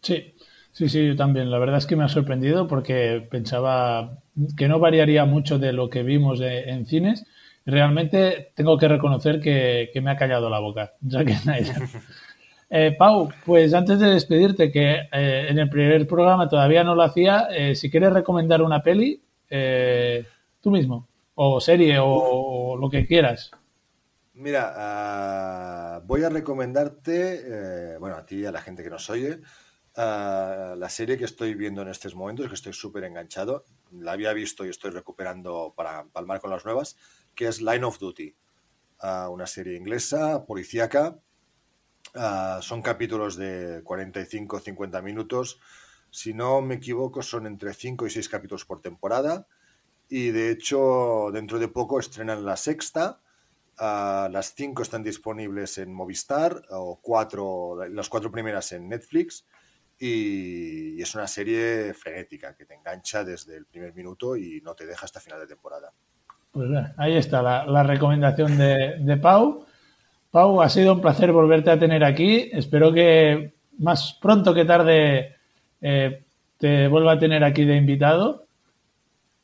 Sí, sí, sí, yo también. La verdad es que me ha sorprendido porque pensaba que no variaría mucho de lo que vimos en cines. Realmente tengo que reconocer que, me ha callado la boca, ya que Snyder. Eh, Pau, pues antes de despedirte, que eh, en el primer programa todavía no lo hacía, eh, si quieres recomendar una peli, tú mismo, o serie, o, lo que quieras. Mira, ah, voy a recomendarte, eh, bueno, a ti y a la gente que nos oye, ah, la serie que estoy viendo en estos momentos, que estoy súper enganchado, la había visto y estoy recuperando para palmar con las nuevas, que es Line of Duty, ah, una serie inglesa, policíaca, son capítulos de 45-50 minutos, si no me equivoco, son entre 5 y 6 capítulos por temporada. Y de hecho, dentro de poco estrenan la sexta. Las 5 están disponibles en Movistar, o cuatro, las cuatro primeras en Netflix. Y, es una serie frenética que te engancha desde el primer minuto y no te deja hasta final de temporada. Pues ahí está la, recomendación de, de Pau. Pau, ha sido un placer volverte a tener aquí. Espero que más pronto que tarde eh, te vuelvo a tener aquí de invitado.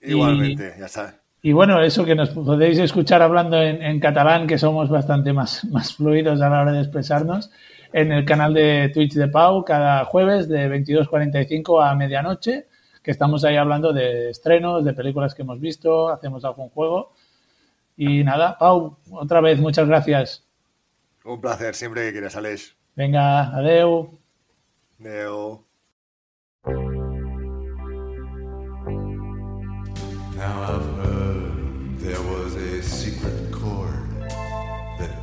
Igualmente, ya sabes. Y bueno, eso que nos podéis escuchar hablando en, catalán, que somos bastante más, más fluidos a la hora de expresarnos, en el canal de Twitch de Pau cada jueves de 22.45 a medianoche, que estamos ahí hablando de estrenos, de películas que hemos visto, hacemos algún juego. Y nada, Pau, otra vez muchas gracias. Un placer, siempre que quieras, Alex. Venga, adeu. Adeu. Now I've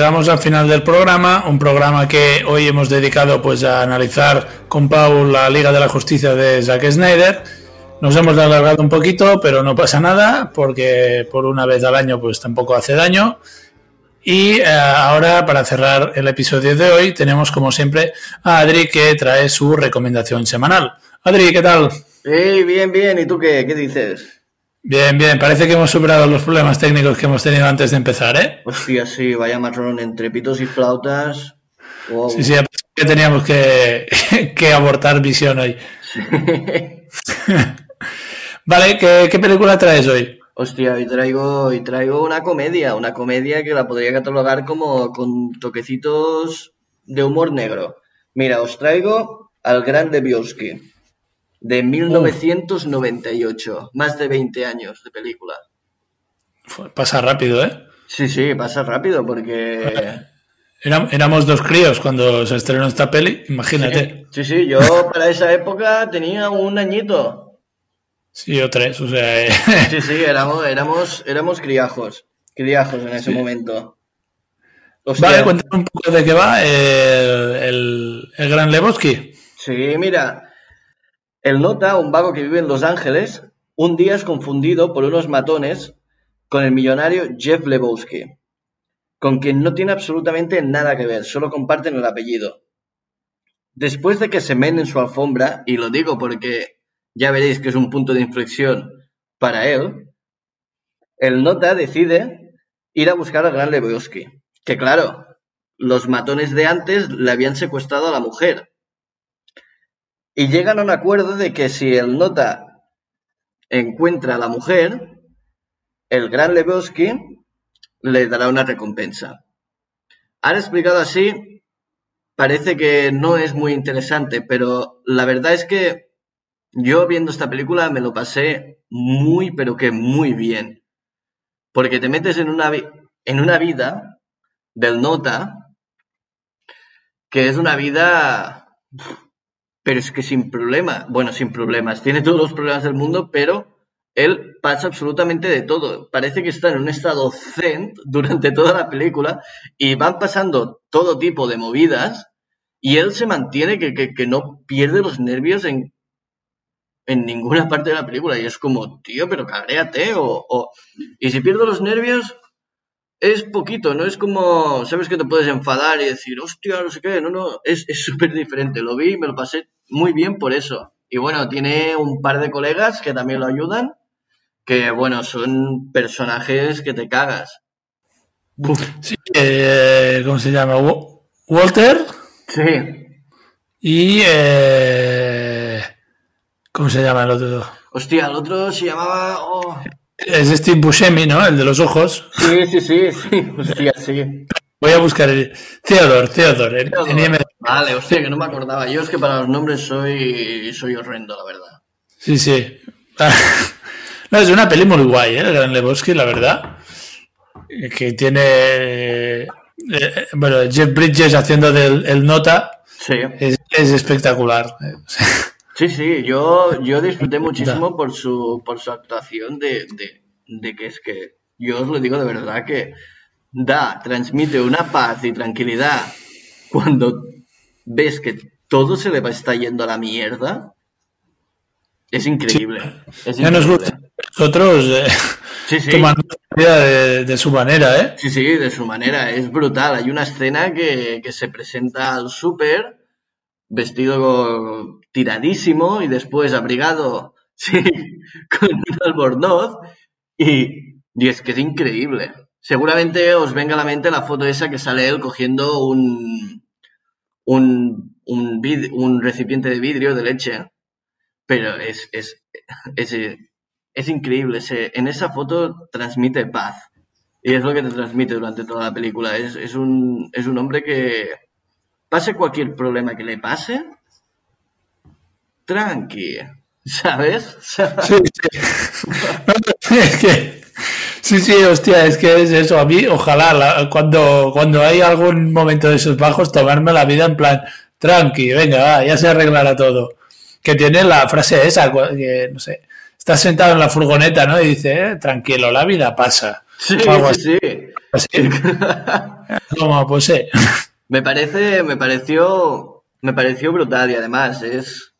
Llegamos al final del programa, un programa que hoy hemos dedicado pues a analizar con Paul la Liga de la Justicia de Zack Snyder. Nos hemos alargado un poquito, pero no pasa nada, porque por una vez al año pues tampoco hace daño. Y eh, ahora, para cerrar el episodio de hoy, tenemos como siempre a Adri que trae su recomendación semanal. Adri, ¿qué tal? Hey, bien, bien. ¿Y tú qué? ¿Qué dices? Bien, bien, parece que hemos superado los problemas técnicos que hemos tenido antes de empezar, ¿eh? Hostia, sí, vaya marrón entre pitos y flautas. Sí, sí, que teníamos que, que abortar visión hoy. vale, ¿qué, película traes hoy? Hostia, hoy traigo, hoy traigo una comedia, una comedia que la podría catalogar como con toquecitos de humor negro. Mira, os traigo al grande Biolsky de 1998, más de 20 años de película. Pasa rápido, ¿eh? Sí, sí, pasa rápido porque... Éramos dos críos cuando se estrenó esta peli, imagínate. Sí, sí, yo para esa época tenía un añito. Sí, o tres, o sea... Eh. Sí, sí, éramos, éramos, éramos criajos, criajos en ese momento. vale, cuéntame un poco de qué va el, El gran Lebowski. Sí, mira. El nota, un vago que vive en Los Ángeles, un día es confundido por unos matones con el millonario Jeff Lebowski, con quien no tiene absolutamente nada que ver, solo comparten el apellido. Después de que se menen su alfombra, y lo digo porque ya veréis que es un punto de inflexión para él, el nota decide ir a buscar al gran Lebowski. Que claro, los matones de antes le habían secuestrado a la mujer. Y llegan a un acuerdo de que si el nota encuentra a la mujer, el gran Lebowski le dará una recompensa. Ahora explicado así, parece que no es muy interesante, pero la verdad es que yo viendo esta película me lo pasé muy, pero que muy bien. Porque te metes en una, en una vida del nota que es una vida, pero es que sin problema, bueno, sin problemas, tiene todos los problemas del mundo, pero él pasa absolutamente de todo. Parece que está en un estado zen durante toda la película y van pasando todo tipo de movidas y él se mantiene que, que, no pierde los nervios en, en ninguna parte de la película. Y es como, tío, pero cabréate. O, o... Y si pierdo los nervios, es poquito, no es como, sabes que te puedes enfadar y decir, hostia, no sé qué, no, no, es súper diferente. Lo vi y me lo pasé muy bien por eso. Y bueno, tiene un par de colegas que también lo ayudan que bueno, son personajes que te cagas. Sí, eh, ¿cómo se llama? Walter. Sí. Y eh, ¿cómo se llama el otro? Hostia, el otro se llamaba. Oh. Es Steve Buscemi, ¿no? El de los ojos. Sí, sí, sí, sí. Hostia, sí. Voy a buscar el Theodore, Theodore. Vale, hostia, que no me acordaba. Yo es que para los nombres soy soy horrendo, la verdad. Sí, sí. No, es una peli muy guay, ¿eh? El Gran Lebowski, la verdad. Que tiene. Eh, bueno, Jeff Bridges haciendo del el nota. Sí. Es, espectacular. Sí, sí, yo, yo disfruté muchísimo por su, por su actuación de, de, que es que yo os lo digo de verdad que da, transmite una paz y tranquilidad cuando ves que todo se le va está yendo a la mierda. Es increíble. Es Ya nos gusta nosotros eh, sí, sí. de, de, su manera, ¿eh? Sí, sí, de su manera. Es brutal. Hay una escena que, que se presenta al súper vestido tiradísimo y después abrigado sí, con un albornoz y, y es que es increíble. Seguramente os venga a la mente la foto esa que sale él cogiendo un, un, un, recipiente de vidrio de leche. Pero es, es, es, es increíble. Se, en esa foto transmite paz. Y es lo que te transmite durante toda la película. Es, es, un, es un hombre que, pase cualquier problema que le pase, tranqui. ¿Sabes? Sí, sí. es que, sí, sí, hostia, es que es eso. A mí, ojalá, cuando, cuando hay algún momento de esos bajos, tomarme la vida en plan, tranqui, venga, ya se arreglará todo. Que tiene la frase esa, que no sé, está sentado en la furgoneta, ¿no? Y dice, eh, tranquilo, la vida pasa. Sí, sí, sí. Como, pues sí. Me parece, me pareció, me pareció brutal y además es,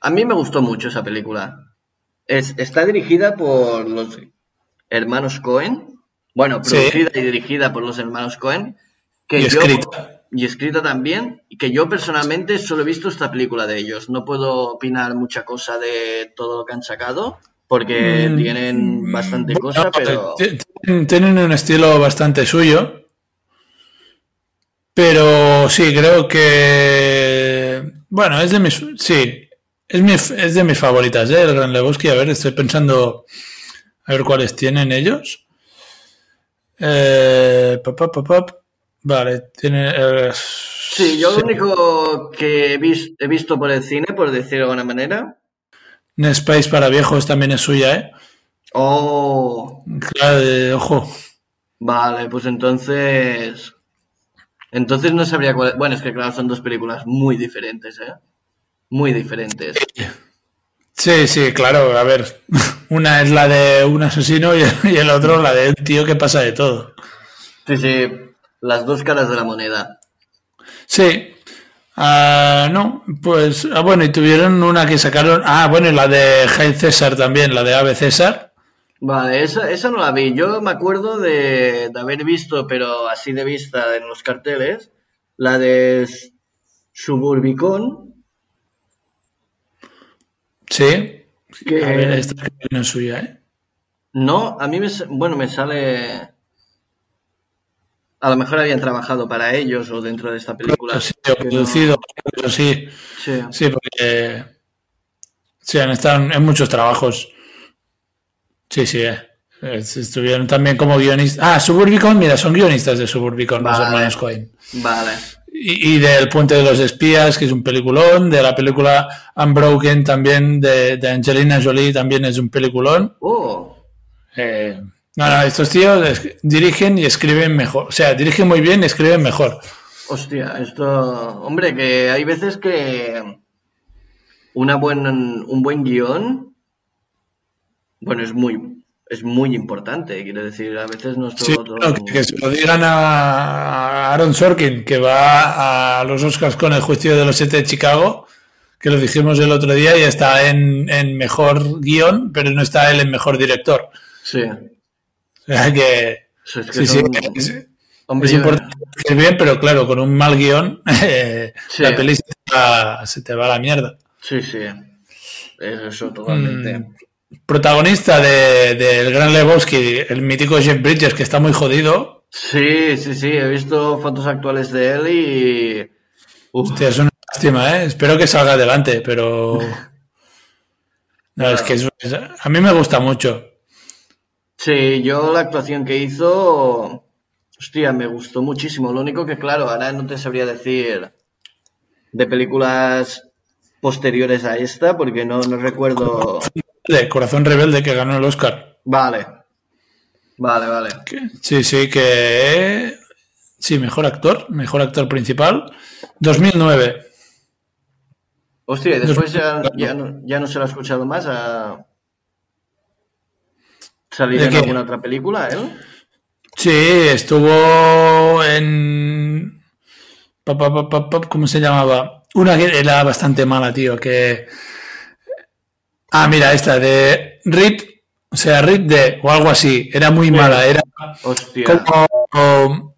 a mí me gustó mucho esa película. Es, está dirigida por los hermanos Cohen, bueno, producida y dirigida por los hermanos Cohen, que y escrita y escrita también, y que yo personalmente solo he visto esta película de ellos. No puedo opinar mucha cosa de todo lo que han sacado, porque mm, tienen bastante cosa, pero... Tienen un estilo bastante suyo, pero sí, creo que... Bueno, es de mis... Sí, es, mi, es de mis favoritas, ¿eh? El Gran Lebowski. A ver, estoy pensando a ver cuáles tienen ellos. Eh, pop, pop, pop, Vale, tiene. Eh, sí, yo lo único que he, he, visto por el cine, por decirlo de alguna manera. Space para viejos también es suya, ¿eh? Oh. Claro, ojo. Vale, pues entonces. Entonces no sabría cuál. Bueno, es que claro, son dos películas muy diferentes, ¿eh? Muy diferentes. Sí, sí, claro. A ver, una es la de un asesino y el otro la de un tío que pasa de todo. Sí, sí las dos caras de la moneda. Sí. Ah, no, pues, ah, bueno, y tuvieron una que sacaron, ah, bueno, y la de Jaime César también, la de Ave César. Vale, esa, esa no la vi. Yo me acuerdo de, de haber visto, pero así de vista en los carteles, la de S- Suburbicon, Sí. que A ver, esta es suya, ¿eh? no, a mí me, bueno, me sale... A lo mejor habían trabajado para ellos o dentro de esta película. Sí, o no- sí. Sí. Sí, porque sí, han estado en muchos trabajos. Sí, sí, eh. Estuvieron también como guionistas. Ah, Suburbicon, mira, son guionistas de Suburbicon, los hermanos Cohen. Vale. Y, y del Puente de los Espías, que es un peliculón, de la película Unbroken también, de, de Angelina Jolie, también es un peliculón. Oh, Eh, no, no, estos tíos es- dirigen y escriben mejor. O sea, dirigen muy bien y escriben mejor. hostia, esto... Hombre, que hay veces que una buen, un buen guion, bueno, es muy, es muy importante. Quiero decir, a veces no es Sí, todo... que, que se lo digan a Aaron Sorkin, que va a los Oscars con el juicio de los siete de Chicago, que lo dijimos el otro día y está en, en mejor guion, pero no está él en mejor director. Sí. O sea que, Eso es que sí, sí, es, Hombre, es importante que bien, pero claro, con un mal guion, eh, Sí. la peli se te, va, se te va a la mierda. Sí, sí. Es Eso totalmente. Mm, protagonista de- del Gran Lebowski, el mítico Jeff Bridges, que está muy jodido. Sí, sí, sí. He visto fotos actuales de él y... Uf, Hostia, es una lástima, ¿eh? Espero que salga adelante, pero... No, es que es- es- a mí me gusta mucho. Sí, yo la actuación que hizo, hostia, me gustó muchísimo. Lo único que, claro, ahora no te sabría decir de películas posteriores a esta, porque no, no recuerdo. De Corazón Rebelde, que ganó el Oscar. Vale, vale, vale. Sí, sí, que... Sí, mejor actor, mejor actor principal. 2009. Hostia, y después ya, ya, no, ya no se lo ha escuchado más a salir ¿De en qué? alguna otra película, ¿eh? Sí, estuvo en... ¿Cómo se llamaba? Una que era bastante mala, tío, que... Ah, mira, esta de Rip, o sea, Rip de, o algo así, era muy mala, era Hostia. como... como-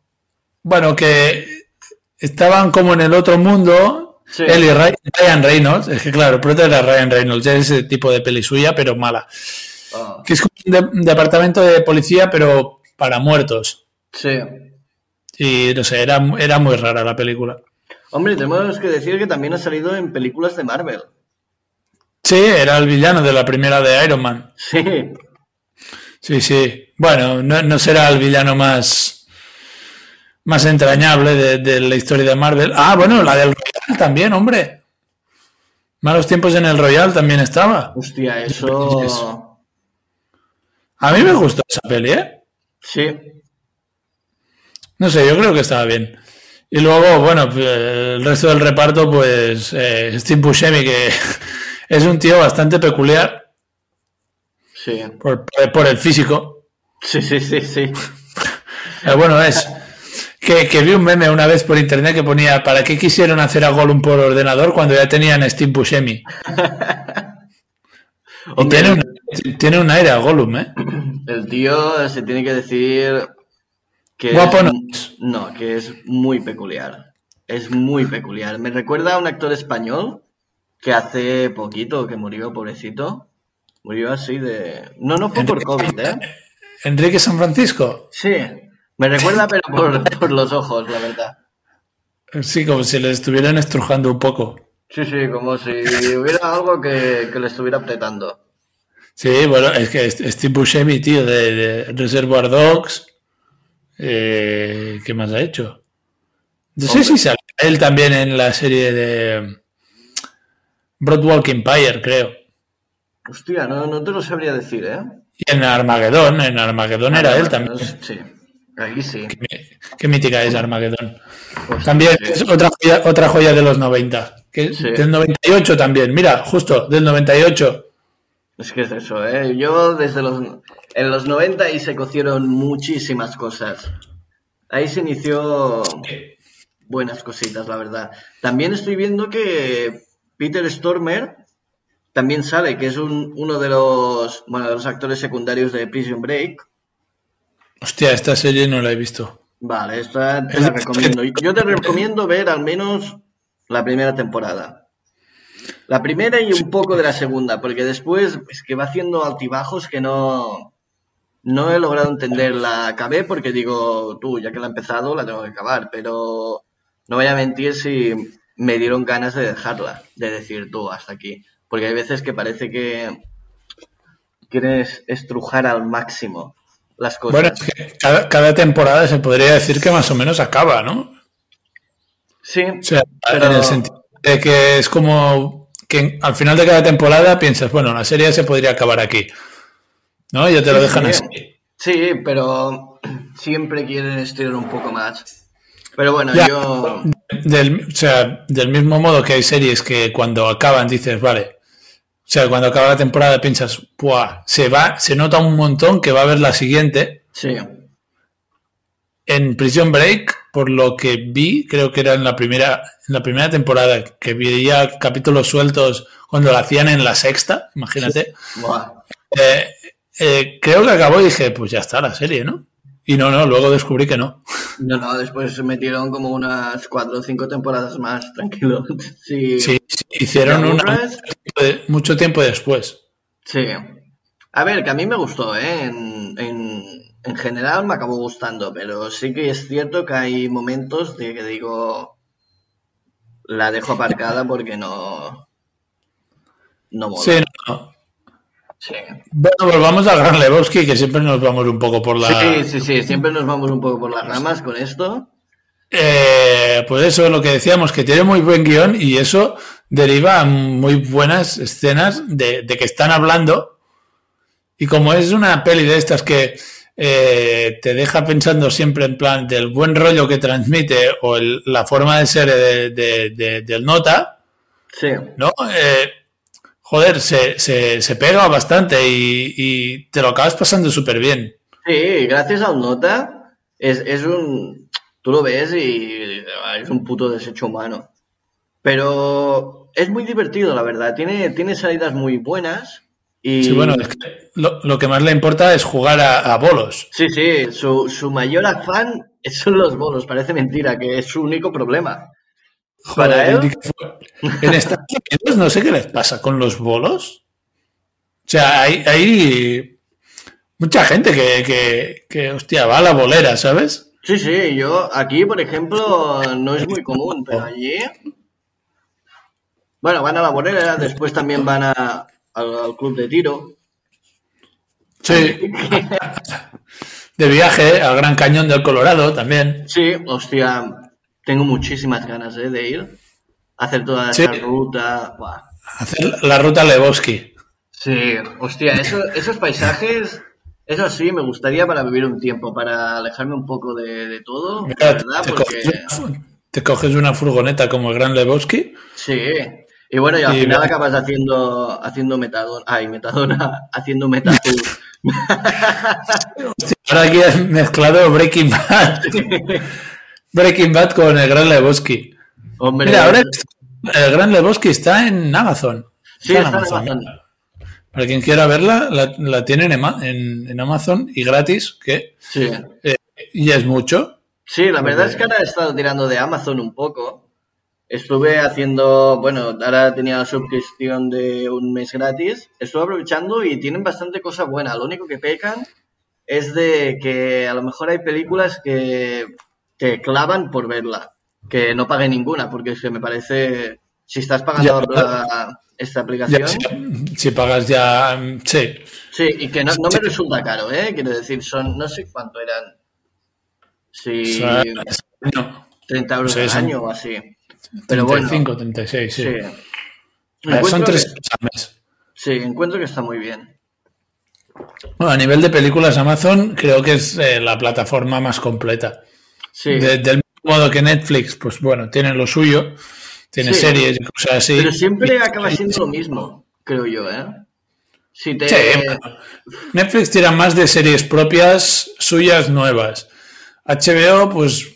bueno, que estaban como en el otro mundo, Sí. él y Ry- Ryan Reynolds, es que claro, el prota era Ryan Reynolds, ya es ese tipo de peli suya, pero mala. Ah, Que es como un, de- departamento de policía, pero para muertos. sí. Y no sé, era, era muy rara la película. Hombre, tenemos que decir que también ha salido en películas de Marvel. Sí, era el villano de la primera de Iron Man. Sí. Sí, sí. Bueno, no, no será el villano más, más entrañable de, de la historia de Marvel. Ah, bueno, la del Royal también, hombre. Malos tiempos en el Royal también estaba. Hostia, eso. A mí me gustó esa peli, ¿eh? Sí. No sé, yo creo que estaba bien. Y luego, bueno, pues, el resto del reparto, pues eh, Steve Buscemi, que es un tío bastante peculiar Sí. por, por el físico. Sí, sí, sí, sí. Eh, bueno, es que, que vi un meme una vez por internet que ponía ¿para qué quisieron hacer a Gollum por ordenador cuando ya tenían a Steve Buscemi? Y tiene, un, tiene un aire a Gollum, ¿eh? el tío se tiene que decir que Guapo es, no no, que es muy peculiar. Es muy peculiar. Me recuerda a un actor español que hace poquito que murió, pobrecito. Murió así de... No, no fue por COVID, ¿eh? Enrique San Francisco. Sí. Me recuerda, pero por, por los ojos, la verdad. Sí, como si le estuvieran estrujando un poco. Sí, sí, como si hubiera algo que, que le estuviera apretando. Sí, bueno, es que Steve Buscemi, tío, de, de Reservoir Dogs. Eh, ¿Qué más ha hecho? No sé Hombre. si sale él también en la serie de Broadwalk Empire, creo. Hostia, no, no te lo sabría decir, ¿eh? Y en Armageddon, en Armageddon era él también. Sí, ahí sí. Qué mítica es Armageddon. Hostia, También sí. es otra joya, otra joya de los 90. Que, Sí. Del 98 también, mira, justo, del 98. Es que es eso, ¿eh? Yo desde los... En los 90 ahí se cocieron muchísimas cosas. Ahí se inició buenas cositas, la verdad. También estoy viendo que Peter Stormer también sale, que es un- uno de los, bueno, de los actores secundarios de Prison Break. Hostia, esta serie no la he visto. Vale, esta te la recomiendo. Yo te recomiendo ver al menos la primera temporada. La primera y un poco de la segunda, porque después es que va haciendo altibajos que no, no he logrado entender. La acabé porque digo, tú, ya que la he empezado, la tengo que acabar, pero no voy a mentir si me dieron ganas de dejarla, de decir tú, hasta aquí. Porque hay veces que parece que quieres estrujar al máximo las cosas. Bueno, es que cada, cada temporada se podría decir que más o menos acaba, ¿no? sí, O sea, Pero- en el sentido de que es como que al final de cada temporada piensas, bueno, la serie se podría acabar aquí. ¿No? Ya te lo Sí, dejan sí. así. Sí, pero siempre quieren estirar un poco más. Pero bueno, Ya. yo... Del, o sea, del mismo modo que hay series que cuando acaban dices, vale. O sea, cuando acaba la temporada piensas, ¡buah! Se va, se nota un montón que va a haber la siguiente. Sí, En Prison Break, por lo que vi, creo que era en la primera, en la primera temporada, que veía capítulos sueltos cuando lo hacían en la sexta, imagínate. Eh, eh, creo que acabó y dije, pues ya está la serie, ¿no? Y no, no, luego descubrí que no. No, no, después se metieron como unas cuatro o cinco temporadas más, tranquilo. Sí, Sí, sí, hicieron ¿Te una mucho tiempo después. sí. A ver, que a mí me gustó, ¿eh? En, en, en general me acabó gustando, pero sí que es cierto que hay momentos de que digo, la dejo aparcada porque no... No mola. Sí, no. Sí. Bueno, volvamos a Gran Lebowski, que siempre nos vamos un poco por la... Sí, sí, sí, siempre nos vamos un poco por las ramas con esto. Eh, pues eso, lo que decíamos, que tiene muy buen guion y eso deriva a muy buenas escenas de, de que están hablando. Y como es una peli de estas que eh, te deja pensando siempre en plan del buen rollo que transmite o el- la forma de ser de- del nota, Sí, ¿no? Eh, joder, se, se, se pega bastante y, y te lo acabas pasando súper bien. sí, gracias al nota es, es un... Tú lo ves y ah, es un puto desecho humano. Pero es muy divertido, la verdad. Tiene, tiene salidas muy buenas y... Sí, bueno, es que lo, lo que más le importa es jugar a, a bolos. Sí, sí, su, su mayor afán son los bolos. Parece mentira, que es su único problema. Para él- En Estados Unidos no sé qué les pasa con los bolos. O sea, hay, hay mucha gente que, que, que, hostia, va a la bolera, ¿sabes? Sí, sí, yo aquí, por ejemplo, no es muy común, pero allí. Bueno, van a la bolera, después también van a- al, al club de tiro. Sí. De viaje al Gran Cañón del Colorado también. Sí, hostia, tengo muchísimas ganas ¿eh? de ir. Hacer toda Sí. esa ruta. Buah. Hacer la ruta Lebowski. Sí, hostia, eso- esos paisajes, eso sí, me gustaría para vivir un tiempo, para alejarme un poco de, de todo, la Mira, verdad, te, porque. coges una, te coges una furgoneta como el Gran Lebowski. Sí. Y bueno, y al Y final acabas haciendo, haciendo metadona, ay, metadona, haciendo. Hostia, ahora aquí has mezclado Breaking Bad. Breaking Bad con el Gran Lebowski. Hombre, Mira, ahora el Gran Lebowski está en Amazon. sí, está en Amazon. Para quien quiera verla, la, la tienen en, Ama- en- en Amazon y gratis, que Sí. eh, ya es mucho. Sí, la verdad es que ahora he estado tirando de Amazon un poco. Estuve haciendo, bueno, ahora tenía la suscripción de un mes gratis. Estuve aprovechando y tienen bastante cosa buena. Lo único que pecan es de que a lo mejor hay películas que te clavan por verla. Que no pague ninguna, porque es que me parece, si estás pagando Ya, la- esta aplicación, si, si pagas ya, mm, sí. sí, y que no, no me resulta caro, ¿eh? Quiero decir, son, no sé cuánto eran. Sí, O sea, no, 30 euros al año o así. Pero bueno, 35, 36, sí. sí. Son que- tres mes. Sí, encuentro que está muy bien. Bueno, a nivel de películas, Amazon creo que es eh, la plataforma más completa. Sí, De- del mismo modo que Netflix, pues bueno, tiene lo suyo, tiene Sí. series y cosas así. pero siempre acaba siendo lo mismo, creo yo, ¿eh? Si te... Sí. Netflix tira más de series propias suyas nuevas. HBO, pues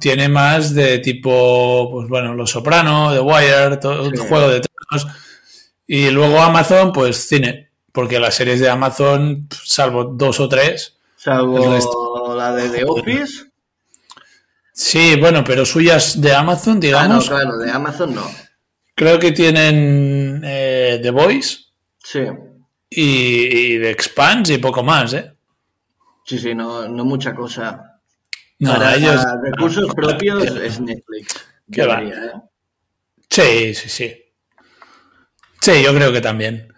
tiene más de tipo, pues bueno, Los Soprano, The Wire, todo Sí. Juego de Tronos. Y luego Amazon, pues cine, porque las series de Amazon, salvo dos o tres, Salvo resto. la de The Office. Sí, bueno, pero suyas de Amazon, Ah, no, digamos, claro, de Amazon no. creo que tienen eh, The Voice Sí, y, y The Expanse y poco más, ¿eh? sí, sí, no, no mucha cosa. No, Para ellos... recursos propios es Netflix. Qué va. ¿eh? Sí, sí, sí. Sí, yo creo que también.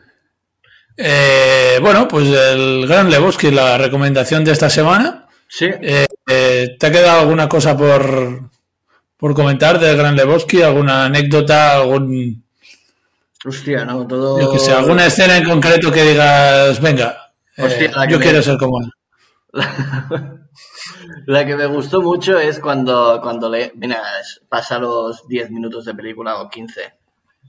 Eh, bueno, pues el Gran Lebowski, la recomendación de esta semana. Sí, Eh, eh, ¿Te ha quedado alguna cosa por, por comentar del Gran Lebowski? ¿Alguna anécdota? ¿Algún, hostia, no, todo. yo que sé, alguna escena en concreto que digas, venga, eh, Hostia, yo me- quiero ser como él? La que me gustó mucho es cuando, cuando le. Mira, pasa los 10 minutos de película o 15.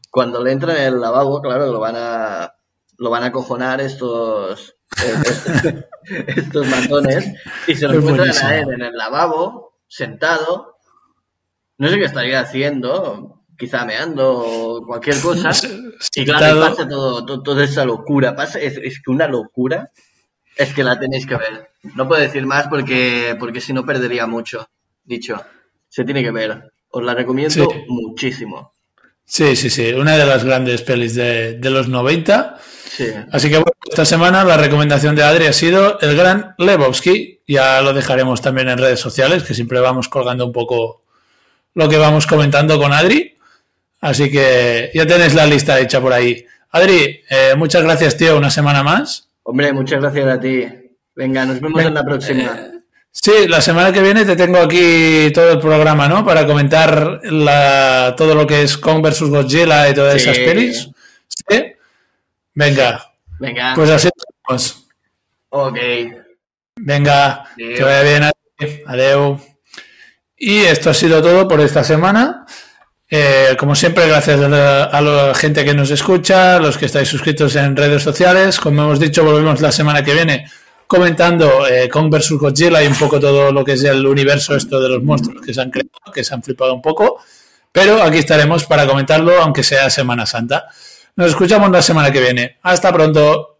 Cuando le entra en el lavabo, claro, lo van a. Lo van a cojonar estos. eh, estos matones. Y se lo Es encuentran buenísimo. a él en el lavabo, sentado. No sé qué estaría haciendo. Quizá meando o cualquier cosa. Y claro, y pasa todo, to- toda esa locura. Pasa, es, es que una locura es que la tenéis que ver. No puedo decir más porque, porque si no perdería mucho. Dicho, se tiene que ver. Os la recomiendo Sí. muchísimo. Sí, sí, sí, una de las grandes pelis de, de los 90. Sí. Así que bueno, esta semana la recomendación de Adri ha sido el gran Lebowski. Ya lo dejaremos también en redes sociales, que siempre vamos colgando un poco lo que vamos comentando con Adri. Así que ya tenéis la lista hecha por ahí. Adri, eh, muchas gracias, tío, una semana más. Hombre, muchas gracias a ti. Venga, nos vemos Venga, en la próxima. Sí, la semana que viene te tengo aquí todo el programa, ¿no? Para comentar la, todo lo que es Kong vs. Godzilla y todas Sí. esas pelis. ¿Sí? Venga, Venga, pues así vamos. ok. Venga, Adeu. que vaya bien. Adri. Adeu. Y esto ha sido todo por esta semana. Eh, como siempre, gracias a la, a la gente que nos escucha, los que estáis suscritos en redes sociales. Como hemos dicho, volvemos la semana que viene comentando eh, Kong vs. Godzilla y un poco todo lo que es el universo esto de los monstruos que se han creado, que se han flipado un poco. Pero aquí estaremos para comentarlo, aunque sea Semana Santa. Nos escuchamos la semana que viene. Hasta pronto.